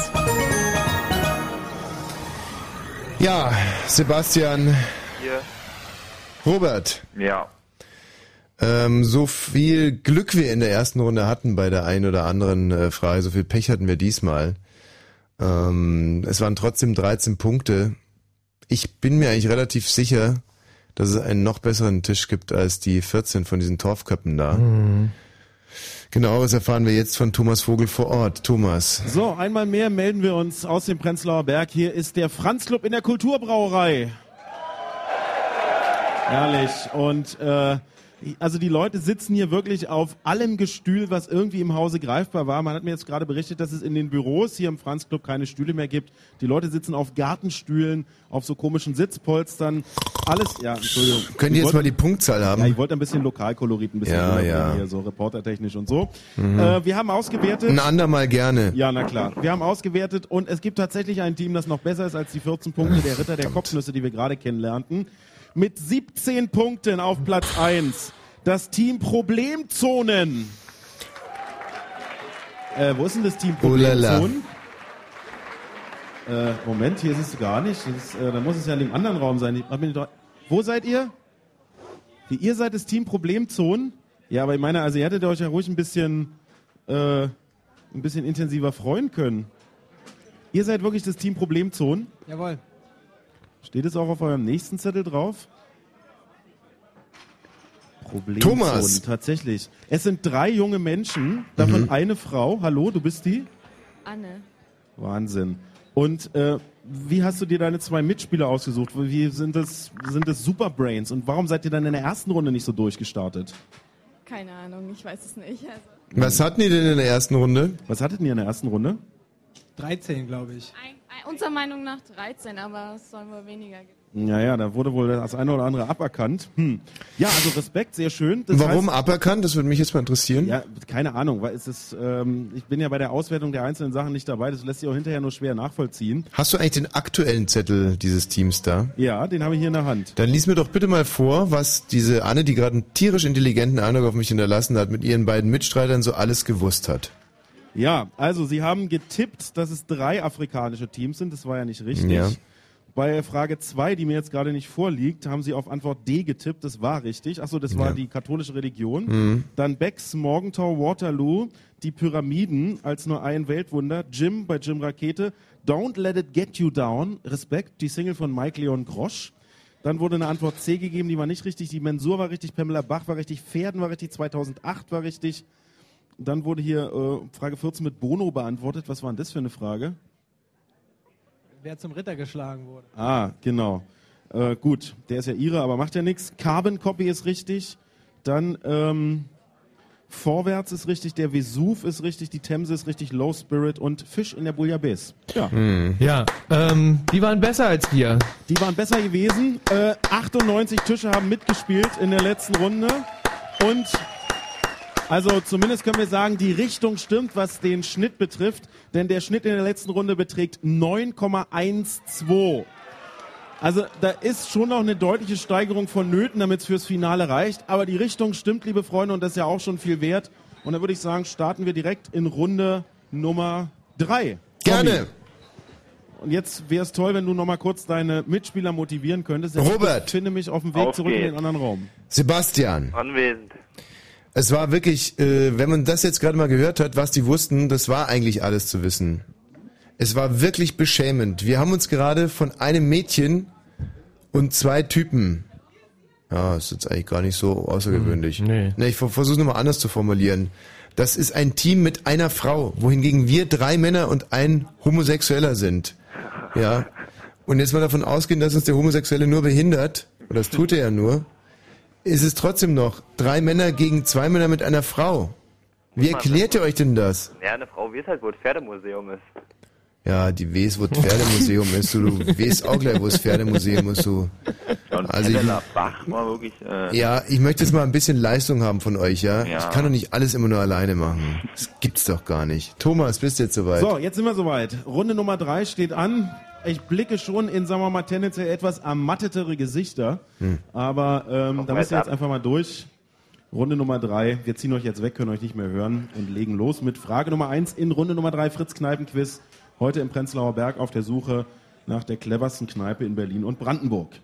Ja, Sebastian, Hier. Robert. Ja. Ähm, so viel Glück wir in der ersten Runde hatten bei der einen oder anderen äh, Frage, so viel Pech hatten wir diesmal. Ähm, es waren trotzdem 13 Punkte. Ich bin mir eigentlich relativ sicher, dass es einen noch besseren Tisch gibt als die 14 von diesen Torfköppen da. Mhm. Genaueres erfahren wir jetzt von Thomas Vogel vor Ort. Thomas. So, einmal mehr melden wir uns aus dem Prenzlauer Berg. Hier ist der Franz Club in der Kulturbrauerei. Herrlich. Und äh, also die Leute sitzen hier wirklich auf allem Gestühl, was irgendwie im Hause greifbar war. Man hat mir jetzt gerade berichtet, dass es in den Büros hier im Franz Club keine Stühle mehr gibt. Die Leute sitzen auf Gartenstühlen, auf so komischen Sitzpolstern. Alles, ja, Entschuldigung. Können die jetzt wollte- mal die Punktzahl haben? Ja, ich wollte ein bisschen Lokalkolorit, ein bisschen Ja, ja. hier, so reportertechnisch und so. Mhm. Äh, wir haben ausgewertet. Ein andermal gerne. Ja, na klar. Wir haben ausgewertet und es gibt tatsächlich ein Team, das noch besser ist als die 14 Punkte der Ritter der Kopfnüsse, die wir gerade kennenlernten. Mit 17 Punkten auf Platz 1. Das Team Problemzonen. Äh, wo ist denn das Team. Problemzonen? Äh, Moment, hier ist es gar nicht. Ist, äh, da muss es ja in dem anderen Raum sein. Wo seid ihr? Wie, ihr seid das Team Problemzonen? Ja, aber ich meine, also ihr hättet euch ja ruhig ein bisschen, äh, ein bisschen intensiver freuen können. Ihr seid wirklich das Team Problemzonen? Jawohl. Steht es auch auf eurem nächsten Zettel drauf? Problemzonen, Thomas. tatsächlich. Es sind drei junge Menschen, davon Mhm. eine Frau. Hallo, du bist die? Anne. Wahnsinn. Und äh, wie hast du dir deine zwei Mitspieler ausgesucht? Wie sind das, sind das Superbrains? Und warum seid ihr dann in der ersten Runde nicht so durchgestartet? Keine Ahnung, ich weiß es nicht. Also, Was hatten die denn in der ersten Runde? Was hattet ihr in der ersten Runde? 13, glaube ich. ein, ein, unserer Meinung nach 13, aber es sollen wohl weniger geben. Naja, da wurde wohl das eine oder andere aberkannt. Hm. Ja, also Respekt, sehr schön. Das Warum heißt, aberkannt? Das würde mich jetzt mal interessieren. Ja, keine Ahnung, weil es ist, ähm, ich bin ja bei der Auswertung der einzelnen Sachen nicht dabei, das lässt sich auch hinterher nur schwer nachvollziehen. Hast du eigentlich den aktuellen Zettel dieses Teams da? Ja, den habe ich hier in der Hand. Dann lies mir doch bitte mal vor, was diese Anne, die gerade einen tierisch intelligenten Eindruck auf mich hinterlassen hat, mit ihren beiden Mitstreitern so alles gewusst hat. Ja, also Sie haben getippt, dass es drei afrikanische Teams sind, das war ja nicht richtig. Ja. Bei Frage 2, die mir jetzt gerade nicht vorliegt, haben Sie auf Antwort D getippt, das war richtig. Achso, das war Ja. die katholische Religion. Mhm. Dann Becks, Morgenthau, Waterloo, die Pyramiden als nur ein Weltwunder, Jim bei Jim Rakete, Don't Let It Get You Down, Respekt, die Single von Mike Leon Grosch. Dann wurde eine Antwort C gegeben, die war nicht richtig, die Mensur war richtig, Pamela Bach war richtig, Pferden war richtig, 2008 war richtig. Dann wurde hier äh, Frage 14 mit Bono beantwortet. Was war denn das für eine Frage? Wer zum Ritter geschlagen wurde. Ah, genau. Äh, gut, der ist ja ihre, aber macht ja nichts. Carbon Copy ist richtig. Dann ähm, Vorwärts ist richtig, der Vesuv ist richtig, die Themse ist richtig, Low Spirit und Fisch in der Bouillabaisse. Ja. Ja, ähm, die waren besser als wir. Die waren besser gewesen. Äh, 98 Tische haben mitgespielt in der letzten Runde. Und also zumindest können wir sagen, die Richtung stimmt, was den Schnitt betrifft. Denn der Schnitt in der letzten Runde beträgt 9,12. Also da ist schon noch eine deutliche Steigerung vonnöten, damit es fürs Finale reicht. Aber die Richtung stimmt, liebe Freunde, und das ist ja auch schon viel wert. Und dann würde ich sagen, starten wir direkt in Runde Nummer drei. Gerne. Tommy. Und jetzt wäre es toll, wenn du noch mal kurz deine Mitspieler motivieren könntest. Robert. Ich finde mich auf dem Weg Auf zurück in geht's. den anderen Raum. Sebastian. Anwesend. Es war wirklich, äh, wenn man das jetzt gerade mal gehört hat, was die wussten, das war eigentlich alles zu wissen. Es war wirklich beschämend. Wir haben uns gerade von einem Mädchen und zwei Typen. Ja, ist jetzt eigentlich gar nicht so außergewöhnlich. nee. Nee, ich versuche es nochmal anders zu formulieren. Das ist ein Team mit einer Frau, wohingegen wir drei Männer und ein Homosexueller sind. Ja. Und jetzt mal davon ausgehen, dass uns der Homosexuelle nur behindert, oder das tut er ja nur, ist es trotzdem noch drei Männer gegen zwei Männer mit einer Frau. Wie erklärt ihr euch denn das? Ja, eine Frau weiß halt, wo das Pferdemuseum ist. Ja, die weiß, wo das Pferdemuseum ist. Du, du weißt auch gleich, wo das Pferdemuseum ist. Du. Also ich, Pamela Bach war wirklich. Äh, ja, ich möchte jetzt mal ein bisschen Leistung haben von euch, ja? Ja. Ich kann doch nicht alles immer nur alleine machen. Das gibt's doch gar nicht. Thomas, bist du jetzt soweit? So, jetzt sind wir soweit. Runde Nummer drei steht an. Ich blicke schon in, sagen wir mal, tendenziell etwas ermattetere Gesichter. Hm. Aber ähm, da müsst ihr jetzt jetzt einfach mal durch. Runde Nummer drei. Wir ziehen euch jetzt weg, können euch nicht mehr hören und legen los mit Frage Nummer eins in Runde Nummer drei Fritz Kneipenquiz. Heute im Prenzlauer Berg auf der Suche nach der cleversten Kneipe in Berlin und Brandenburg.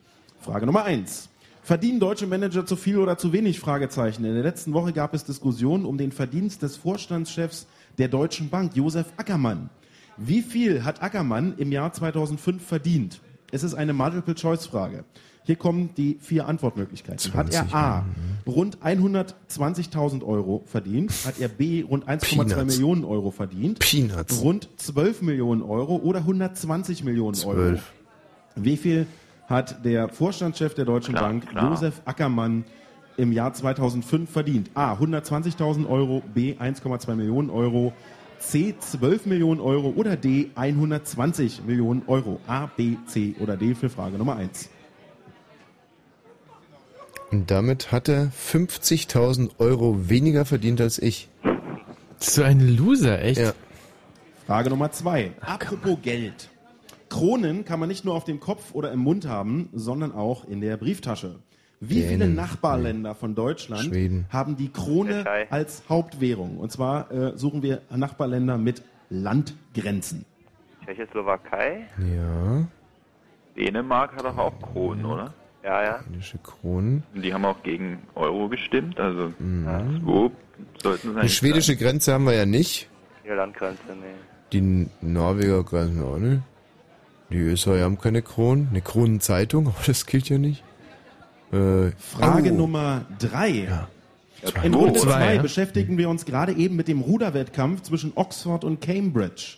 Frage Nummer eins. Verdienen deutsche Manager zu viel oder zu wenig? Fragezeichen. In der letzten Woche gab es Diskussionen um den Verdienst des Vorstandschefs der Deutschen Bank, Josef Ackermann. Wie viel hat Ackermann im Jahr 2005 verdient? Es ist eine Multiple-Choice-Frage. Hier kommen die vier Antwortmöglichkeiten. Hat er A. rund 120.000 Euro verdient? Hat er B. rund 1,2 Peanuts. Millionen Euro verdient? Peanuts. Rund 12 Millionen Euro oder 120 Millionen Euro? 12. Wie viel hat der Vorstandschef der Deutschen Klar, Bank, klar. Josef Ackermann, im Jahr 2005 verdient? A. 120.000 Euro, B. 1,2 Millionen Euro, C. 12 Millionen Euro oder D. 120 Millionen Euro? A, B, C oder D für Frage Nummer 1. Und damit hat er 50.000 Euro weniger verdient als ich. So ein Loser, echt? Ja. Frage Nummer 2. Apropos Geld. Kronen kann man nicht nur auf dem Kopf oder im Mund haben, sondern auch in der Brieftasche. Wie viele Dänen. Nachbarländer von Deutschland Schweden. haben die Krone als Hauptwährung? Und zwar äh, suchen wir Nachbarländer mit Landgrenzen. Tschechoslowakei? Ja. Dänemark hat doch auch Kronen, oder? Ja, ja. Dänische Kronen. Die haben auch gegen Euro gestimmt, also Mhm. wo sollten sie Die schwedische Grenze haben wir ja nicht. Die Landgrenze, nee. Die Norweger Grenzen auch nicht. Die Österreicher haben keine Kronen. Eine Kronenzeitung, (laughs) aber das gilt ja nicht. Äh, Frage oh. Nummer 3. Zwei. In Runde Oh. 2 ja. beschäftigen wir uns gerade eben mit dem Ruderwettkampf zwischen Oxford und Cambridge.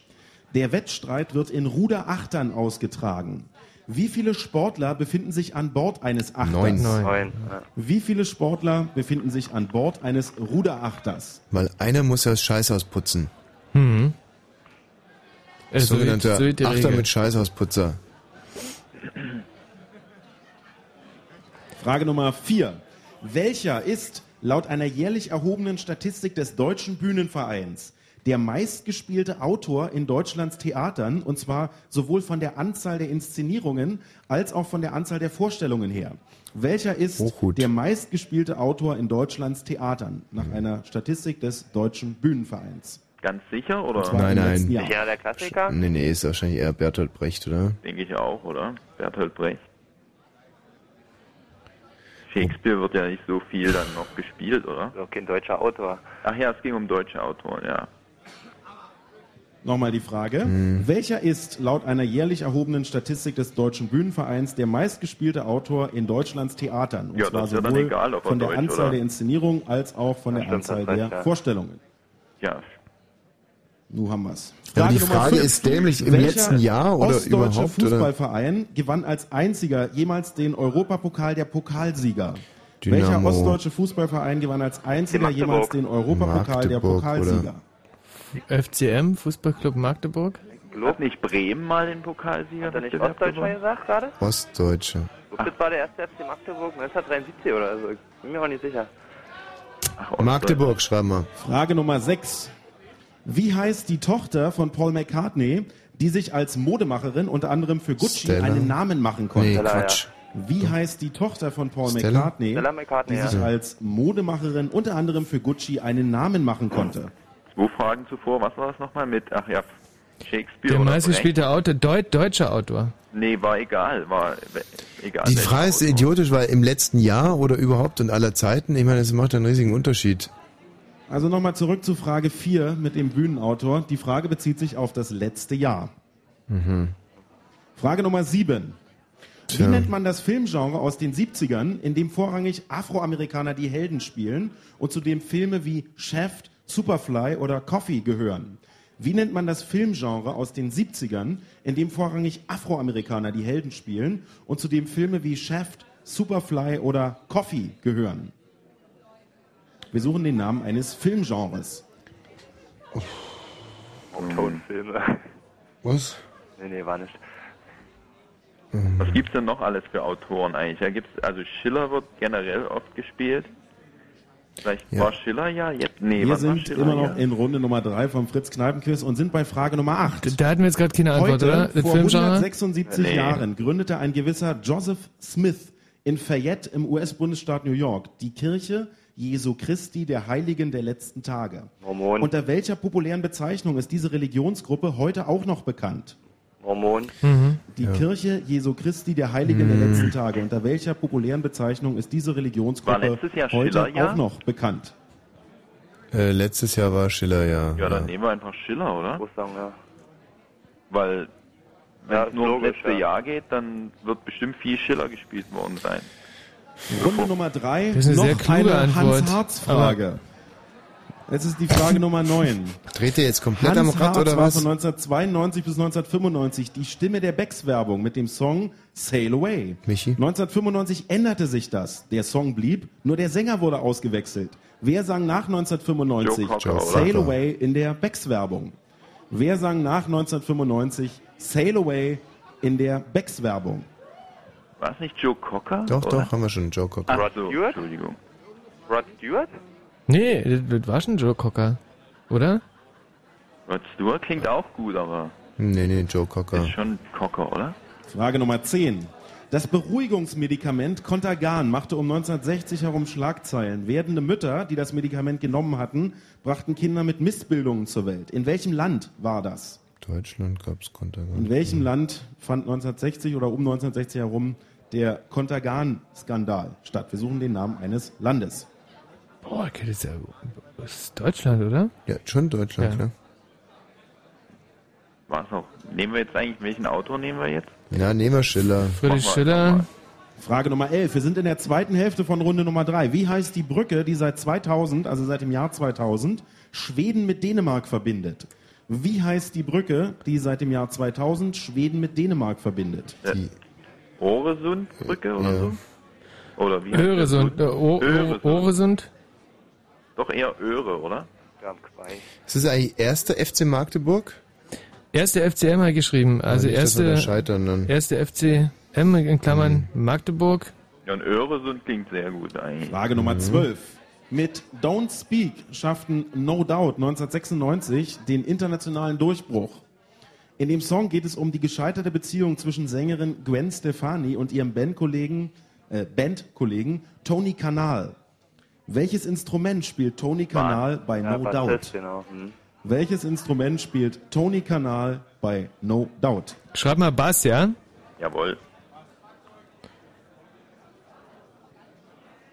Der Wettstreit wird in Ruderachtern ausgetragen. Wie viele Sportler befinden sich an Bord eines Achters? Neun. Neun. Ja. Wie viele Sportler befinden sich an Bord eines Ruderachters? Weil einer muss ja das Scheißhaus putzen. Mhm. So Sogenannter so Achter Regel. mit Scheißhausputzer. Frage Nummer 4. Welcher ist laut einer jährlich erhobenen Statistik des Deutschen Bühnenvereins der meistgespielte Autor in Deutschlands Theatern, und zwar sowohl von der Anzahl der Inszenierungen als auch von der Anzahl der Vorstellungen her? Welcher ist Hochhut. der meistgespielte Autor in Deutschlands Theatern nach Mhm. einer Statistik des Deutschen Bühnenvereins? Ganz sicher, oder? Nein, nein. Jahr. Sicher der Klassiker? Nee, nee, ist wahrscheinlich eher Bertolt Brecht, oder? Denke ich auch, oder? Bertolt Brecht. Shakespeare wird ja nicht so viel dann noch gespielt, oder? Doch kein deutscher Autor. Ach ja, es ging um deutsche Autoren, ja. Nochmal die Frage. Mhm. Welcher ist laut einer jährlich erhobenen Statistik des Deutschen Bühnenvereins der meistgespielte Autor in Deutschlands Theatern? Und Ja, zwar das ist ja dann sowohl egal, ob von der Deutsch Anzahl oder- der Inszenierungen als auch von der stimmt, Anzahl das der ja. Vorstellungen. Ja, Nu haben wir's. Aber die Nummer Frage fünf. ist dämlich, im letzten Jahr oder ostdeutsche überhaupt, oder? Fußballverein gewann als einziger jemals den Europapokal der Pokalsieger? Dynamo. Welcher ostdeutsche Fußballverein gewann als einziger jemals den Europapokal der Pokalsieger? FCM, Fußballclub Magdeburg? Hat nicht Bremen mal den Pokalsieger? Hat er nicht Wettbewerb Ostdeutsch mal gewonnen? gesagt gerade? Ostdeutsche. Das war der erste FC Magdeburg 1973 oder so. Ich bin mir auch nicht sicher. Ach. Magdeburg, schreib mal. Frage Nummer 6. Wie heißt die Tochter von Paul McCartney, die sich als Modemacherin unter anderem für Gucci Stella? einen Namen machen konnte? Nee, Quatsch. Wie heißt die Tochter von Paul Stella? McCartney, Stella McCartney, die ja. sich als Modemacherin unter anderem für Gucci einen Namen machen konnte? Zwei Fragen zuvor, was war das nochmal mit, ach ja, Shakespeare Der meistgespielte Autor, Deut deutscher Autor. Nee, war egal, war egal. Die Frage ist Autor. idiotisch, weil im letzten Jahr oder überhaupt und aller Zeiten, ich meine, das macht einen riesigen Unterschied. Also nochmal zurück zu Frage 4 mit dem Bühnenautor. Die Frage bezieht sich auf das letzte Jahr. Mhm. Frage Nummer 7. Wie Tja. nennt man das Filmgenre aus den 70ern, in dem vorrangig Afroamerikaner die Helden spielen und zu dem Filme wie Shaft, Superfly oder Coffee gehören? Wie nennt man das Filmgenre aus den 70ern, in dem vorrangig Afroamerikaner die Helden spielen und zu dem Filme wie Shaft, Superfly oder Coffee gehören? Wir suchen den Namen eines Filmgenres. Tonfilme. Was? Nee, nee, war nicht. Was gibt's denn noch alles für Autoren eigentlich? Da gibt's, also Schiller wird generell oft gespielt. Vielleicht Ja. war Schiller ja jetzt. Nee, wir sind Schiller immer noch ja? in Runde Nummer 3 vom Fritz Kneipenquiz und sind bei Frage Nummer 8. Da hatten wir jetzt gerade keine Antwort, Heute, oder? Das vor Filmgenre? 176 Nee. Jahren gründete ein gewisser Joseph Smith in Fayette im US-Bundesstaat New York die Kirche Jesu Christi der Heiligen der letzten Tage. Mormon. Unter welcher populären Bezeichnung ist diese Religionsgruppe heute auch noch bekannt? Mormon. Die Kirche Jesu Christi der Heiligen der letzten Tage. Unter welcher populären Bezeichnung ist diese Religionsgruppe heute Schiller-Jahr? auch noch bekannt? Äh, letztes Jahr war Schiller, ja. Ja, dann nehmen wir einfach Schiller, oder? Ich sagen, ja. Weil, wenn Ja, es ist nur ums letzte ja. Jahr geht, dann wird bestimmt viel Schiller gespielt worden sein. Runde Nummer 3, Das ist eine noch sehr kluge eine Antwort. Hans-Harz-Frage. Jetzt ist die Frage Nummer 9. Dreht ihr jetzt komplett Hans am Rad Harz oder war was? von 1992 bis 1995 die Stimme der Becks-Werbung mit dem Song Sail Away. Michi? 1995 änderte sich das. Der Song blieb, nur der Sänger wurde ausgewechselt. Wer sang nach 1995 Joe Cocker, oder? Sail Away in der Becks-Werbung? Wer sang nach 1995 Sail Away in der Becks-Werbung? War es nicht Joe Cocker? Doch, oder? doch, haben wir schon Joe Cocker. Ach so, Entschuldigung. Rod Stewart? Nee, das, war schon Joe Cocker, oder? Rod Stewart klingt auch gut, aber Nee, nee, Joe Cocker. ist schon Cocker, oder? Frage Nummer 10. Das Beruhigungsmedikament Contergan machte um 1960 herum Schlagzeilen. Werdende Mütter, die das Medikament genommen hatten, brachten Kinder mit Missbildungen zur Welt. In welchem Land war das? Deutschland gab's Kontergan. In welchem Land fand 1960 oder um 1960 herum der Contergan-Skandal statt? Wir suchen den Namen eines Landes. Boah, okay, das ist ja das ist Deutschland, oder? Ja, schon Deutschland, Ja. klar. War's auch. Nehmen wir jetzt eigentlich, welchen Autor nehmen wir jetzt? Ja, nehmen wir Schiller. Friedrich Schiller. Frage Nummer 11. Wir sind in der zweiten Hälfte von Runde Nummer 3. Wie heißt die Brücke, die seit 2000, also seit dem Jahr 2000, Schweden mit Dänemark verbindet? Wie heißt die Brücke, die seit dem Jahr 2000 Schweden mit Dänemark verbindet? Die Oresundbrücke oder Ja. so? Oder wie Öresund. Äh, Öresund. Oresund. Doch eher Öre, oder? Ist das eigentlich erster FC Magdeburg? Erste FCM hat geschrieben. Also nicht, wir da erste, scheitern dann. erste FCM in Klammern Magdeburg. Ja, und Öresund klingt sehr gut eigentlich. Frage Nummer 12. Mit Don't Speak schafften No Doubt 1996 den internationalen Durchbruch. In dem Song geht es um die gescheiterte Beziehung zwischen Sängerin Gwen Stefani und ihrem Bandkollegen, äh, Bandkollegen Tony Kanal. Welches Instrument spielt Tony Kanal bei Ja, No Doubt? genau. Hm. Welches Instrument spielt Tony Kanal bei No Doubt? Schreib mal Bass, ja? Jawohl.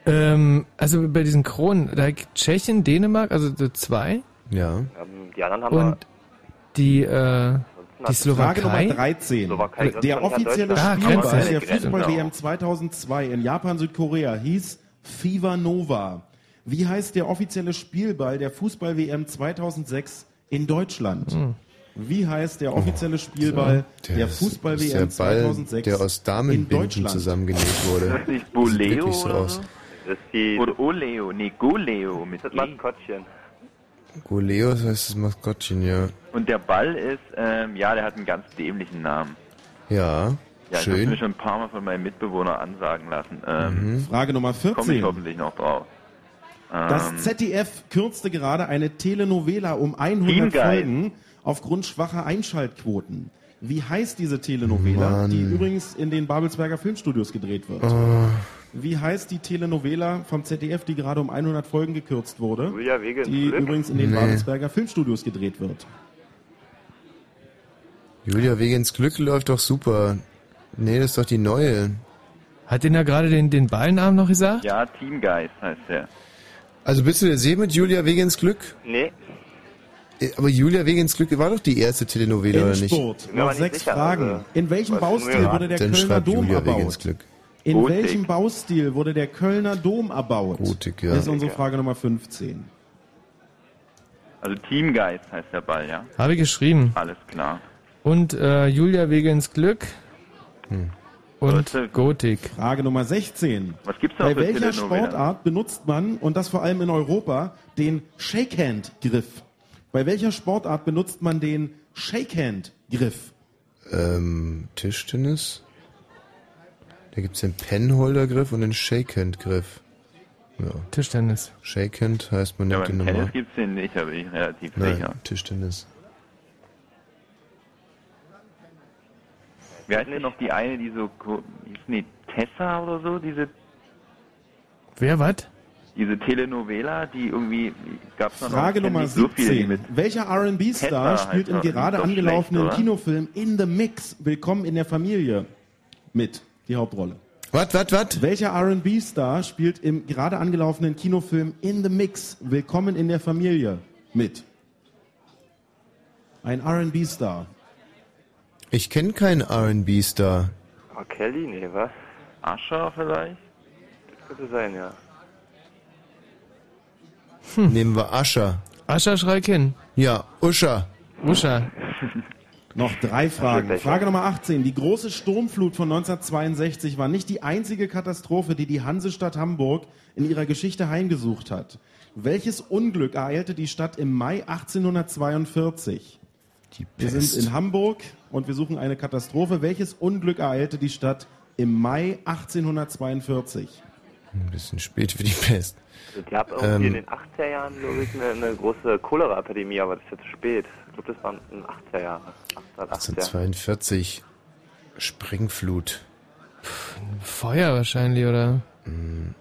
Ähm, also bei diesen Kronen, da Tschechien, Dänemark, also so zwei. Ja. Ähm, die anderen haben Und die, äh, die Frage Nummer Slowakei. 13. Slowakei der nicht offizielle. Ah, Spielball der Fußball-WM auch. 2002 in Japan, Südkorea hieß Fever Nova. Wie heißt der offizielle Spielball der Fußball-WM 2006 in Deutschland? Hm. Wie heißt der offizielle Spielball Der der ist- ist Fußball-WM der Ball, 2006 der aus in Damenbinden Deutschland? zusammengenäht wurde. Ist das nicht Sieht Boleo wirklich so oder aus. so? Das ist die, Oleo, nee, Goleo mit das G. Maskottchen. Goleos heißt das Maskottchen, ja. Und der Ball ist, ähm, ja, der hat einen ganz dämlichen Namen. Ja, Ja, ich habe mir schön. schon ein paar Mal von meinem Mitbewohner ansagen lassen. Ähm, Mhm. Frage Nummer Komme ich 14. hoffentlich noch drauf. Das Ähm, ZDF kürzte gerade eine Telenovela um 100 Teamgeist. Folgen aufgrund schwacher Einschaltquoten. Wie heißt diese Telenovela, Mann. die übrigens in den Babelsberger Filmstudios gedreht wird? Oh, Wie heißt die Telenovela vom ZDF, die gerade um 100 Folgen gekürzt wurde, Julia Wege die Glück. übrigens in den Nee. Babelsberger Filmstudios gedreht wird? Julia Wegens Glück läuft doch super. Nee, das ist doch die neue. Hat den da gerade den, den Ballnamen noch gesagt? ja, Teamgeist heißt der. Also bist du der See mit Julia Wegens Glück? Nee, Äh, Aber Julia Wegens Glück war doch die erste Telenovela, oder nicht? Mir Noch sechs sicher, Fragen. also, In welchem Baustil wurde der Dann Kölner Dom Julia Wegens erbaut? Glück. In Gotik. welchem Baustil wurde der Kölner Dom erbaut? Gotik, ja. Das ist unsere Frage Nummer 15. Also Teamgeist heißt der Ball, ja. Habe ich geschrieben. Alles klar. Und äh, Julia Wege ins Glück. Hm. Und. Gotik. Frage Nummer 16. Was gibt's da Bei welcher? Sportart benutzt man, und das vor allem in Europa, den Shakehand-Griff? Bei welcher Sportart benutzt man den Shakehand-Griff? Ähm, Tischtennis? Da gibt's den Penholder-Griff und den Shakehand-Griff. Ja. Tischtennis. Shakehand heißt man Ja, nimmt beim die Tennis Nummer. gibt's den nicht, bin ich relativ Nein, sicher. Tischtennis. Wie heißt denn noch die eine, die so, hieß die Tessa oder so, diese, Wer, was? diese Telenovela, die irgendwie, gab's noch Frage kenn Nummer nicht so viele, die 17. mit Welcher R&B-Star spielt im er. gerade angelaufenen schlecht? Kinofilm In the Mix Willkommen in der Familie mit die Hauptrolle? Was, was, was? Welcher R&B-Star spielt im gerade angelaufenen Kinofilm In the Mix Willkommen in der Familie mit? Ein R&B-Star. Ich kenne keinen R&B-Star. Oh, Kelly? Nee, was? Ascher vielleicht? Das könnte sein, ja. Nehmen wir Ascher. Ascher schreik hin. Ja, Uscher. Uscher. (laughs) Noch drei Fragen. Frage Nummer 18. Die große Sturmflut von 1962 war nicht die einzige Katastrophe, die die Hansestadt Hamburg in ihrer Geschichte heimgesucht hat. Welches Unglück ereilte die Stadt im Mai 1842? Wir Pest. sind in Hamburg und wir suchen eine Katastrophe. Welches Unglück ereilte die Stadt im Mai 1842? Ein bisschen spät für die Pest. Die haben irgendwie in Ähm, den 80er Jahren, glaube ich, eine, eine große Cholera-Epidemie, aber das ist jetzt zu spät. Glaube, das waren in den 80er Jahre. 1880er. 1842. Springflut. Feuer wahrscheinlich, oder? Hm.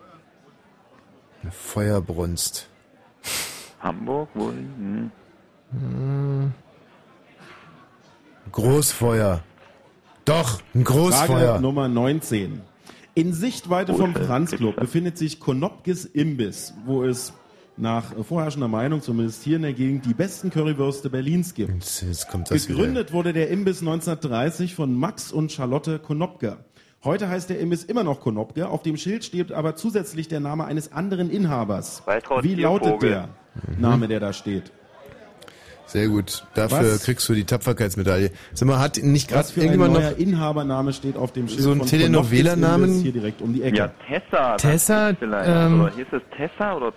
Eine Feuerbrunst. Hamburg wohl? Hm. Hm. Großfeuer. Doch, ein Großfeuer. Frage Nummer 19. In Sichtweite vom Franz Club befindet sich Konopkes Imbiss, wo es nach äh, vorherrschender Meinung, zumindest hier in der Gegend, die besten Currywürste Berlins gibt. Jetzt kommt das Gegründet wurde der Imbiss 1930 von Max und Charlotte Konopke. Heute heißt der Imbiss immer noch Konopke, auf dem Schild steht aber zusätzlich der Name eines anderen Inhabers. Waltraud Wie lautet Tiervogel. der Name, der da steht? Sehr gut. Dafür Was? kriegst du die Tapferkeitsmedaille. Sag mal, hat nicht gerade für ein irgendjemand neuer noch Inhabername steht auf dem Schild so ein Telenovela-Namen? Hier direkt um die Ecke? Ja, Tessa. Tessa, ist vielleicht. ähm, oder hieß es Tessa oder,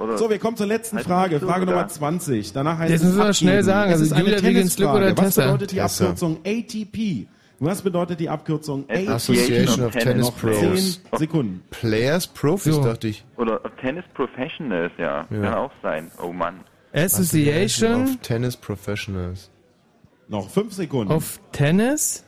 oder? So, wir kommen zur letzten Frage, das Frage oder? Nummer 20. Danach heißt Jetzt es müssen wir schnell sagen, Es also ist eine Julia Wiggins Glück Tennisfrage. oder Was Tessa? bedeutet die. Abkürzung ATP? Was bedeutet die Abkürzung ATP? Association of Tennis Noch Pros. 10 Sekunden. Players, Profis, So. dachte ich. Oder Tennis Professionals, ja. Ja. Kann auch sein. Oh Mann. Association Of Tennis Professionals. Noch 5 Sekunden. of Tennis?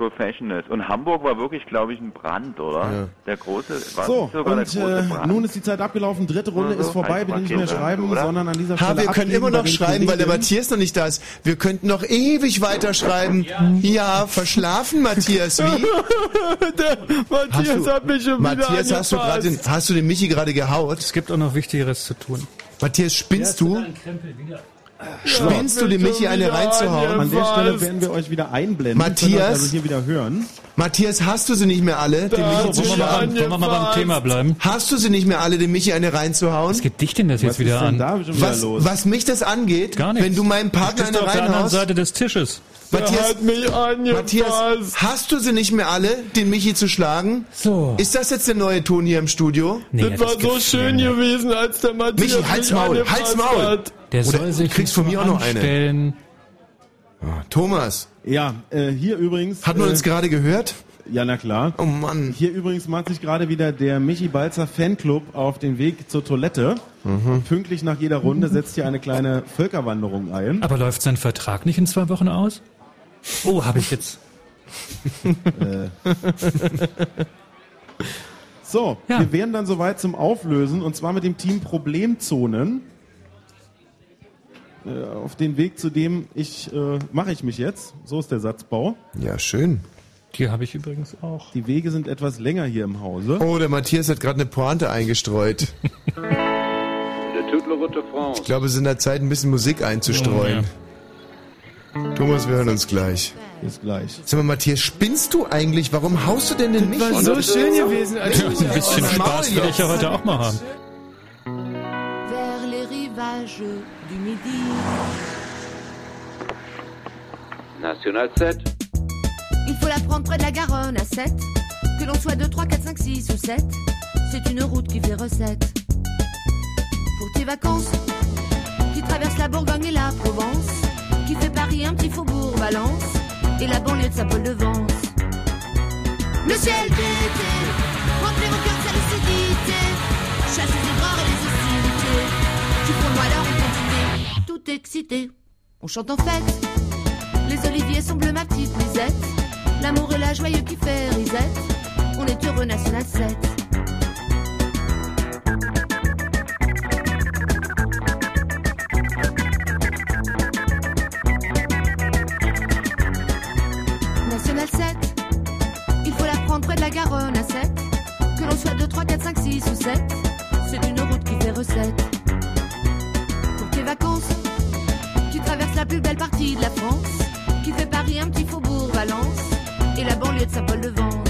Professionals. Und Hamburg war wirklich, glaube ich, ein Brand, oder? Ja. Der große, war So, nicht sogar der und große äh, Brand. nun ist die Zeit abgelaufen. Dritte Runde so. ist vorbei. Bitte nicht mehr schreiben, oder? sondern an dieser Stelle Ha, wir können immer noch schreiben, weil der. Matthias noch nicht da ist. Wir könnten noch ewig weiter schreiben. Ja, verschlafen, Matthias. Wie? (laughs) der Matthias hat mich schon Matthias, wieder hast du gerade den, hast du den Michi gerade gehaut? Es gibt auch noch Wichtigeres zu tun. Matthias, spinnst du? Spinnst du dem Michi eine reinzuhauen? An der Stelle werden wir euch wieder einblenden. Matthias? Also hier wieder hören. Matthias, hast du sie nicht mehr alle, dem Michi zu Wollen wir, mal, schlagen? wollen wir mal beim Thema bleiben? Hast du sie nicht mehr alle, dem Michi eine reinzuhauen? Was geht dich denn das jetzt Was wieder ist denn an? da schon wieder Was, los? was mich das angeht, wenn du meinem Partner eine auf der anderen reinhaust, Seite des Tisches. Matthias. Matthias, hast du sie nicht mehr alle, den Michi zu schlagen? So. Ist das jetzt der neue Ton hier im Studio? Nee, das war so schön gewesen, als der Matthias Michi, halt's mich Maul, halt's Maul. Hat. Der Oder soll sich du kriegst von mir auch noch eine. anstellen. Thomas, Ja, äh, hier übrigens. hat man äh, uns gerade gehört? Ja, na klar. Oh Mann. Hier übrigens macht sich gerade wieder der Michi Balzer Fanclub auf den Weg zur Toilette. Mhm. Pünktlich nach jeder Runde setzt hier eine kleine Völkerwanderung ein. Aber läuft sein Vertrag nicht in zwei Wochen aus? Oh, habe ich jetzt. (laughs) So, Ja. wir wären dann soweit zum Auflösen und zwar mit dem Team Problemzonen. Äh, auf den Weg zu dem ich äh, mache ich mich jetzt. So ist der Satzbau. Ja, schön. Die habe ich übrigens auch. Die Wege sind etwas länger hier im Hause. Oh, der Matthias hat gerade eine Pointe eingestreut. (laughs) Ich glaube, es ist in der Zeit, ein bisschen Musik einzustreuen. Thomas, wir hören uns gleich. Bis gleich. Sag mal, Matthias, spinnst du eigentlich? Warum haust du denn den Michi? War so schön gewesen, als Ja, ein bisschen Spaß will ich ja heute auch mal haben. vers les rivages du Midi. National 7. Il faut la prendre près de la Garonne à 7. Que l'on soit 2, 3, 4, 5, 6 ou 7. C'est une route qui fait recette. Pour tes vacances, qui traverse la Bourgogne et la Provence. qui fait Paris un petit faubourg Valence et la banlieue de Saint-Paul-de-Vence. Le ciel d'été, remplit vos cœurs de lucidité, chassez les erreurs et les hostilités, Tu font loi leur. Tout excité, on chante en fête, les oliviers sont bleus, ma petite lisette, l'amour et la joyeux qui fait risette, on est heureux national 7. Garonne à 7. Que l'on soit 2, 3, 4, 5, 6 ou 7, c'est une route qui fait recette. Pour tes vacances, tu traverses la plus belle partie de la France, qui fait Paris un petit faubourg Valence, et la banlieue de Saint-Paul-de-Vence.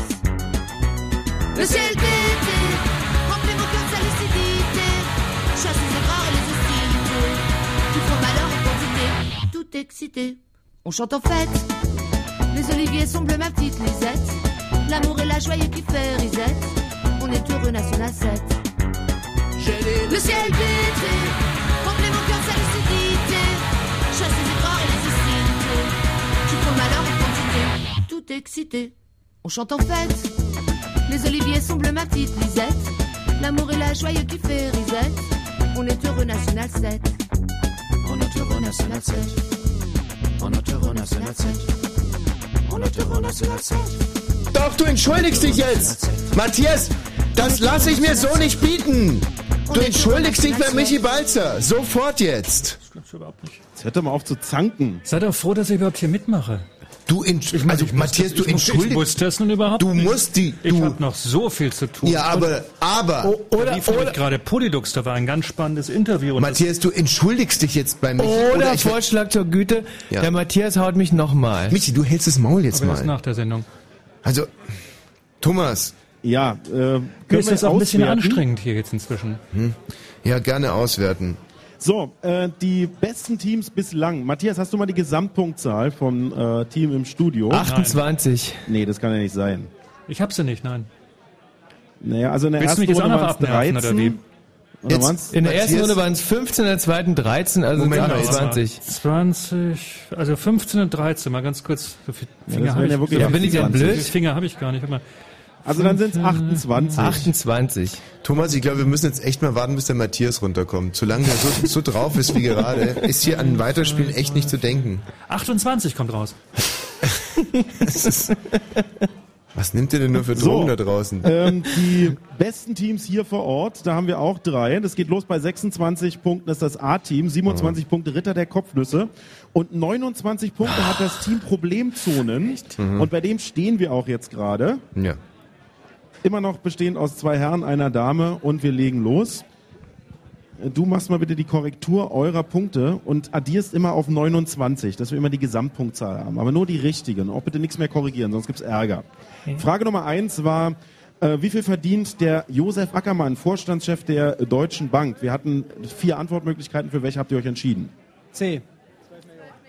Le ciel d'été, remplit mon cœur de sa lucidité, chasse les erreurs et les hostilités, qui font malheur et quantité, tout excité. On chante en fête. Les oliviers sont bleus, ma petite Lisette. L'amour et la joie qui fait risette. On est heureux, National 7. Le ciel d'été, remplit mon cœur de sa lucidité. Chasse les efforts et les hostilités. Qui font malheur et quantité. Tout excité. On chante en fête. Les oliviers sont bleus, ma petite Lisette. L'amour et la joie qui fait risette. On est heureux, National 7. On est heureux, National 7. On est heureux, National 7. On est heureux, National 7. Doch, du entschuldigst dich jetzt. Matthias, das lasse ich mir so nicht bieten. Du entschuldigst dich bei Michi Balzer. Sofort jetzt. Jetzt hört doch mal auf zu zanken. Sei doch froh, dass ich überhaupt hier mitmache. Du, Ich meine, also ich Matthias, das- du ich entschuldigst. Ich wusste es nun überhaupt Du nicht. musst die. Ich Du, habe noch so viel zu tun. ja, aber, aber. Oh, oder oder gerade Polydux, da war ein ganz spannendes Interview. Und Matthias, du entschuldigst dich jetzt bei Michi. Oder ich- Vorschlag zur Güte, Ja. der Matthias haut mich nochmal. Michi, du hältst das Maul jetzt aber erst mal. nach der Sendung. Also, Thomas. Ja, äh, können ist wir das auch ein bisschen anstrengend hier jetzt inzwischen. Hm? Ja, gerne auswerten. So, äh, die besten Teams bislang. Matthias, hast du mal die Gesamtpunktzahl vom äh, Team im Studio? 28. Nee, das kann ja nicht sein. Ich hab sie nicht, nein. Naja, also in der Willst ersten Runde waren es abnerven, oder 13. Jetzt- waren's? In der ersten Runde waren es 15, in der zweiten 13, also Moment mal, 28. 20, also 15 und 13, mal ganz kurz. So Finger wären habe ich, ja wirklich Ja, bin ich denn 28. viele blöd? Finger habe ich gar nicht. Mal. Also dann sind es 28. 28. Thomas, ich glaube, wir müssen jetzt echt mal warten, bis der Matthias runterkommt. Solange der so, so drauf ist wie gerade, ist hier an Weiterspielen echt nicht zu denken. 28 kommt raus. (laughs) Was nimmt ihr denn nur für So. Drogen da draußen? ähm, die besten Teams hier vor Ort, da haben wir auch drei. Das geht los bei 26 Punkten, das ist das A-Team, 27 Punkte Ritter der Kopfnüsse und 29 Punkte hat das Team Problemzonen. Mhm. Und bei dem stehen wir auch jetzt gerade. Ja. Immer noch bestehend aus zwei Herren, einer Dame und wir legen los. Du machst mal bitte die Korrektur eurer Punkte und addierst immer auf 29, dass wir immer die Gesamtpunktzahl haben. Aber nur die richtigen. Auch bitte nichts mehr korrigieren, sonst gibt's Ärger. Frage Nummer eins war, äh, wie viel verdient der Josef Ackermann, Vorstandschef der Deutschen Bank? Wir hatten vier Antwortmöglichkeiten. Für welche habt ihr euch entschieden? C.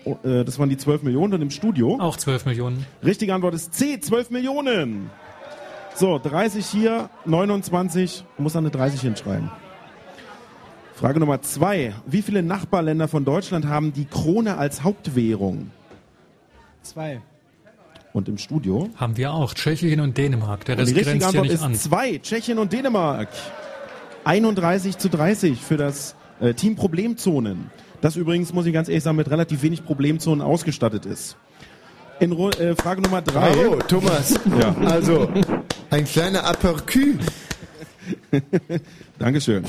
Oh, äh, das waren die 12 Millionen und im Studio. Auch 12 Millionen. Richtige Antwort ist C, 12 Millionen. So, 30 hier, 29, muss dann eine 30 hinschreiben. Frage Nummer zwei. Wie viele Nachbarländer von Deutschland haben die Krone als Hauptwährung? Zwei. Und im Studio? Haben wir auch. Tschechien und Dänemark. Der Und Rest die richtige Antwort ist an. zwei. Tschechien und Dänemark. 31 zu 30 für das äh, Team Problemzonen. Das übrigens, muss ich ganz ehrlich sagen, mit relativ wenig Problemzonen ausgestattet ist. In Ru äh, Frage Nummer drei. Bravo, Thomas. Ja. Also, ein kleiner Aperçu. (laughs) Dankeschön.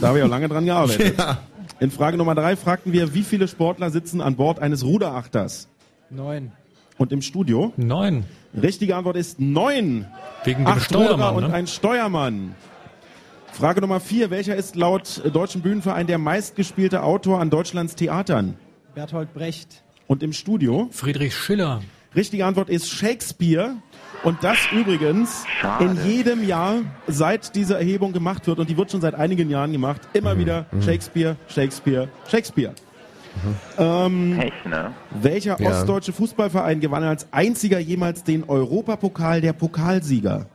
Da habe ich auch lange dran gearbeitet. Ja. In Frage Nummer drei fragten wir, wie viele Sportler sitzen an Bord eines Ruderachters? Neun. Und im Studio? Neun. Richtige Antwort ist neun. Wegen dem Acht Ruderer Steuermann, und ne? ein Steuermann. Frage Nummer vier. Welcher ist laut Deutschen Bühnenverein der meistgespielte Autor an Deutschlands Theatern? Berthold Brecht. Und im Studio? Friedrich Schiller. Richtige Antwort ist Shakespeare. Und das übrigens in jedem Jahr, seit diese Erhebung gemacht wird, und die wird schon seit einigen Jahren gemacht, immer wieder Shakespeare, Shakespeare, Shakespeare. Ähm, Echt, ne? welcher Ja. ostdeutsche Fußballverein gewann als einziger jemals den Europapokal der Pokalsieger?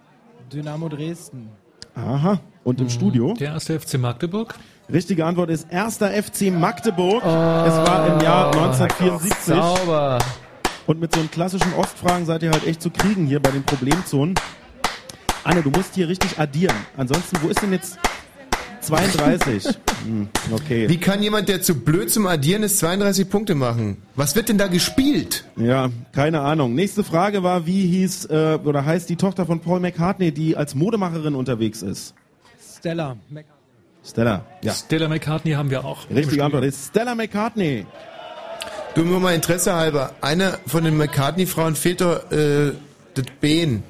Dynamo Dresden. Aha. Und im Studio? Der erste FC Magdeburg. Richtige Antwort ist erster FC Magdeburg. es war im Jahr 1974. Sauber. Und mit so einen klassischen Ostfragen seid ihr halt echt zu kriegen hier bei den Problemzonen. Anne, du musst hier richtig addieren. Ansonsten, wo ist denn jetzt 32. (laughs) Hm, okay. Wie kann jemand, der zu blöd zum Addieren ist, 32 Punkte machen? Was wird denn da gespielt? Ja, keine Ahnung. Nächste Frage war, wie hieß äh, oder heißt die Tochter von Paul McCartney, die als Modemacherin unterwegs ist? Stella. Mac Stella. Ja. Stella McCartney haben wir auch. Richtige Antwort ist Stella McCartney. Du nur mal Interesse halber. Einer von den McCartney-Frauen fehlt doch äh, das Bein.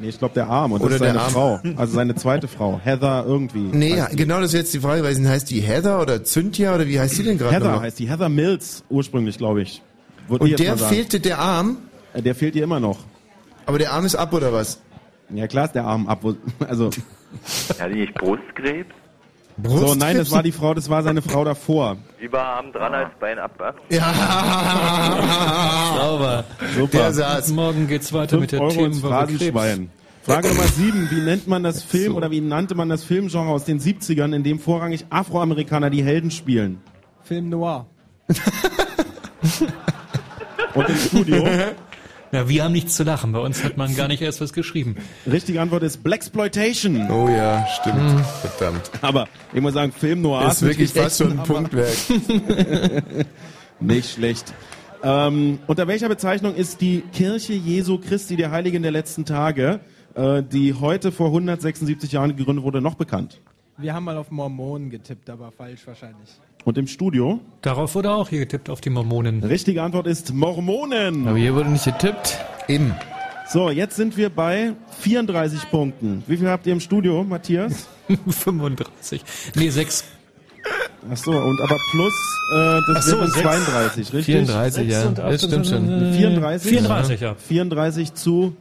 Nee, ich glaube der Arm und Oder das ist seine der Arm. Frau. Also seine zweite Frau. Heather irgendwie. Nee, genau das ist jetzt die Frage. Weil heißt die Heather oder Cynthia oder wie heißt die denn gerade? Heather noch? heißt die. Heather Mills ursprünglich, glaube ich. Ich Und der fehlte der Arm? Äh, Der fehlt ihr immer noch. Aber der Arm ist ab oder was? Ja klar ist der Arm ab. wo- (laughs) Also Ja, die nicht Brustkrebs? So, nein, das war die Frau, das war seine Frau davor. Lieber Arm dran als Bein ab, wa? Sauber. Super. Der saß. Morgen geht's weiter mit der Euro Themenwoche Krebs. Frage Nummer sieben. Wie nennt man das Film oder wie nannte man das Filmgenre aus den 70ern, in dem vorrangig Afroamerikaner die Helden spielen? Film Noir. Und im Studio? (laughs) Ja, wir haben nichts zu lachen. Bei uns hat man gar nicht erst was geschrieben. Richtige Antwort ist Blaxploitation. Oh ja, stimmt. Hm. Verdammt. Aber ich muss sagen, Film Noir Ist wirklich fast schon ein. Punktwerk. (laughs) Nicht schlecht. Ähm, unter welcher Bezeichnung ist die Kirche Jesu Christi der Heiligen der letzten Tage, äh, die heute vor 176 Jahren gegründet wurde, noch bekannt? Wir haben mal auf Mormonen getippt, aber falsch wahrscheinlich. Und im Studio? Darauf wurde auch hier getippt, auf die Mormonen. Richtige Antwort ist Mormonen. Aber hier wurde nicht getippt. Eben. So, jetzt sind wir bei 34 Punkten. Wie viel habt ihr im Studio, Matthias? (laughs) 35. Nee, 6. Ach so, und aber plus, äh, das so, wären sechs. 32, richtig? 34, ja. Das stimmt schon. 34? 34, ja. 34 zu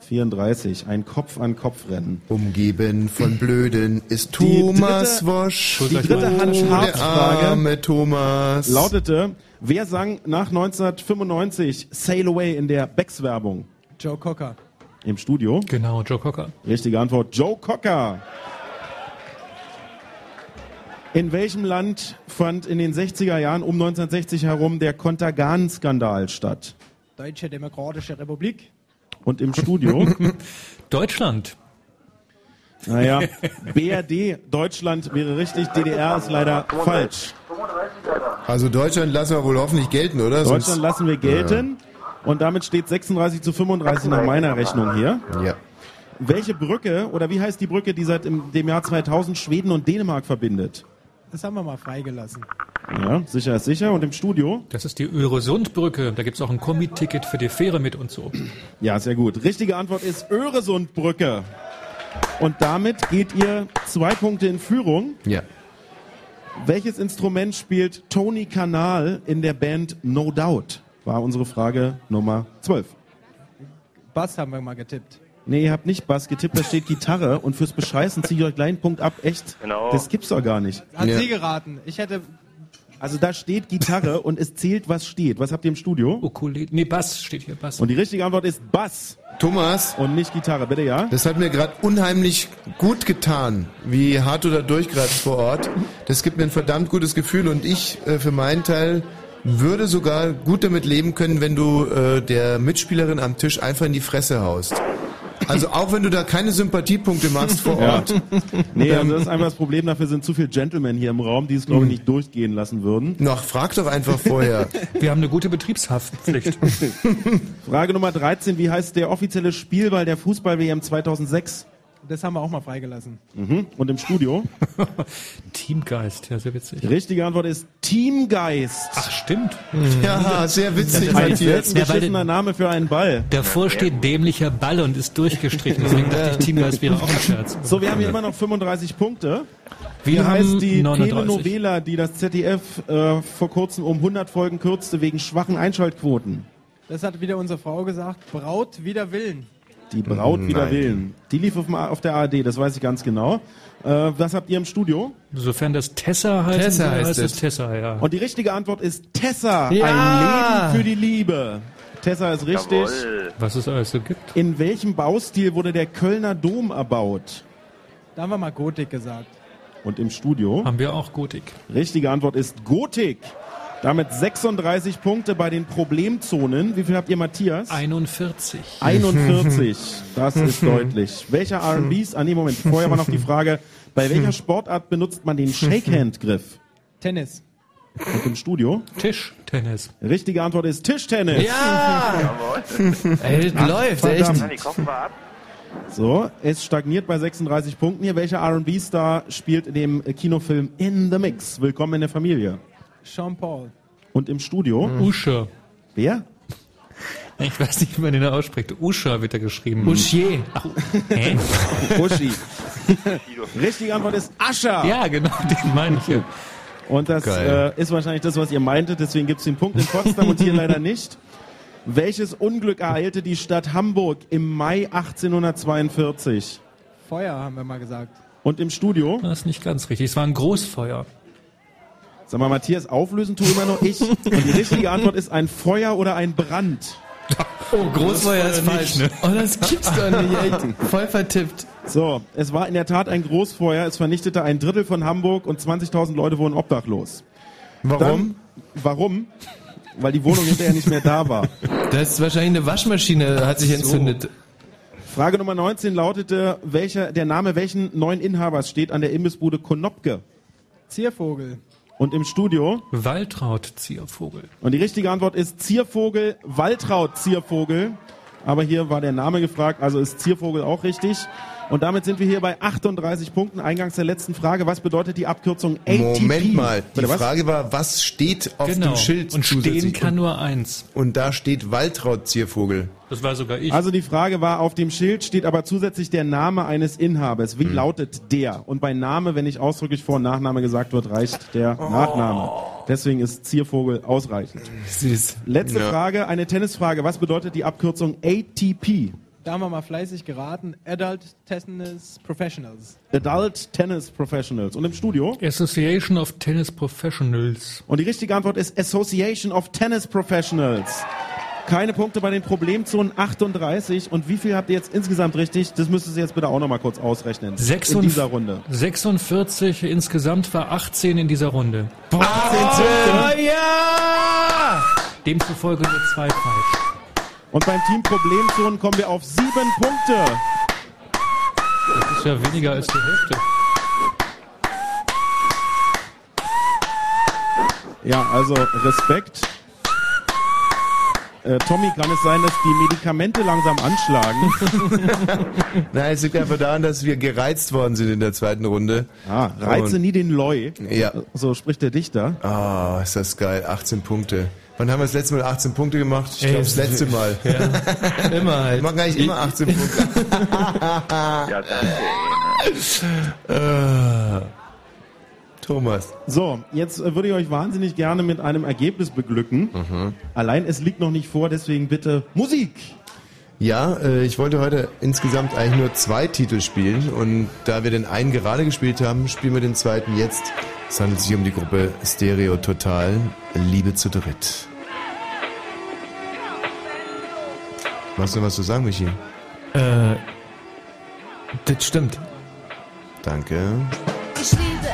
34. Ein Kopf-an-Kopf-Rennen. Umgeben von Blöden ist Thomas dritte- Wosch. die dritte Hans Scharf der Frage arme Thomas. lautete, wer sang nach 1995 Sail Away in der Becks-Werbung? Joe Cocker. Im Studio? Genau, Joe Cocker. Richtige Antwort, Joe Cocker. In welchem Land fand in den 60er Jahren um 1960 herum der Kontergan-Skandal statt? Deutsche Demokratische Republik. Und im Studio? (laughs) Deutschland. naja, BRD, Deutschland wäre richtig, DDR ist leider falsch. Also Deutschland lassen wir wohl hoffentlich gelten, oder? Deutschland Sonst- lassen wir gelten. Und damit steht 36 zu 35 nach meiner Rechnung hier. Ja. Welche Brücke oder wie heißt die Brücke, die seit dem Jahr 2000 Schweden und Dänemark verbindet? Das haben wir mal freigelassen. Ja, sicher ist sicher. Und im Studio? Das ist die Öresundbrücke. Da gibt's auch ein Kombi-Ticket für die Fähre mit und so. Ja, sehr gut. Richtige Antwort ist Öresundbrücke. Und damit geht ihr zwei Punkte in Führung. Ja. Welches Instrument spielt Tony Kanal in der Band No Doubt? War unsere Frage Nummer 12. Bass haben wir mal getippt. Nee, ihr habt nicht Bass getippt, da steht Gitarre und fürs Bescheißen ziehe ich euch gleich einen Punkt ab. Echt? Genau. Das gibt's doch gar nicht. Hat Ja. sie geraten. Ich hätte Also da steht Gitarre und es zählt, was steht. Was habt ihr im Studio? Ukulele. Nee, Bass steht hier, Bass. Und die richtige Antwort ist Bass Thomas, und nicht Gitarre. Bitte ja? das hat mir gerade unheimlich gut getan, wie hart du da durchgreifst vor Ort. Das gibt mir ein verdammt gutes Gefühl und ich äh, für meinen Teil würde sogar gut damit leben können, wenn du äh, der Mitspielerin am Tisch einfach in die Fresse haust. Also auch wenn du da keine Sympathiepunkte machst vor (laughs) Ja. Ort. Nee, Ähm, also das ist einfach das Problem. Dafür sind zu viele Gentlemen hier im Raum, die es, glaube ich, nicht durchgehen lassen würden. Noch, frag doch einfach vorher. (laughs) Wir haben eine gute Betriebshaftpflicht. (laughs) Frage Nummer 13. Wie heißt der offizielle Spielball der Fußball-WM 2006? Das haben wir auch mal freigelassen. Mhm. Und im Studio? (laughs) Teamgeist, ja, sehr witzig. Die richtige Antwort ist Teamgeist. Ach, stimmt. Ja, sehr witzig, Ein Matthias. selten Ja, weil beschissener Name für einen Ball. Davor steht dämlicher Ball und ist durchgestrichen. Deswegen dachte ich, Teamgeist wäre auch ein Scherz. So, wir haben hier immer noch 35 Punkte. Wie Wir heißt haben die 39. Telenovela, die das ZDF äh, vor kurzem um 100 Folgen kürzte wegen schwachen Einschaltquoten? Das hat wieder unsere Frau gesagt. Braut wider Willen. Die Braut Nein. wider Willen. Die lief auf, auf der ARD, das weiß ich ganz genau. Äh, was habt ihr im Studio? Sofern das Tessa heißt, Tessa heißt heißt es es. Tessa, ja. Und die richtige Antwort ist Tessa. Ja. Ein Leben für die Liebe. Tessa ist richtig. Jawohl. Was es alles so gibt. In welchem Baustil wurde der Kölner Dom erbaut? Da haben wir mal Gotik gesagt. Und im Studio? Haben wir auch Gotik. Richtige Antwort ist Gotik. Damit 36 Punkte bei den Problemzonen. Wie viel habt ihr, Matthias? 41. 41. Das ist (laughs) deutlich. Welcher R&Bs? Ah, nee, Moment. Vorher war noch die Frage, bei welcher Sportart benutzt man den Shakehand-Griff? Tennis. Und im Studio? Tischtennis. Richtige Antwort ist Tischtennis. Ja! Ey, das läuft, echt. verdammt. Ab. So, es stagniert bei 36 Punkten hier. Welcher R&B-Star spielt in dem Kinofilm In the Mix? Willkommen in der Familie. Sean Paul. Und im Studio? Usher. Wer? Ich weiß nicht, wie man den ausspricht. Usher wird da geschrieben. Uschier. Hä? (laughs) Uschi. Richtige Antwort ist Ascher. Ja, genau, den meine ich ja. Und das äh, ist wahrscheinlich das, was ihr meintet. Deswegen gibt es den Punkt in Potsdam und hier (laughs) leider nicht. Welches Unglück ereilte die Stadt Hamburg im Mai 1842? Feuer, haben wir mal gesagt. Und im Studio? Das ist nicht ganz richtig. Es war ein Großfeuer. Sag mal, Matthias, auflösen tue immer noch ich. Und die richtige Antwort ist ein Feuer oder ein Brand. Oh, Großfeuer ist nicht, falsch. ne? Oh, das gibt's doch nicht. (laughs) Voll vertippt. So, es war in der Tat ein Großfeuer. Es vernichtete ein Drittel von Hamburg und 20.000 Leute wurden obdachlos. Warum? Dann, warum? Weil die Wohnung hinterher nicht mehr da war. Das ist wahrscheinlich eine Waschmaschine, hat sich So. entzündet. Frage Nummer 19 lautete, welcher, der Name welchen neuen Inhabers steht an der Imbissbude Konopke? Ziervogel. Und im Studio? Waltraud Ziervogel. Und die richtige Antwort ist Ziervogel, Waltraud Ziervogel. Aber hier war der Name gefragt, also ist Ziervogel auch richtig. Und damit sind wir hier bei 38 Punkten. Eingangs der letzten Frage. Was bedeutet die Abkürzung ATP? Moment mal, die Bitte was? Frage war, was steht auf Genau. dem Schild Und stehen zusätzlich? kann nur eins. Und da steht Waltraud-Ziervogel. Das war sogar ich. Also die Frage war, auf dem Schild steht aber zusätzlich der Name eines Inhabers. Wie lautet der? Und bei Name, wenn nicht ausdrücklich Vor- und Nachname gesagt wird, reicht der Nachname. Deswegen ist Ziervogel ausreichend. Süß. Letzte Ja. Frage, eine Tennisfrage. Was bedeutet die Abkürzung ATP? Da haben wir mal fleißig geraten. Adult Tennis Professionals. Adult Tennis Professionals. Und im Studio? Association of Tennis Professionals. Und die richtige Antwort ist Association of Tennis Professionals. Keine Punkte bei den Problemzonen 38. Und wie viel habt ihr jetzt insgesamt richtig? Das müsstest ihr jetzt bitte auch nochmal kurz ausrechnen. In 46 dieser Runde. 46 insgesamt war 18 in dieser Runde. Oh, ja! Demzufolge nur zwei falsch. Und beim Team Problemzonen kommen wir auf sieben Punkte. Das ist ja weniger als die Hälfte. Ja, also Respekt. Äh, Tommy, kann es sein, dass die Medikamente langsam anschlagen? (laughs) Nein, es liegt einfach daran, dass wir gereizt worden sind in der zweiten Runde. Ah, reize Und- nie den Leu. Ja. So spricht der Dichter. Ah, ist das geil. 18 Punkte. Wann haben wir das letzte Mal 18 Punkte gemacht? Ich glaube, das letzte Mal. (laughs) Ja. Immer halt. Wir machen eigentlich immer 18 Punkte. (laughs) Ja, danke. Ah. Thomas. So, jetzt äh, würde ich euch wahnsinnig gerne mit einem Ergebnis beglücken. Allein es liegt noch nicht vor, deswegen bitte Musik. Ja, äh, ich wollte heute insgesamt eigentlich nur zwei Titel spielen und da wir den einen gerade gespielt haben, spielen wir den zweiten jetzt. Es handelt sich um die Gruppe Stereo Total, Liebe zu dritt. Hast du noch was zu sagen, Michi? Äh, das stimmt. Danke. Ich Liebe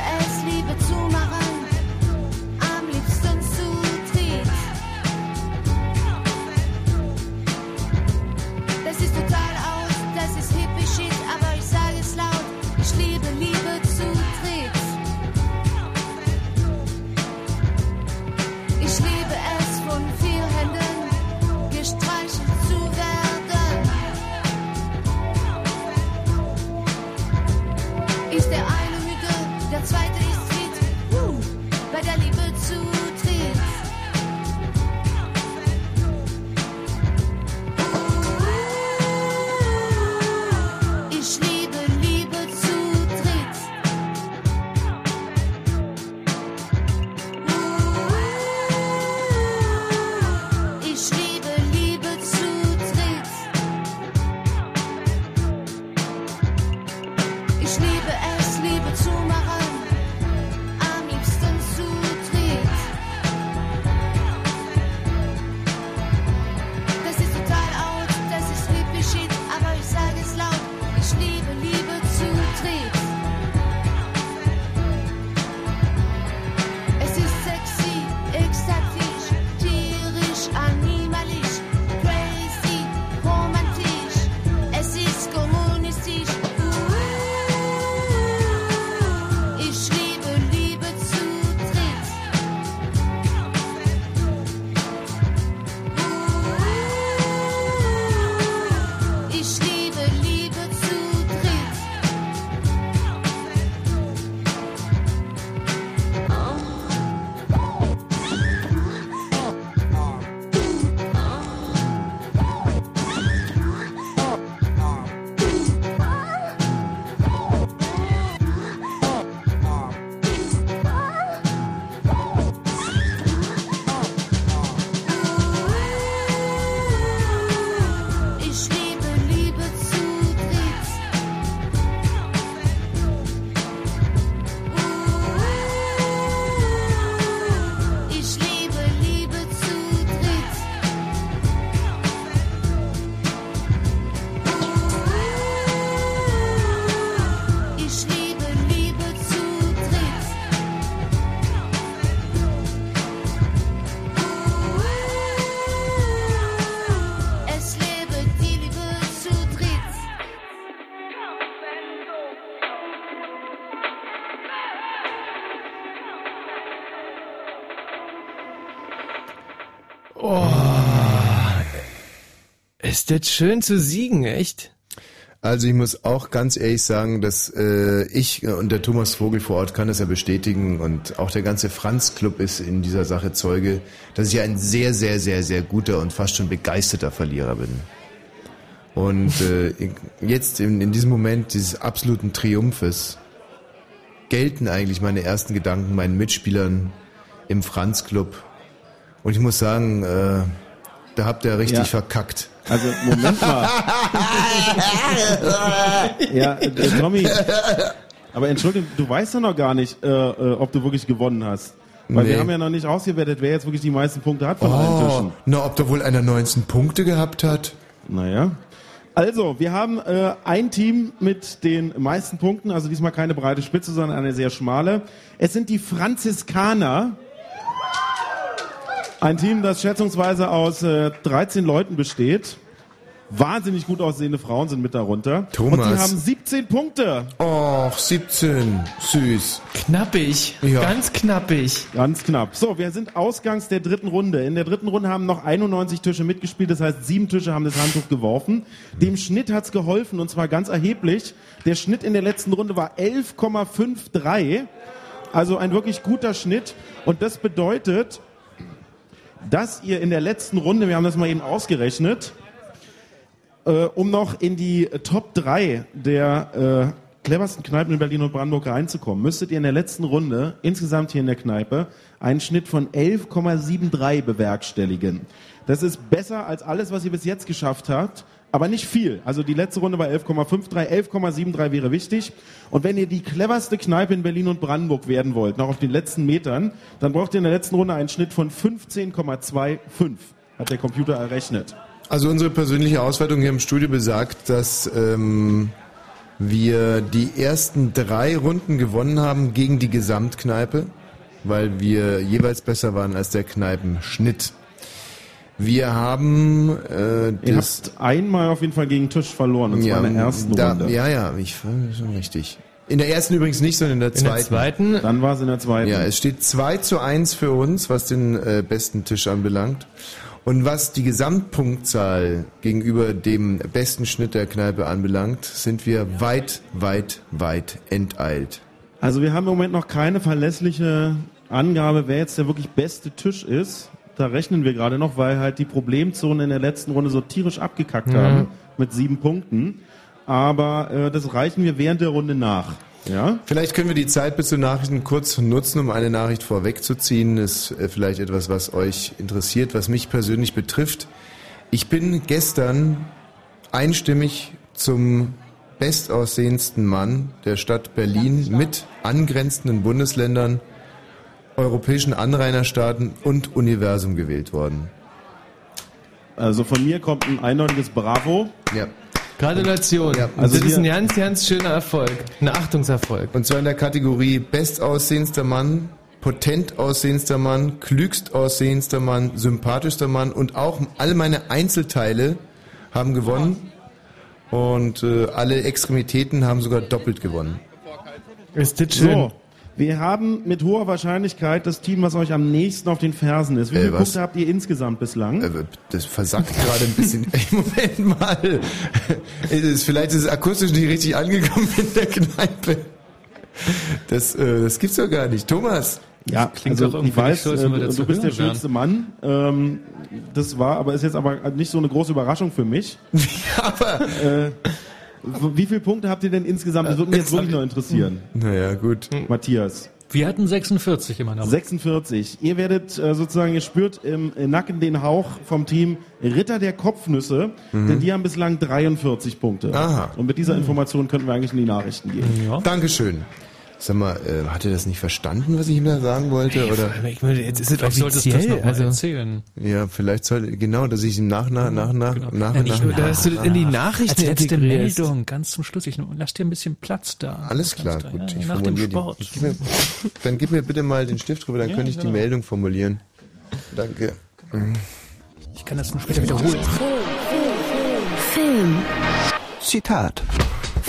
ist das schön zu siegen, echt? Also ich muss auch ganz ehrlich sagen, dass äh, ich und der Thomas Vogel vor Ort kann das ja bestätigen und auch der ganze Franz Club ist in dieser Sache Zeuge, dass ich ein sehr, sehr, sehr, sehr guter und fast schon begeisterter Verlierer bin. Und äh, jetzt in, in diesem Moment dieses absoluten Triumphes gelten eigentlich meine ersten Gedanken meinen Mitspielern im Franz Club. Und ich muss sagen, äh, da habt ihr richtig Ja. verkackt. Also Moment mal. (laughs) ja, äh, Tommy. Aber entschuldige, du weißt ja noch gar nicht, äh, äh, ob du wirklich gewonnen hast. Weil wir Nee. haben ja noch nicht ausgewertet, wer jetzt wirklich die meisten Punkte hat von allen Oh, Tischen. na, ob da wohl einer 19 Punkte gehabt hat? Naja. Also, wir haben äh, ein Team mit den meisten Punkten, also diesmal keine breite Spitze, sondern eine sehr schmale. Es sind die Franziskaner. Ein Team, das schätzungsweise aus äh, 13 Leuten besteht. Wahnsinnig gut aussehende Frauen sind mit darunter. Und Thomas. die haben 17 Punkte. Och, 17. Süß. Knappig. Ja. Ganz knappig. Ganz knapp. So, wir sind ausgangs der dritten Runde. In der dritten Runde haben noch 91 Tische mitgespielt, das heißt, sieben Tische haben das Handtuch geworfen. Dem Schnitt hat's geholfen und zwar ganz erheblich. Der Schnitt in der letzten Runde war 11,53. Also ein wirklich guter Schnitt. Und das bedeutet, dass ihr in der letzten Runde, wir haben das mal eben ausgerechnet, äh, um noch in die Top 3 der äh, cleversten Kneipen in Berlin und Brandenburg reinzukommen, müsstet ihr in der letzten Runde insgesamt hier in der Kneipe einen Schnitt von 11,73 bewerkstelligen. Das ist besser als alles, was ihr bis jetzt geschafft habt, aber nicht viel. Also die letzte Runde war 11,53, 11,73 wäre wichtig. Und wenn ihr die cleverste Kneipe in Berlin und Brandenburg werden wollt, noch auf den letzten Metern, dann braucht ihr in der letzten Runde einen Schnitt von 15,25, hat der Computer errechnet. Also unsere persönliche Auswertung hier im Studio besagt, dass ähm, wir die ersten drei Runden gewonnen haben gegen die Gesamtkneipe, weil wir jeweils besser waren als der Kneipenschnitt. Wir haben äh, Ihr habt einmal auf jeden Fall gegen Tisch verloren, und zwar in der ersten da, Runde. Ja, ja, ich schon richtig. In der ersten übrigens nicht, sondern in der In der zweiten. zweiten. Dann war es in der zweiten. Ja, es steht 2 zu 1 für uns, was den äh, besten Tisch anbelangt. Und was die Gesamtpunktzahl gegenüber dem besten Schnitt der Kneipe anbelangt, sind wir weit, weit, weit enteilt. Also wir haben im Moment noch keine verlässliche Angabe, wer jetzt der wirklich beste Tisch ist. Da rechnen wir gerade noch, weil halt die Problemzonen in der letzten Runde so tierisch abgekackt Mhm. haben mit sieben Punkten. Aber äh, das reichen wir während der Runde nach. Ja? Vielleicht können wir die Zeit bis zu Nachrichten kurz nutzen, um eine Nachricht vorwegzuziehen. Das ist äh, vielleicht etwas, was euch interessiert, was mich persönlich betrifft. Ich bin gestern einstimmig zum bestaussehendsten Mann der Stadt Berlin mit angrenzenden Bundesländern, europäischen Anrainerstaaten und Universum gewählt worden. Also von mir kommt ein eindeutiges Bravo. Ja. Gratulation. Ja, also also das ist ein ganz, ganz schöner Erfolg. Ein Achtungserfolg. Und zwar in der Kategorie bestaussehendster Mann, potent aussehendster Mann, klügst aussehendster Mann, sympathischster Mann und auch alle meine Einzelteile haben gewonnen. Und äh, alle Extremitäten haben sogar doppelt gewonnen. Ist das schön. So, wir haben mit hoher Wahrscheinlichkeit das Team, was euch am nächsten auf den Fersen ist. Wie Äh, viele was? Punkte habt ihr insgesamt bislang? Äh, Das versackt gerade ein bisschen. (laughs) Ey, Moment mal. Es ist, vielleicht ist es akustisch nicht richtig angekommen in der Kneipe. Das, äh, das gibt's doch gar nicht. Thomas. Ja, klingt also doch irgendwie ich weiß, als äh, wenn wir du bist der schönste Mann. Ähm, das war, aber ist jetzt aber nicht so eine große Überraschung für mich. (laughs) aber äh, wie viele Punkte habt ihr denn insgesamt? Das würde mich jetzt wirklich noch interessieren. Naja, gut. Matthias. Wir hatten 46 immer noch. 46. Ihr werdet äh, sozusagen, ihr spürt im Nacken den Hauch vom Team Ritter der Kopfnüsse, Mhm. denn die haben bislang 43 Punkte. Aha. Und mit dieser Information könnten wir eigentlich in die Nachrichten gehen. Dankeschön. Sag mal, äh, hat er das nicht verstanden, was ich ihm da sagen wollte? Oder? Ich meine, jetzt ist es Vielleicht solltest du das Also, erzählen. Ja, vielleicht sollte, genau, dass ich ihm nach, nach, nach, nach, nach, nach, Nein, ich- nach, da hast du das in die Nachrichten Als letzte. Meldung, ganz zum Schluss. Ich lass dir ein bisschen Platz da. Alles klar, du- gut. Ja, ich nach dem Sport. Die, gib mir, dann gib mir bitte mal den Stift drüber, dann Ja, könnte ich die genau. Meldung formulieren. Danke. Ich kann das dann später wiederholen. Film. Zitat.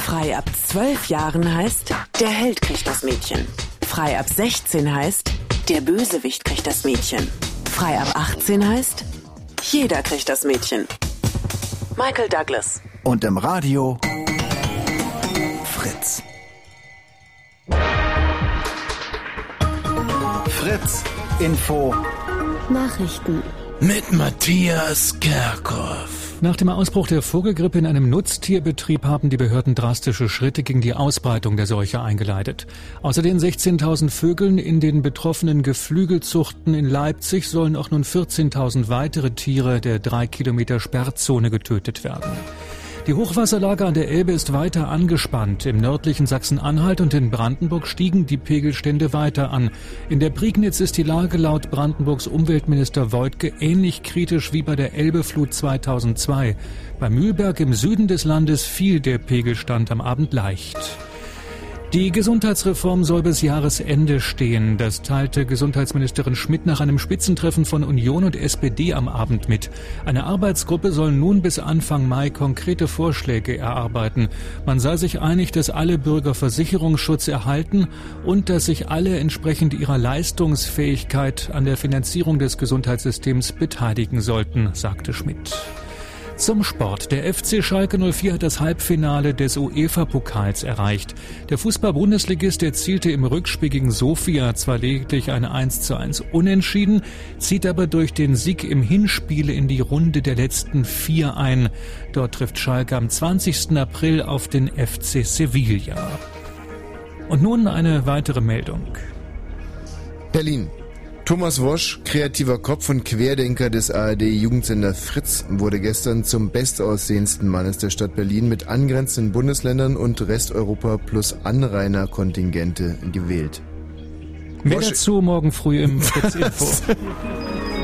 Frei ab 12 Jahren heißt, der Held kriegt das Mädchen. Frei ab 16 heißt, der Bösewicht kriegt das Mädchen. Frei ab 18 heißt, Jeder kriegt das Mädchen. Michael Douglas. Und im Radio Fritz. Fritz Info Nachrichten. Mit Matthias Kerkhoff. Nach dem Ausbruch der Vogelgrippe in einem Nutztierbetrieb haben die Behörden drastische Schritte gegen die Ausbreitung der Seuche eingeleitet. Außer den 16.000 Vögeln in den betroffenen Geflügelzuchten in Leipzig sollen auch nun 14.000 weitere Tiere der drei Kilometer Sperrzone getötet werden. Die Hochwasserlage an der Elbe ist weiter angespannt. Im nördlichen Sachsen-Anhalt und in Brandenburg stiegen die Pegelstände weiter an. In der Prignitz ist die Lage laut Brandenburgs Umweltminister Woidke ähnlich kritisch wie bei der Elbeflut 2002. Bei Mühlberg im Süden des Landes fiel der Pegelstand am Abend leicht. Die Gesundheitsreform soll bis Jahresende stehen. Das teilte Gesundheitsministerin Schmidt nach einem Spitzentreffen von Union und SPD am Abend mit. Eine Arbeitsgruppe soll nun bis Anfang Mai konkrete Vorschläge erarbeiten. Man sei sich einig, dass alle Bürger Versicherungsschutz erhalten und dass sich alle entsprechend ihrer Leistungsfähigkeit an der Finanzierung des Gesundheitssystems beteiligen sollten, sagte Schmidt. Zum Sport. Der FC Schalke 04 hat das Halbfinale des UEFA-Pokals erreicht. Der Fußball-Bundesligist erzielte im Rückspiel gegen Sofia zwar lediglich eine 1 zu 1 Unentschieden, zieht aber durch den Sieg im Hinspiel in die Runde der letzten vier ein. Dort trifft Schalke am 20. April auf den FC Sevilla. Und nun eine weitere Meldung. Berlin. Thomas Wosch, kreativer Kopf und Querdenker des ARD-Jugendsender Fritz, wurde gestern zum bestaussehendsten Mannes der Stadt Berlin mit angrenzenden Bundesländern und Resteuropa plus Anrainerkontingente gewählt. Mehr dazu morgen früh im Fritz Info. (laughs)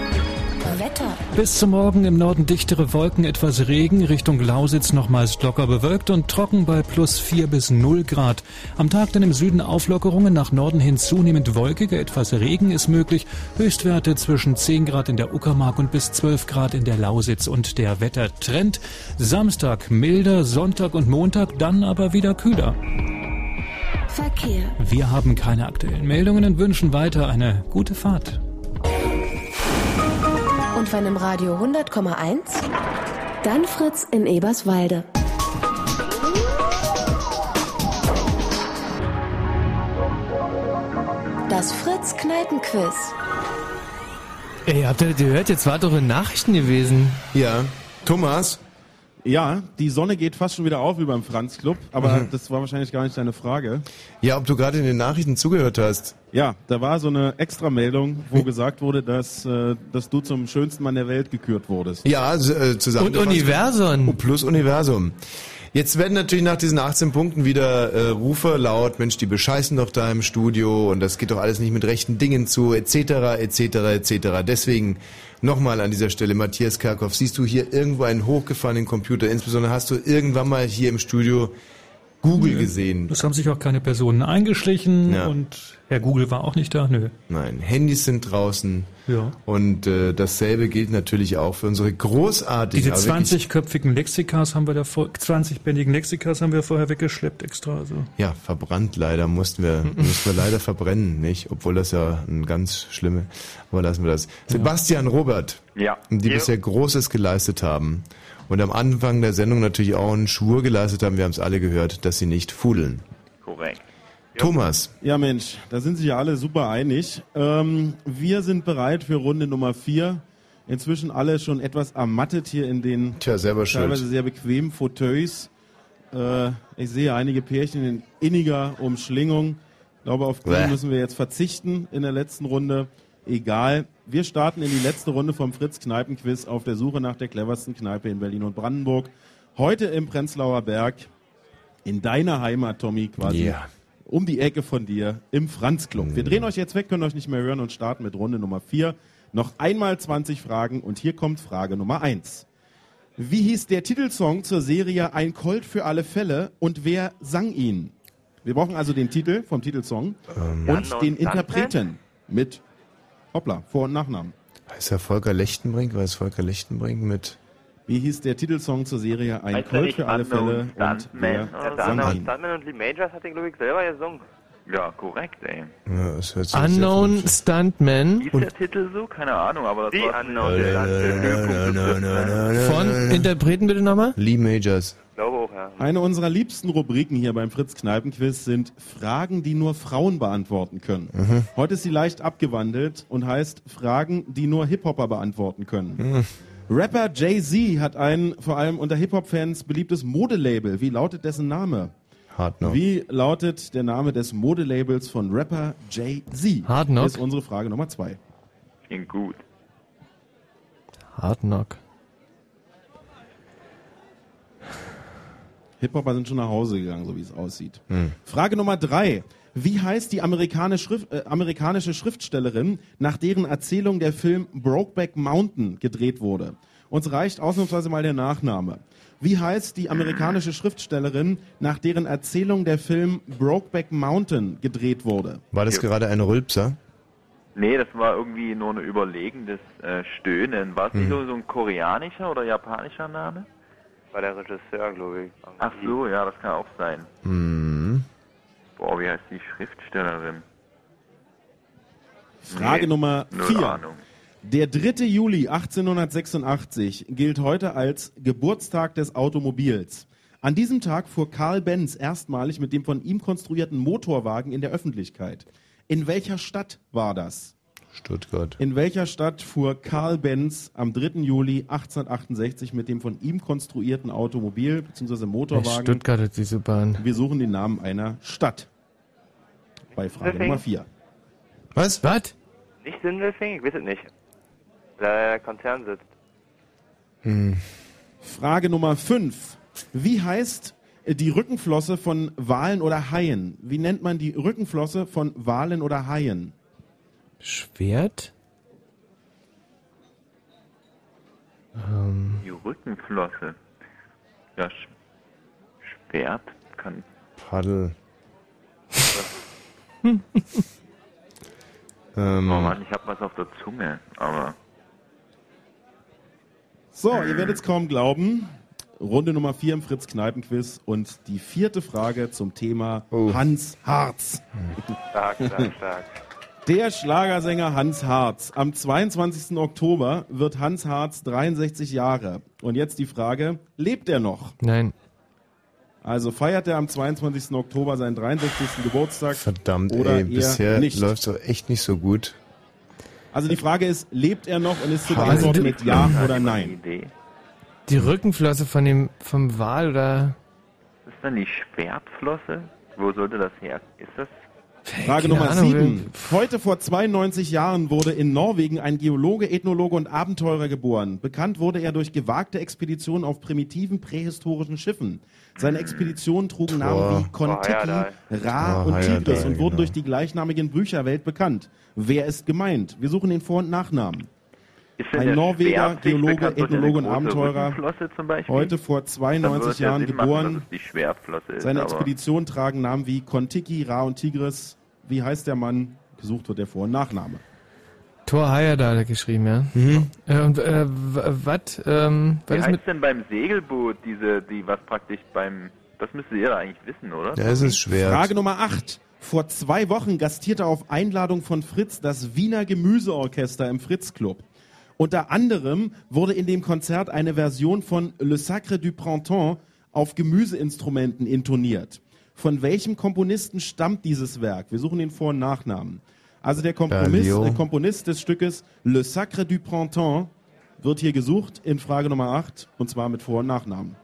Wetter. Bis zum Morgen im Norden dichtere Wolken, etwas Regen, Richtung Lausitz nochmals locker bewölkt und trocken bei plus 4 bis 0 Grad. Am Tag dann im Süden Auflockerungen, nach Norden hin zunehmend wolkiger, etwas Regen ist möglich. Höchstwerte zwischen 10 Grad in der Uckermark und bis 12 Grad in der Lausitz und der Wettertrend. Samstag milder, Sonntag und Montag dann aber wieder kühler. Verkehr. Wir haben keine aktuellen Meldungen und wünschen weiter eine gute Fahrt. Wenn im Radio 100,1, dann Fritz in Eberswalde. Das Fritz Kneipenquiz. Ey, habt ihr gehört? Jetzt war doch in Nachrichten gewesen. Ja. Thomas? Ja, die Sonne geht fast schon wieder auf wie beim Franz Club, aber Mhm. das war wahrscheinlich gar nicht deine Frage. Ja, ob du gerade in den Nachrichten zugehört hast. Ja, da war so eine Extrameldung, wo gesagt wurde, dass, äh, dass du zum schönsten Mann der Welt gekürt wurdest. Ja, äh, zusammen. Und Universum. Plus Universum. Jetzt werden natürlich nach diesen 18 Punkten wieder äh, Rufe laut, Mensch, die bescheißen doch da im Studio und das geht doch alles nicht mit rechten Dingen zu, etc., etc., etc. Deswegen nochmal an dieser Stelle, Matthias Kerkhoff, siehst du hier irgendwo einen hochgefahrenen Computer? Insbesondere hast du irgendwann mal hier im Studio Google gesehen? Es haben sich auch keine Personen eingeschlichen Ja. und Herr Google war auch nicht da. Nö. Nein, Handys sind draußen. Ja. Und äh, dasselbe gilt natürlich auch für unsere großartigen, Diese aber wirklich- 20-köpfigen Lexikas haben wir da vor, 20-bändigen Lexikas haben wir vorher weggeschleppt extra. Also. Ja, verbrannt leider, mussten wir, (laughs) mussten wir leider verbrennen, nicht? Obwohl das ja ein ganz schlimme, aber lassen wir das. Sebastian Robert, Ja. die Ja. bisher Großes geleistet haben und am Anfang der Sendung natürlich auch einen Schwur geleistet haben, wir haben es alle gehört, dass sie nicht fudeln. Korrekt. Thomas. Ja, Mensch, da sind sich ja alle super einig. Ähm, wir sind bereit für Runde Nummer vier. Inzwischen alle schon etwas ermattet hier in den Tja, selber schuld. teilweise sehr bequemen Fauteuils. Äh, ich sehe einige Pärchen in inniger Umschlingung. Ich glaube, auf die Bäh. müssen wir jetzt verzichten in der letzten Runde. Egal. Wir starten in die letzte Runde vom Fritz Kneipenquiz auf der Suche nach der cleversten Kneipe in Berlin und Brandenburg. Heute im Prenzlauer Berg. In deiner Heimat, Tommy, quasi. Ja. Um die Ecke von dir im Franz Club. Wir drehen euch jetzt weg, können euch nicht mehr hören und starten mit Runde Nummer 4. Noch einmal 20 Fragen und hier kommt Frage Nummer 1. Wie hieß der Titelsong zur Serie Ein Colt für alle Fälle und wer sang ihn? Wir brauchen also den Titel vom Titelsong Ähm. und den Interpreten mit Hoppla, Vor- und Nachnamen. Heißt er Volker Lechtenbrink? War es Volker Lechtenbrink mit? Wie hieß der Titelsong zur Serie Ein Colt für alle Unknown Fälle und Stuntman? wer Ja, sang ihn? Stuntman und Lee Majors hat den, glaube ich, selber gesungen. Ja, korrekt, ey. Ja, das hört sich Unknown sehr Stuntman. Hieß der Titel so? Keine Ahnung, aber das war Unknown der, Stuntman. Von Interpreten bitte nochmal? Lee Majors. Ja. Eine unserer liebsten Rubriken hier beim Fritz Kneipenquiz sind Fragen, die nur Frauen beantworten können. Mhm. Heute ist sie leicht abgewandelt und heißt Fragen, die nur Hip-Hopper beantworten können. Mhm. Rapper Jay-Z hat ein vor allem unter Hip-Hop-Fans beliebtes Modelabel. Wie lautet dessen Name? Hard Knock. Wie lautet der Name des Modelabels von Rapper Jay-Z? Hard Knock. Ist unsere Frage Nummer zwei. Klingt gut. Hard Knock. Hip-Hopper sind schon nach Hause gegangen, so wie es aussieht. Hm. Frage Nummer drei. Wie heißt die amerikanische, Schrift, äh, amerikanische Schriftstellerin, nach deren Erzählung der Film Brokeback Mountain gedreht wurde? Uns reicht ausnahmsweise mal der Nachname. Wie heißt die amerikanische Schriftstellerin, nach deren Erzählung der Film Brokeback Mountain gedreht wurde? War das gerade ein Rülpser? Nee, das war irgendwie nur ein überlegendes äh, Stöhnen. War es nicht Hm. so, so ein koreanischer oder japanischer Name? War der Regisseur, glaube ich. Ach so, ja, das kann auch sein. Hm. Boah, wie heißt die Schriftstellerin? Frage Nee, Nummer null vier. Ahnung. Der 3. Juli 1886 gilt heute als Geburtstag des Automobils. An diesem Tag fuhr Karl Benz erstmalig mit dem von ihm konstruierten Motorwagen in der Öffentlichkeit. In welcher Stadt war das? Stuttgart. In welcher Stadt fuhr Karl Benz am 3. Juli 1868 mit dem von ihm konstruierten Automobil bzw. Motorwagen? Stuttgart hat diese Bahn. Wir suchen den Namen einer Stadt. Bei Frage Nummer 4. Was? Was? Nicht Sindelfing? Ich weiß es nicht. Da der Konzern sitzt. Hm. Frage Nummer 5. Wie heißt die Rückenflosse von Walen oder Haien? Wie nennt man die Rückenflosse von Walen oder Haien? Schwert? Ähm, Die Rückenflosse. Ja, Sch Schwert kann. Paddel. (laughs) Oh ähm, Mann, ich hab was auf der Zunge, aber. So, ihr werdet es kaum glauben. Runde Nummer 4 im Fritz-Kneipen-Quiz und die vierte Frage zum Thema Hans Harz. Stark, stark, stark. Der Schlagersänger Hans Harz. Am 22. Oktober wird Hans Harz 63 Jahre. Und jetzt die Frage, lebt er noch? Nein. Also feiert er am 22. Oktober seinen 63. Geburtstag? Verdammt, oder ey, bisher nicht? läuft doch echt nicht so gut. Also die Frage ist, lebt er noch und ist zu beantworten mit Ja oder Nein? Die Rückenflosse von dem vom Wal oder ist dann die Schwertflosse? Wo sollte das her? Ist das. Frage Keine Nummer Ahnung, 7. Heute vor 92 Jahren wurde in Norwegen ein Geologe, Ethnologe und Abenteurer geboren. Bekannt wurde er durch gewagte Expeditionen auf primitiven prähistorischen Schiffen. Seine Expeditionen trugen Namen wie Kontiki, Hayadai. Ra Oh, und Tigris und wurden genau. durch die gleichnamigen Bücherwelt bekannt. Wer ist gemeint? Wir suchen den Vor- und Nachnamen. Ein Norweger, Geologe, Ethnologe und Abenteurer. Heute vor Dann 92 würde es ja Jahren machen, geboren. ist. Seine Expeditionen tragen Namen wie Kontiki, Ra und Tigris. Wie heißt der Mann? Gesucht wird der Vor- und Nachname. Thor Heyerdahl hat er geschrieben, ja. Äh, und äh, was? Ähm, Wie was ist heißt mit denn beim Segelboot diese, die was praktisch beim, das müsst ihr eigentlich wissen, oder? Ja, es ist schwer. Frage Nummer 8. Vor zwei Wochen gastierte auf Einladung von Fritz das Wiener Gemüseorchester im Fritz Club. Unter anderem wurde in dem Konzert eine Version von Le Sacre du Printemps auf Gemüseinstrumenten intoniert. Von welchem Komponisten stammt dieses Werk? Wir suchen den Vor- und Nachnamen. Also der äh, Komponist des Stückes Le Sacre du Printemps wird hier gesucht in Frage Nummer 8 und zwar mit Vor- und Nachnamen.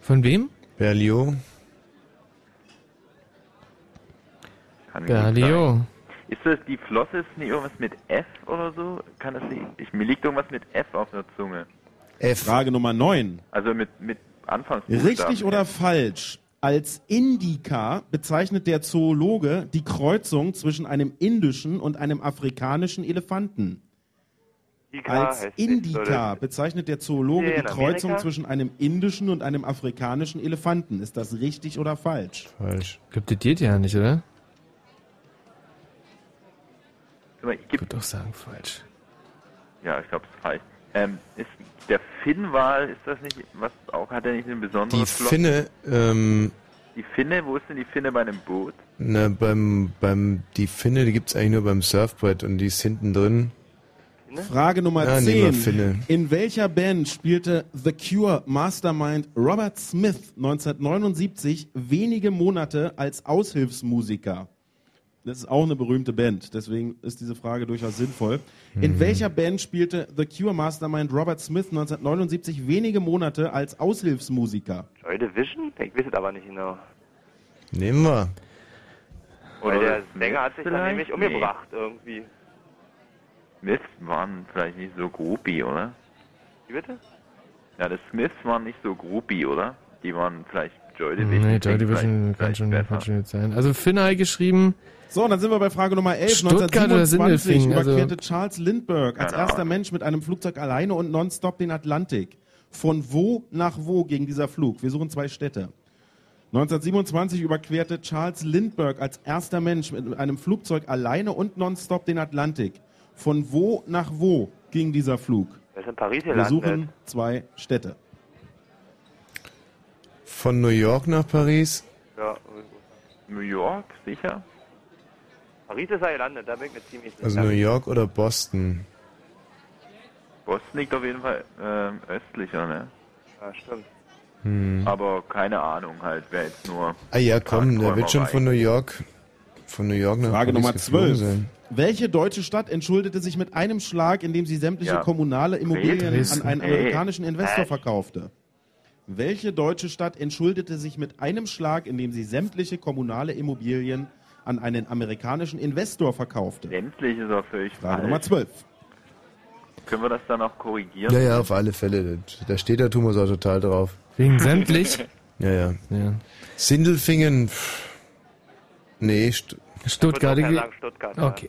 von wem? Berlioz. Berlioz. Ist das die Flosse ist nicht irgendwas mit F oder so? Kann das nicht? Ich, mir liegt irgendwas mit F auf der Zunge. F. Frage Nummer 9. Also mit mit Anfangsbuchstaben. Richtig oder falsch? Als Indica bezeichnet der Zoologe die Kreuzung zwischen einem indischen und einem afrikanischen Elefanten. Indica Als oder? bezeichnet der Zoologe Hier die Kreuzung Amerika? zwischen einem indischen und einem afrikanischen Elefanten. Ist das richtig oder falsch? Falsch. Glaube, das geht ja nicht, oder? Sag mal, Ich gibt, würde doch sagen, falsch. ja, ich glaube es ist falsch. Ähm, ist der Finnwal, ist das nicht, was auch, hat er nicht eine besondere Die Flosse? Finne, ähm, Die Finne, wo ist denn die Finne bei einem Boot? Na, beim, beim, die Finne, die gibt's eigentlich nur beim Surfbrett und die ist hinten drin. Frage Nummer Ja, nehmen wir 10. Finne. In welcher Band spielte The Cure Mastermind Robert Smith 1979 wenige Monate als Aushilfsmusiker? Das ist auch eine berühmte Band, deswegen ist diese Frage durchaus sinnvoll. In Mhm. welcher Band spielte The Cure Mastermind Robert Smith 1979 wenige Monate als Aushilfsmusiker? Joy Division? Ich weiß es aber nicht genau. Nehmen wir. Weil Oder der Sänger hat sich dann vielleicht? nämlich umgebracht irgendwie. Smiths waren vielleicht nicht so groupie, oder? Wie bitte? Ja, die Smiths waren nicht so groupie, oder? Die waren vielleicht Joy Division. Nee, Joy Division kann schon, kann schon jetzt sein. Also Finney geschrieben. So, und dann sind wir bei Frage Nummer 11. Stuttgart oder 1927 Sindelfingen, also- überquerte Charles Lindbergh als erster. Mensch mit einem Flugzeug alleine und nonstop den Atlantik. Von wo nach wo ging dieser Flug? Wir suchen zwei Städte. 1927 überquerte Charles Lindbergh als erster Mensch mit einem Flugzeug alleine und nonstop den Atlantik. Von wo nach wo ging dieser Flug? Er ist in Paris Wir gelandet. suchen zwei Städte. Von New York nach Paris. Ja, New York, sicher? Paris ist er gelandet, da bin ich mir ziemlich sicher. Also New York oder Boston. Boston liegt auf jeden Fall ähm, östlicher, ne? Ja, stimmt. Hm. Aber keine Ahnung halt, wer jetzt nur... Ah ja, komm, der wird schon von New York, von New York nach Frage Paris Nummer geflogen 12. sein. Welche deutsche Stadt entschuldete sich mit einem Schlag, indem sie sämtliche Ja. kommunale Immobilien Dresden. an einen amerikanischen Investor Äh. verkaufte? Welche deutsche Stadt entschuldete sich mit einem Schlag, indem sie sämtliche kommunale Immobilien an einen amerikanischen Investor verkaufte? Sämtlich ist auch völlig Frage falsch. Nummer 12. Können wir das dann auch korrigieren? Ja, ja, auf alle Fälle. Da steht der Thomas auch total drauf. Wegen sämtlich? (laughs) Ja, ja. Ja. Sindelfingen. Nee, St Stuttgart. Ich würde auch sagen Stuttgart, ja. Okay.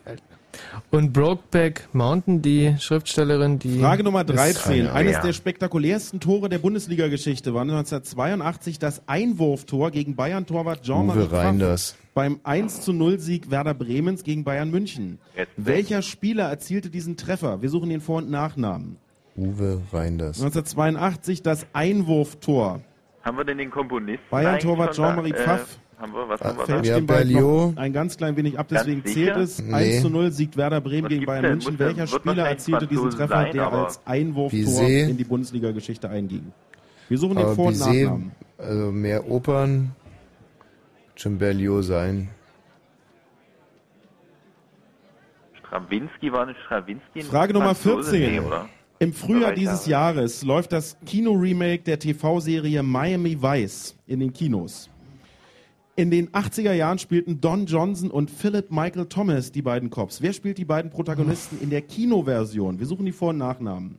Und Brokeback Mountain, die Schriftstellerin, die. Frage Nummer ist- 13. Eines der spektakulärsten Tore der Bundesliga-Geschichte war 1982 das Einwurftor gegen Bayern-Torwart Jean-Marie Uwe Reinders. Pfaff beim 1 zu 0 Sieg Werder Bremens gegen Bayern München. Welcher Spieler erzielte diesen Treffer? Wir suchen den Vor- und Nachnamen. Uwe Reinders. 1982 das Einwurftor. Haben wir denn den Komponisten Bayern-Torwart? Jean-Marie Äh, Pfaff. Haben wir, was haben wir da? den Ball noch ein ganz klein wenig ab, deswegen zählt es. Nee. 1 zu 0 siegt Werder Bremen gegen Bayern denn? München. Welcher Spieler erzielte diesen Treffer, sein, der als Einwurftor Bizet. in die Bundesliga-Geschichte einging? Wir suchen den Aber Vor- und Bizet, Nachnamen. also mehr Opern, wird schon Berlioz sein. Strawinski war nicht Strawinski? ein Frage Nummer Franzose? 14. Nee, oder? Im Frühjahr dieses Jahres läuft das Kino-Remake der TV-Serie Miami Vice in den Kinos. In den 80er Jahren spielten Don Johnson und Philip Michael Thomas die beiden Cops. Wer spielt die beiden Protagonisten in der Kinoversion? Wir suchen die Vor- und Nachnamen.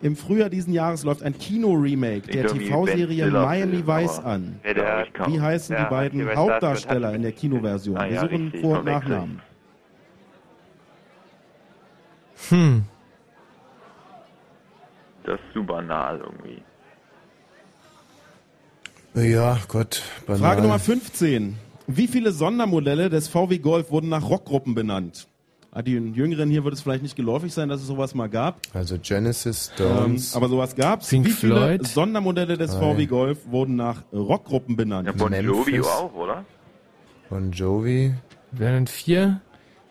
Im Frühjahr diesen Jahres läuft ein Kino-Remake der TV-Serie Miami Vice an. Wie heißen die beiden Hauptdarsteller in der Kinoversion? Ah, Wir suchen Vor- und. Nachnamen. Hm. Das ist zu banal irgendwie. Ja, Gott. Banal. Frage Nummer 15. Wie viele Sondermodelle des VW Golf wurden nach Rockgruppen benannt? Ah, Die Jüngeren hier wird es vielleicht nicht geläufig sein, dass es sowas mal gab. Also Genesis, Ähm, Stones. aber sowas gab's. Pink Wie viele Floyd. Sondermodelle des Drei. VW Golf wurden nach Rockgruppen benannt? Ja, Bon Jovi auch, oder? Bon Jovi. Wären vier?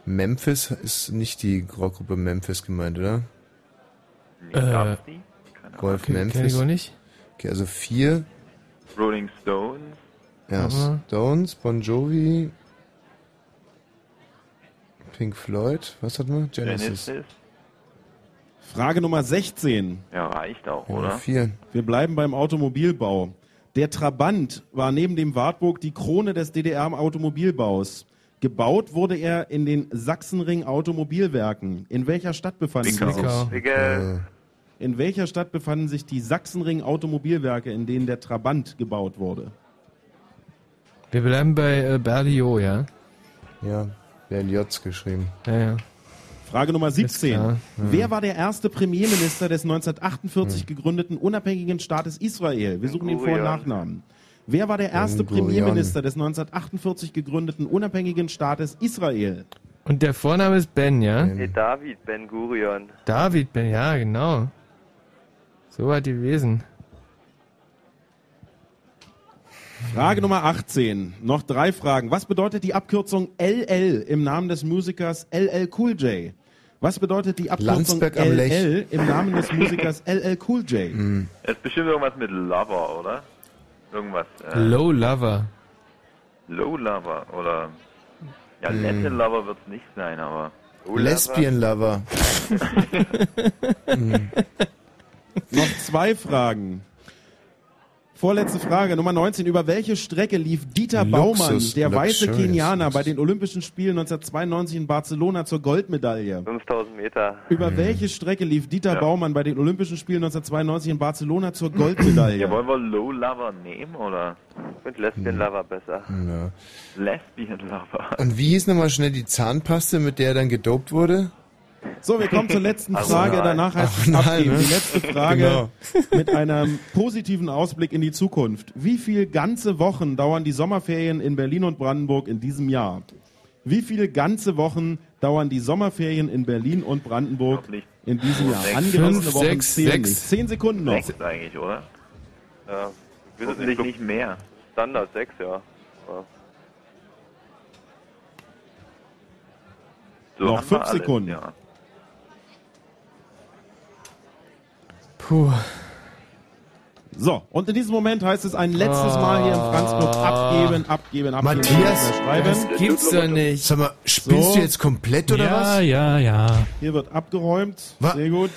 Memphis ist nicht die Rockgruppe Memphis gemeint, oder? Nee, gab's die? Golf Okay, kenn Memphis. ich auch nicht. Okay, also vier. Rolling Stones. Ja, Mhm. Stones, Bon Jovi, Pink Floyd, was hat man? Genesis. Genesis. Frage Nummer 16. Ja, reicht auch, Ja, oder? vier. Wir bleiben beim Automobilbau. Der Trabant war neben dem Wartburg die Krone des DDR-Automobilbaus. Gebaut wurde er in den Sachsenring Automobilwerken. In welcher Stadt sie sich? Zwickau. In welcher Stadt befanden sich die Sachsenring Automobilwerke, in denen der Trabant gebaut wurde? Wir bleiben bei äh, Berlioz, ja? Ja, Berlioz geschrieben. Ja, ja. Frage Nummer 17. klar. Wer war der erste Premierminister des 1948 gegründeten unabhängigen Staates Israel? Wir suchen den Vor- und. Nachnamen. Wer war der erste. Premierminister des 1948 gegründeten unabhängigen Staates Israel? Und der Vorname ist Ben, ja? Nee, David Ben Gurion. David Ben, ja, genau. So hat die gewesen. Frage Nummer 18. Noch drei Fragen. Was bedeutet die Abkürzung LL im Namen des Musikers LL Cool J? Was bedeutet die Abkürzung Landsberg am Lech. LL im Namen des Musikers (laughs) LL Cool J? Es ist bestimmt irgendwas mit Lover, oder? Irgendwas. Äh, Low Lover. Low Lover oder. Ja, Hm. Latin Lover wird es nicht sein, aber. Low Lover? Lesbian Lover. (laughs) Noch zwei Fragen. Vorletzte Frage, Nummer 19. Über welche Strecke lief Dieter Luxus, Baumann, der weiße Kenianer, bei den Olympischen Spielen 1992 in Barcelona zur Goldmedaille? 5000 Meter. Über welche Strecke lief Dieter Baumann bei den Olympischen Spielen 1992 in Barcelona zur Goldmedaille? Ja, wollen wir Low Lover nehmen oder? Ich finde Lesbian Lover besser. Ja. Lesbian Lover. Und wie hieß nochmal schnell die Zahnpaste, mit der er dann gedopt wurde? So, wir kommen zur letzten Ach Frage. nein. Danach heißt es nein, abgeben. ne? Die letzte Frage Genau. mit einem positiven Ausblick in die Zukunft. Wie viele ganze Wochen dauern die Sommerferien in Berlin und Brandenburg in diesem Jahr? Wie viele ganze Wochen dauern die Sommerferien in Berlin und Brandenburg in diesem Jahr? Sechs. Angemessene Fünf, Wochen sechs, zählen sechs. nicht. Zehn Sekunden noch. Sechs eigentlich, oder? Ja. Wir sind Hoffentlich nicht mehr. Standard 6, ja. ja. So noch fünf alles, Sekunden. Ja. Puh. So, und in diesem Moment heißt es ein letztes Mal hier im Franz Club abgeben, abgeben, abgeben. Matthias, das gibt's doch nicht. Sag mal, spielst So. du jetzt komplett oder ja, was? ja, ja. Hier wird abgeräumt. Sehr gut.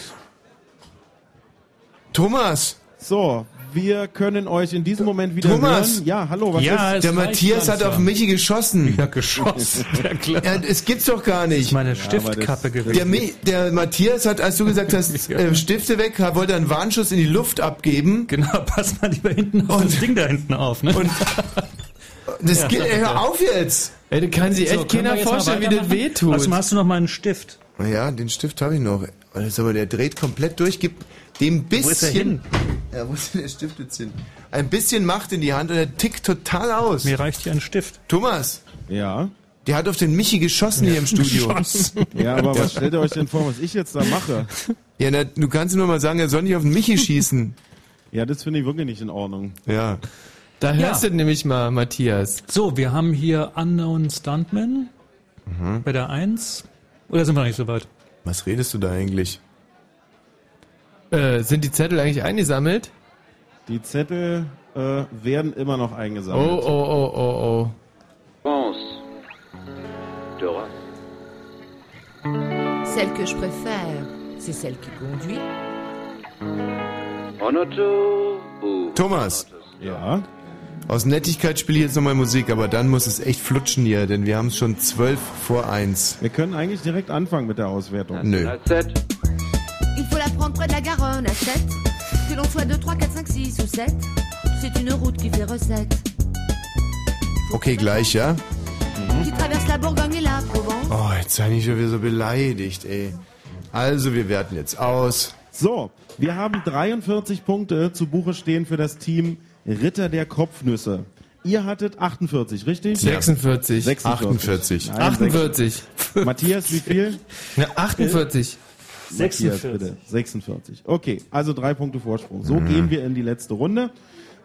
Thomas! So, wir können euch in diesem Moment wieder Thomas! hören. Ja, hallo, was ist? Der Matthias hat auf Michi geschossen. Ja, geschossen. (laughs) Ja. Ja, es gibt's doch gar nicht. Meine Stiftkappe Der, gewesen. Mi- der Matthias hat, als du gesagt hast, (laughs) äh, Stifte weg, wollte einen Warnschuss in die Luft abgeben. Genau, (laughs) pass mal lieber hinten auf das Ding da hinten auf, ne? Und das Ja. geht, ey, hör auf jetzt! Ey, du kannst sich echt keiner vorstellen, wie das wehtut. Also hast du noch mal einen Stift? Ja, den Stift habe ich noch. Das aber der dreht komplett durch, gibt dem bisschen. Wo ist er hin? Ja, wo ist denn der Stift jetzt hin? Ein bisschen Macht in die Hand und er tickt total aus. Mir reicht hier ein Stift. Thomas, Ja. der hat auf den Michi geschossen hier im Studio. Geschossen. Ja, aber was stellt ihr euch denn vor, was ich jetzt da mache? Ja, na, du kannst nur mal sagen, er soll nicht auf den Michi schießen. Ja, das finde ich wirklich nicht in Ordnung. Ja. Da Ja. hörst du nämlich mal, Matthias. So, wir haben hier Unknown Stuntman bei der 1. Oder sind wir noch nicht so weit? Was redest du da eigentlich? Äh, sind die Zettel eigentlich eingesammelt? Die Zettel äh, werden immer noch Oh, eingesammelt. oh, oh, oh, oh. France. Dora. Celle que je préfère, c'est celle qui conduit. En auto. Thomas, Ja. aus Nettigkeit spiele ich jetzt nochmal Musik, aber dann muss es echt flutschen hier, denn wir haben es schon zwölf vor eins. Wir können eigentlich direkt anfangen mit der Auswertung. Nö. La prendre près de la Garonne à 7. Que l'on soit 2, 3, 4, 5, 6 ou 7. C'est une route qui fait recette. Okay, gleich, ja? Qui traverse la Bourgogne et la Provence. Oh, jetzt sei ich schon wieder so beleidigt, ey. Also, wir werten jetzt aus. So, wir haben 43 Punkte zu Buche stehen für das Team Ritter der Kopfnüsse. Ihr hattet 48, richtig? 46. 48. Nein, 48. Matthias, wie viel? (laughs) Ja, 48. Matthias, 46. bitte. 46. Okay, also drei Punkte Vorsprung. So Mhm. gehen wir in die letzte Runde.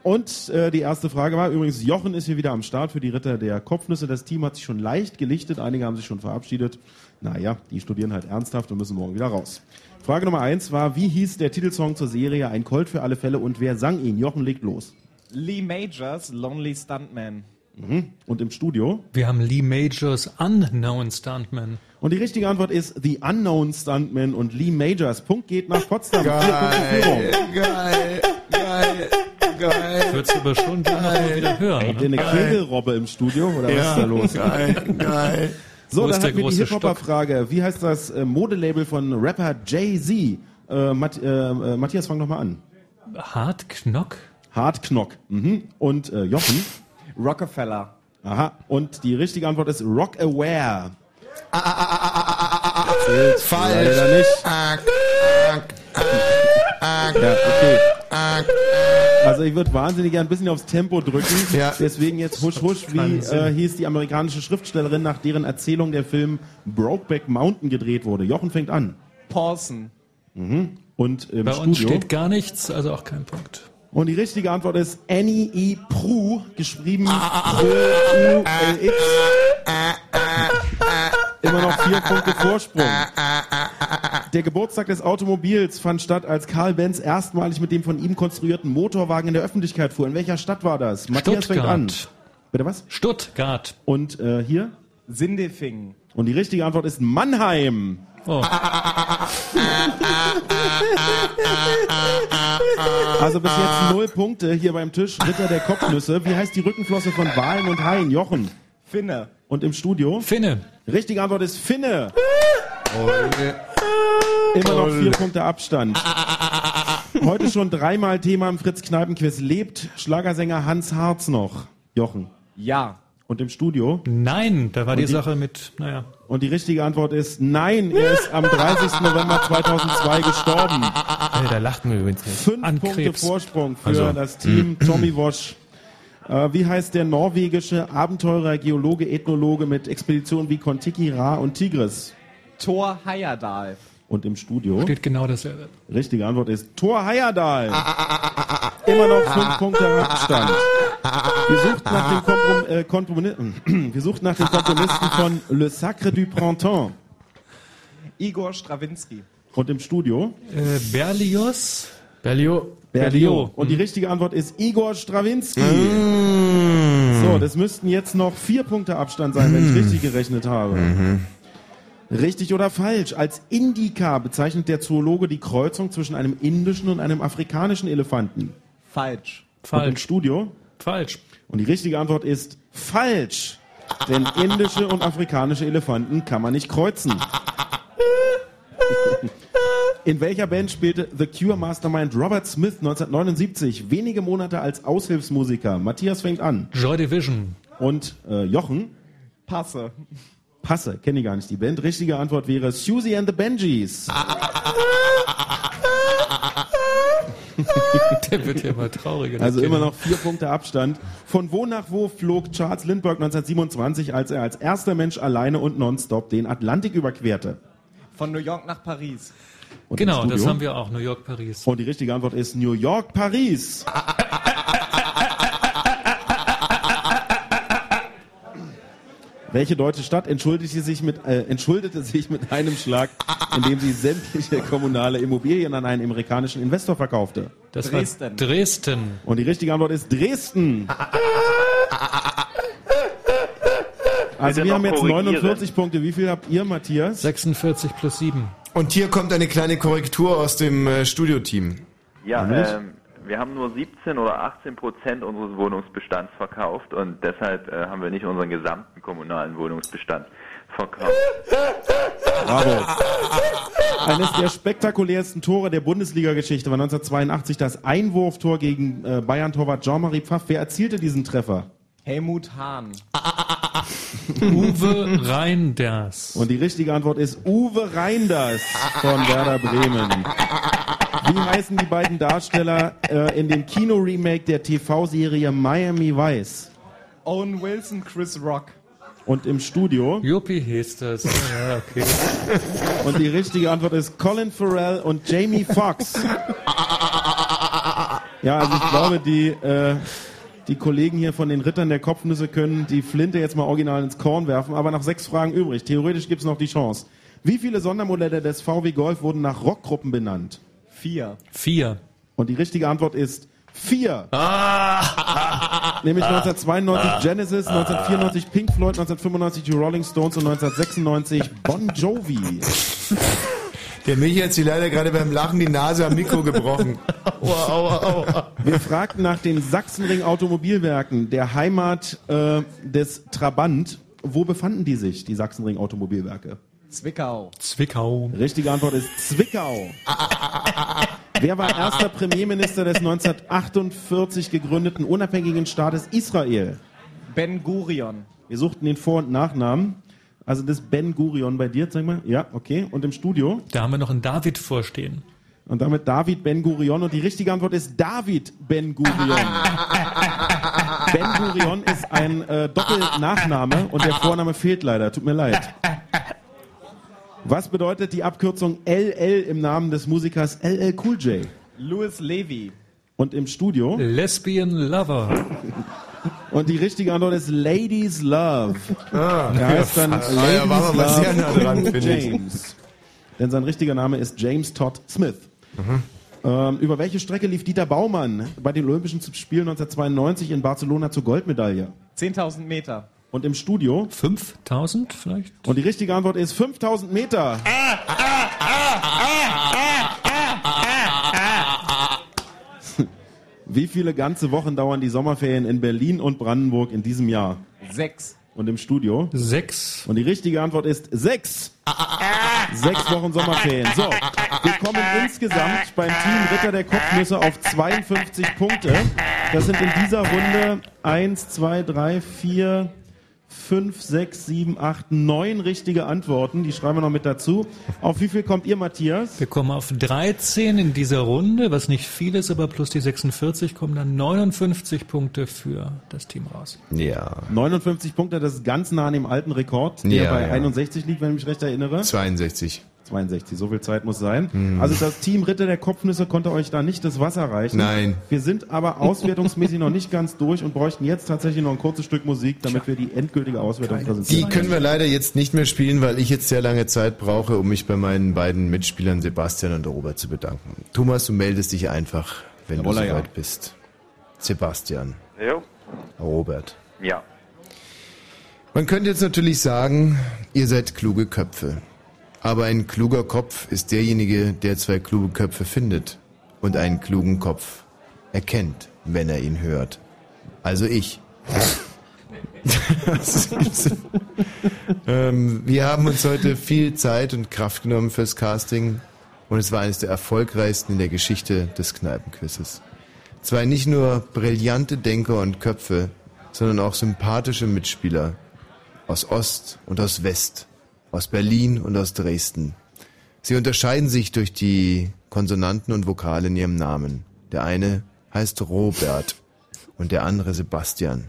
Und äh, die erste Frage war übrigens, Jochen ist hier wieder am Start für die Ritter der Kopfnüsse. Das Team hat sich schon leicht gelichtet, einige haben sich schon verabschiedet. Naja, die studieren halt ernsthaft und müssen morgen wieder raus. Frage Nummer eins war, wie hieß der Titelsong zur Serie Ein Colt für alle Fälle und wer sang ihn? Jochen legt los. Lee Majors, Lonely Stuntman. Mhm. Und im Studio? Wir haben Lee Majors Unknown Stuntman. Und die richtige Antwort ist The Unknown Stuntman und Lee Majors. Punkt geht nach Potsdam. Führung. geil, geil, geil. Würdest du aber schon gerne wieder hören. Habt ihr Ne? eine Kegelrobbe im Studio oder was ist da los? Geil, geil. So, Wo dann hatten wir die Hip-Hopper-Frage. Wie heißt das äh, Modelabel von Rapper Jay-Z? Äh, Matt, äh, äh, Matthias, fang doch mal an. Knock? Hard Knock. Mhm. Und äh, Jochen? Rockefeller. Aha. Und die richtige Antwort ist Rock Aware. Falsch. Leider nicht. Ak, ak, ak, Ja, okay. Also ich würde wahnsinnig gern ein bisschen aufs Tempo drücken. Ja. Deswegen jetzt husch husch, wie äh, hieß die amerikanische Schriftstellerin, nach deren Erzählung der Film Brokeback Mountain gedreht wurde. Jochen fängt an. Paulson. Mhm. Und im Bei uns Studio. steht gar nichts, also auch kein Punkt. Und die richtige Antwort ist Annie E. Pru, geschrieben P-U-L-X. Immer noch vier Punkte Vorsprung. Der Geburtstag des Automobils fand statt, als Karl Benz erstmalig mit dem von ihm konstruierten Motorwagen in der Öffentlichkeit fuhr. In welcher Stadt war das? Matthias fängt an. Stuttgart. Bitte was? Stuttgart. Und äh, hier? Sindefingen. Und die richtige Antwort ist Mannheim. Oh. Also bis jetzt null Punkte hier beim Tisch. Ritter der Kopfnüsse. Wie heißt die Rückenflosse von Walen und Haien? Jochen. Finne. Und im Studio? Finne. Richtige Antwort ist Finne. Immer noch vier Punkte Abstand. Heute schon dreimal Thema im Fritz-Kneipen-Quiz. Lebt Schlagersänger Hans Harz noch? Jochen. Ja. Und im Studio? Nein, da war die die- Sache mit, naja. Und die richtige Antwort ist nein. Er ist am 30. November 2002 gestorben. Äh, da lacht mir übrigens nicht. Fünf An Punkte Krebs. Vorsprung für Also. das Team Tommy Walsh. Äh, wie heißt der norwegische Abenteurer, Geologe, Ethnologe mit Expeditionen wie Kontiki, Ra und Tigris? Thor Heyerdahl. Und im Studio? Steht genau dasselbe. Richtige Antwort ist Thor Heyerdahl. Immer noch fünf Punkte Abstand. Wir suchten nach dem, Komprom äh, Komponisten, (clears throat) wir suchten nach dem Komponisten von Le Sacre du Printemps. Igor Strawinski. Und im Studio? Äh, Berlioz. Berlio. Berlioz. Und die richtige Antwort ist Igor Strawinski. So, das müssten jetzt noch vier Punkte Abstand sein, wenn ich richtig gerechnet habe. Richtig oder falsch? Als Indica bezeichnet der Zoologe die Kreuzung zwischen einem indischen und einem afrikanischen Elefanten. Falsch. Und im Falsch. Studio? Falsch. Und die richtige Antwort ist falsch. Denn indische und afrikanische Elefanten kann man nicht kreuzen. In welcher Band spielte The Cure Mastermind Robert Smith 1979 wenige Monate als Aushilfsmusiker? Matthias fängt an. Joy Division. Und äh, Jochen? Passe. Passe, kenne ich gar nicht die Band. Richtige Antwort wäre Susie and the Benjis. (laughs) Der wird ja immer trauriger. Also immer noch vier Punkte Abstand. Von wo nach wo flog Charles Lindbergh 1927, als er als erster Mensch alleine und nonstop den Atlantik überquerte? Von New York nach Paris. Und Genau, das haben wir auch. New York, Paris. Und die richtige Antwort ist New York, Paris. (laughs) Welche deutsche Stadt entschuldigte sich mit, äh, entschuldete sich mit einem Schlag, indem sie sämtliche kommunale Immobilien an einen amerikanischen Investor verkaufte? Das Dresden. war Dresden. Und die richtige Antwort ist Dresden. Also wir haben jetzt korrigieren. 49 Punkte. Wie viel habt ihr, Matthias? 46 plus 7. Und hier kommt eine kleine Korrektur aus dem äh, Studioteam. Ja, ähm, wir haben nur 17 oder 18 Prozent unseres Wohnungsbestands verkauft und deshalb äh, haben wir nicht unseren gesamten kommunalen Wohnungsbestand verkauft. Bravo. Eines der spektakulärsten Tore der Bundesliga-Geschichte war 1982 das Einwurftor gegen äh, Bayern-Torwart Jean-Marie Pfaff. Wer erzielte diesen Treffer? Helmut Hahn. Uwe Reinders. Und die richtige Antwort ist Uwe Reinders von Werder Bremen. Wie heißen die beiden Darsteller äh, in dem Kino-Remake der TV-Serie Miami Vice? Owen Wilson, Chris Rock. Und im Studio? Juppie hieß das. (laughs) Ja, okay. Und die richtige Antwort ist Colin Farrell und Jamie Foxx. Ja, also ich glaube, die, äh, die Kollegen hier von den Rittern der Kopfnüsse können die Flinte jetzt mal original ins Korn werfen, aber nach sechs Fragen übrig. Theoretisch gibt's noch die Chance. Wie viele Sondermodelle des VW Golf wurden nach Rockgruppen benannt? Vier. Vier. Und die richtige Antwort ist vier. (laughs) Nämlich 1992 Genesis, 1994 Pink Floyd, 1995 die Rolling Stones und 1996 Bon Jovi. (laughs) Der Michi hat sich leider gerade beim Lachen die Nase am Mikro gebrochen. (laughs) Aua, aua, aua. Wir fragten nach den Sachsenring Automobilwerken, der Heimat äh, des Trabant. Wo befanden die sich, die Sachsenring Automobilwerke? Zwickau. Zwickau. Richtige Antwort ist Zwickau. Wer war erster Premierminister des 1948 gegründeten unabhängigen Staates Israel? Ben Gurion. Wir suchten den Vor- und Nachnamen. Also das Ben Gurion bei dir, sag mal. Ja, okay. Und im Studio? Da haben wir noch einen David vorstehen. Und damit David Ben Gurion. Und die richtige Antwort ist David Ben Gurion. ben Gurion ist ein äh, Doppelnachname und der Vorname fehlt leider. Tut mir leid. Was bedeutet die Abkürzung LL im Namen des Musikers LL Cool J? Louis Levy. Und im Studio? Lesbian Lover. (laughs) Und die richtige Antwort ist Ladies Love. Ah, er heißt dann fast. Ladies Ah, ja, war aber Love sehr nah dran. James. Denn sein richtiger Name ist James Todd Smith. Mhm. Ähm, über welche Strecke lief Dieter Baumann bei den Olympischen Spielen 1992 in Barcelona zur Goldmedaille? 10.000 Meter. Und im Studio? 5000 vielleicht? Und die richtige Antwort ist 5000 Meter. (laughs) Wie viele ganze Wochen dauern die Sommerferien in Berlin und Brandenburg in diesem Jahr? Sechs. Und im Studio? Sechs. Und die richtige Antwort ist sechs. Sechs Wochen Sommerferien. So, wir kommen insgesamt beim Team Ritter der Kopfnüsse auf 52 Punkte. Das sind in dieser Runde eins, zwei, drei, vier, fünf, sechs, sieben, acht, neun richtige Antworten. Die schreiben wir noch mit dazu. Auf wie viel kommt ihr, Matthias? Wir kommen auf 13 in dieser Runde, was nicht viel ist, aber plus die 46 kommen dann 59 Punkte für das Team raus. Ja. 59 Punkte, das ist ganz nah an dem alten Rekord, der Ja, bei ja. 61 liegt, wenn ich mich recht erinnere. 62. 62, so viel Zeit muss sein. Mhm. Also das Team Ritter der Kopfnüsse konnte euch da nicht das Wasser reichen. Nein. Wir sind aber (laughs) auswertungsmäßig noch nicht ganz durch und bräuchten jetzt tatsächlich noch ein kurzes Stück Musik, damit wir die endgültige Auswertung Die präsentieren. können wir leider jetzt nicht mehr spielen, weil ich jetzt sehr lange Zeit brauche, um mich bei meinen beiden Mitspielern Sebastian und Robert zu bedanken. Thomas, du meldest dich einfach, wenn Jawohl, du ja. soweit bist. Sebastian, Jo. Robert. Ja. Man könnte jetzt natürlich sagen, ihr seid kluge Köpfe. Aber ein kluger Kopf ist derjenige, der zwei kluge Köpfe findet und einen klugen Kopf erkennt, wenn er ihn hört. Also ich. (laughs) ähm, wir haben uns heute viel Zeit und Kraft genommen fürs Casting und es war eines der erfolgreichsten in der Geschichte des Kneipenquizzes. Zwei nicht nur brillante Denker und Köpfe, sondern auch sympathische Mitspieler aus Ost und aus West, aus Berlin und aus Dresden. Sie unterscheiden sich durch die Konsonanten und Vokale in ihrem Namen. Der eine heißt Robert und der andere Sebastian.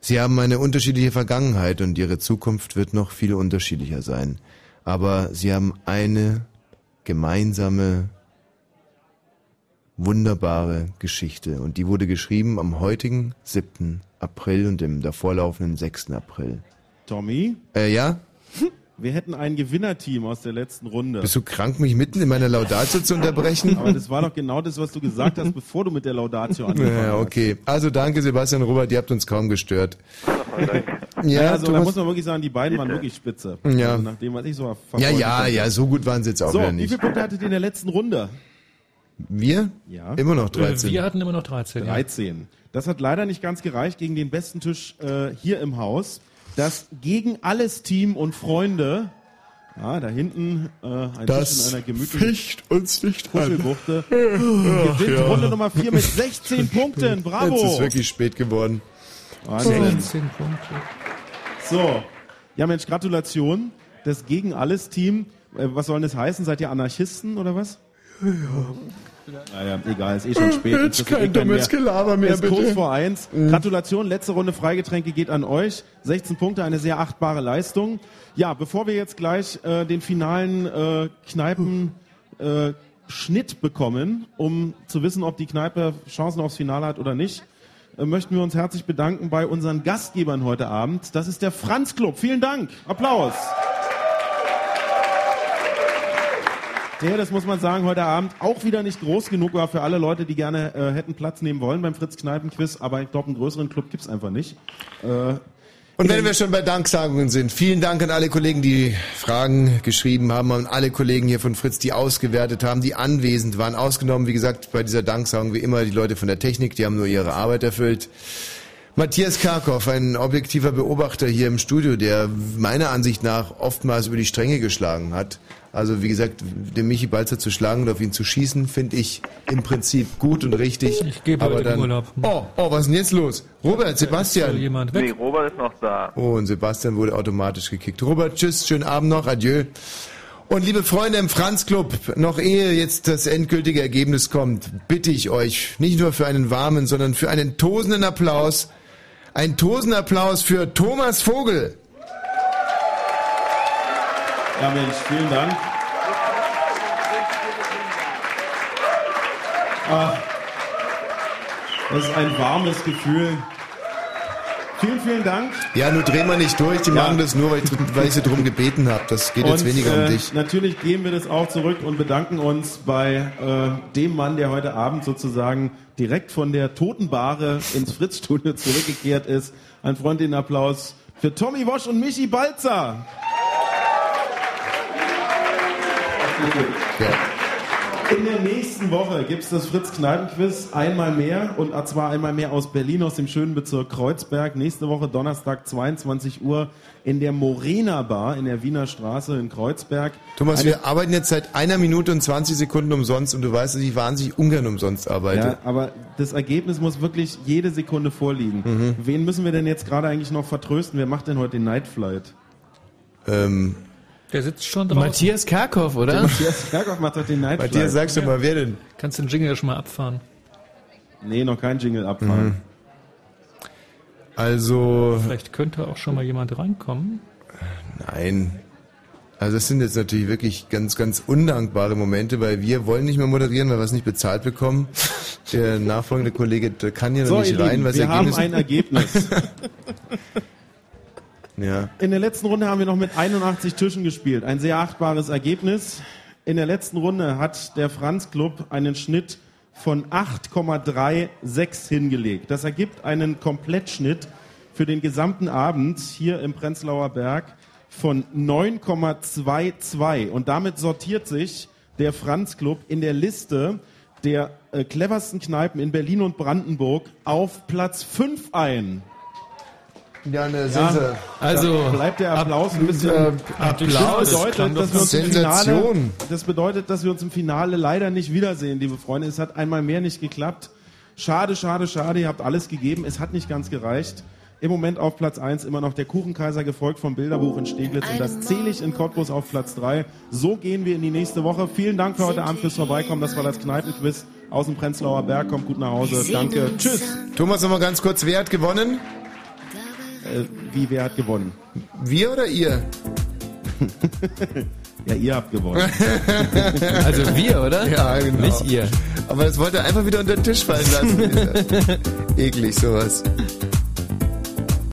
Sie haben eine unterschiedliche Vergangenheit und ihre Zukunft wird noch viel unterschiedlicher sein. Aber sie haben eine gemeinsame, wunderbare Geschichte und die wurde geschrieben am heutigen 7. April und im davorlaufenden 6. April. Tommy, Äh, ja? Wir hätten ein Gewinnerteam aus der letzten Runde. Bist du krank, mich mitten in meiner Laudatio zu unterbrechen? Aber das war doch genau das, was du gesagt hast, bevor du mit der Laudatio angefangen Ja, hast. okay. Also danke Sebastian Robert, ihr habt uns kaum gestört. Ja, also da Thomas- muss man wirklich sagen, die beiden waren wirklich spitze. Ja. Also nach dem, was ich so ja, ja, habe. ja, so gut waren sie jetzt auch So, wieder wie nicht. viele Punkte hattet ihr in der letzten Runde? Wir? Ja. Immer noch 13. Wir hatten immer noch 13. ja. 13. Das hat leider nicht ganz gereicht gegen den besten Tisch äh, hier im Haus. Das gegen alles Team und Freunde. Ja, da hinten äh, ein Das Tisch in einer gemütlichen ficht uns nicht. Kuschelbuchte. Ach, (laughs) Gewinnt ja. Runde Nummer 4 mit 16 (laughs) Punkten. Bravo. Jetzt ist wirklich spät geworden. Wahnsinn. 16 Punkte. So. Ja, Mensch, Gratulation. Das gegen alles Team. Äh, was soll denn das heißen? Seid ihr Anarchisten oder was? Naja, egal, ist eh schon spät. Jetzt kein dummes Gelaber mehr, ist kurz bitte. vor eins. Gratulation, letzte Runde Freigetränke geht an euch. 16 Punkte, eine sehr achtbare Leistung. Ja, bevor wir jetzt gleich äh, den finalen äh, Kneipen äh, Schnitt bekommen, um zu wissen, ob die Kneipe Chancen aufs Finale hat oder nicht, äh, möchten wir uns herzlich bedanken bei unseren Gastgebern heute Abend. Das ist der Franz Club. Vielen Dank. Applaus. Der, das muss man sagen, heute Abend auch wieder nicht groß genug war für alle Leute, die gerne äh, hätten Platz nehmen wollen beim Fritz Kneipen Quiz, aber ich glaube, einen größeren Club gibt's einfach nicht. Äh, Und wenn wir schon bei Danksagungen sind, vielen Dank an alle Kollegen, die Fragen geschrieben haben, an alle Kollegen hier von Fritz, die ausgewertet haben, die anwesend waren. Ausgenommen, wie gesagt, bei dieser Danksagung wie immer die Leute von der Technik, die haben nur ihre Arbeit erfüllt. Matthias Karkow, ein objektiver Beobachter hier im Studio, der meiner Ansicht nach oftmals über die Stränge geschlagen hat. Also wie gesagt, den Michi Balzer zu schlagen und auf ihn zu schießen, finde ich im Prinzip gut und richtig. Ich gebe aber heute dann, Urlaub. Oh, oh, was ist denn jetzt los? Robert, Ist Sebastian. jemand Nee? Robert ist noch da. Oh, und Sebastian wurde automatisch gekickt. Robert, tschüss, schönen Abend noch, adieu. Und liebe Freunde im Franz Club, noch ehe jetzt das endgültige Ergebnis kommt, bitte ich euch, nicht nur für einen warmen, sondern für einen tosenden Applaus, ein tosender Applaus für Thomas Vogel. ja, Mensch, vielen Dank. Ah, Das ist ein warmes Gefühl. Vielen, vielen Dank. Ja, nur dreh mal nicht durch, die Ja. machen das nur, weil ich, weil ich sie drum gebeten habe. Das geht jetzt Und, weniger äh, um dich. Natürlich geben wir das auch zurück und bedanken uns bei äh, dem Mann, der heute Abend sozusagen direkt von der Totenbare ins Fritz-Studio zurückgekehrt ist. Ein freundlichen Applaus für Tommy Wosch und Michi Balzer. In der nächsten Woche gibt's das Fritz-Kneipen-Quiz einmal mehr und zwar einmal mehr aus Berlin, aus dem schönen Bezirk Kreuzberg. Nächste Woche Donnerstag 22 Uhr in der Morena Bar in der Wiener Straße in Kreuzberg. Thomas, Eine- wir arbeiten jetzt seit einer Minute und 20 Sekunden umsonst und du weißt, dass ich wahnsinnig ungern umsonst arbeite. Ja, aber das Ergebnis muss wirklich jede Sekunde vorliegen. Mhm. Wen müssen wir denn jetzt gerade eigentlich noch vertrösten? Wer macht denn heute den Night Flight? Ähm, Der sitzt schon draußen. Matthias Kerkhoff, oder? Der Matthias Kerkhoff macht heute den Night Flight. Matthias, sagst du mal, wer denn? Kannst den Jingle schon mal abfahren. Nee, noch kein Jingle abfahren. Mhm. Also, Vielleicht könnte auch schon mal jemand reinkommen. nein. Also das sind jetzt natürlich wirklich ganz, ganz undankbare Momente, weil wir wollen nicht mehr moderieren, weil wir es nicht bezahlt bekommen. Der (laughs) nachfolgende Kollege der kann ja noch So, nicht ihr rein, Lieben, weil wir haben ein Ergebnis. (laughs) ja. In der letzten Runde haben wir noch mit 81 Tischen gespielt. Ein sehr achtbares Ergebnis. In der letzten Runde hat der Franz Club einen Schnitt von 8,36 hingelegt. Das ergibt einen Komplettschnitt für den gesamten Abend hier im Prenzlauer Berg von 9,22. Und damit sortiert sich der Franz Club in der Liste der äh, cleversten Kneipen in Berlin und Brandenburg auf Platz 5 ein. Ja, ne, Ja, Also, bleibt der Applaus ein bisschen. äh, Applaus. Das bedeutet, dass wir uns im Finale, das bedeutet, dass wir uns im Finale leider nicht wiedersehen, liebe Freunde. Es hat einmal mehr nicht geklappt. Schade, schade, schade. Ihr habt alles gegeben. Es hat nicht ganz gereicht. Im Moment auf Platz 1 immer noch der Kuchenkaiser, gefolgt vom Bilderbuch in Steglitz. Und das zähle ich in Cottbus auf Platz 3. So gehen wir in die nächste Woche. Vielen Dank für heute Abend fürs Vorbeikommen. Das war das Kneipenquiz aus dem Prenzlauer Berg. Kommt gut nach Hause. Danke. Tschüss. Thomas, noch mal ganz kurz, wer hat gewonnen? Äh, wie, wer hat gewonnen? Wir oder ihr? (laughs) Ja, ihr habt gewonnen. (laughs) Also wir, oder? Ja, genau. Nicht ihr. Aber das wollte er einfach wieder unter den Tisch fallen lassen. (laughs) Eklig sowas.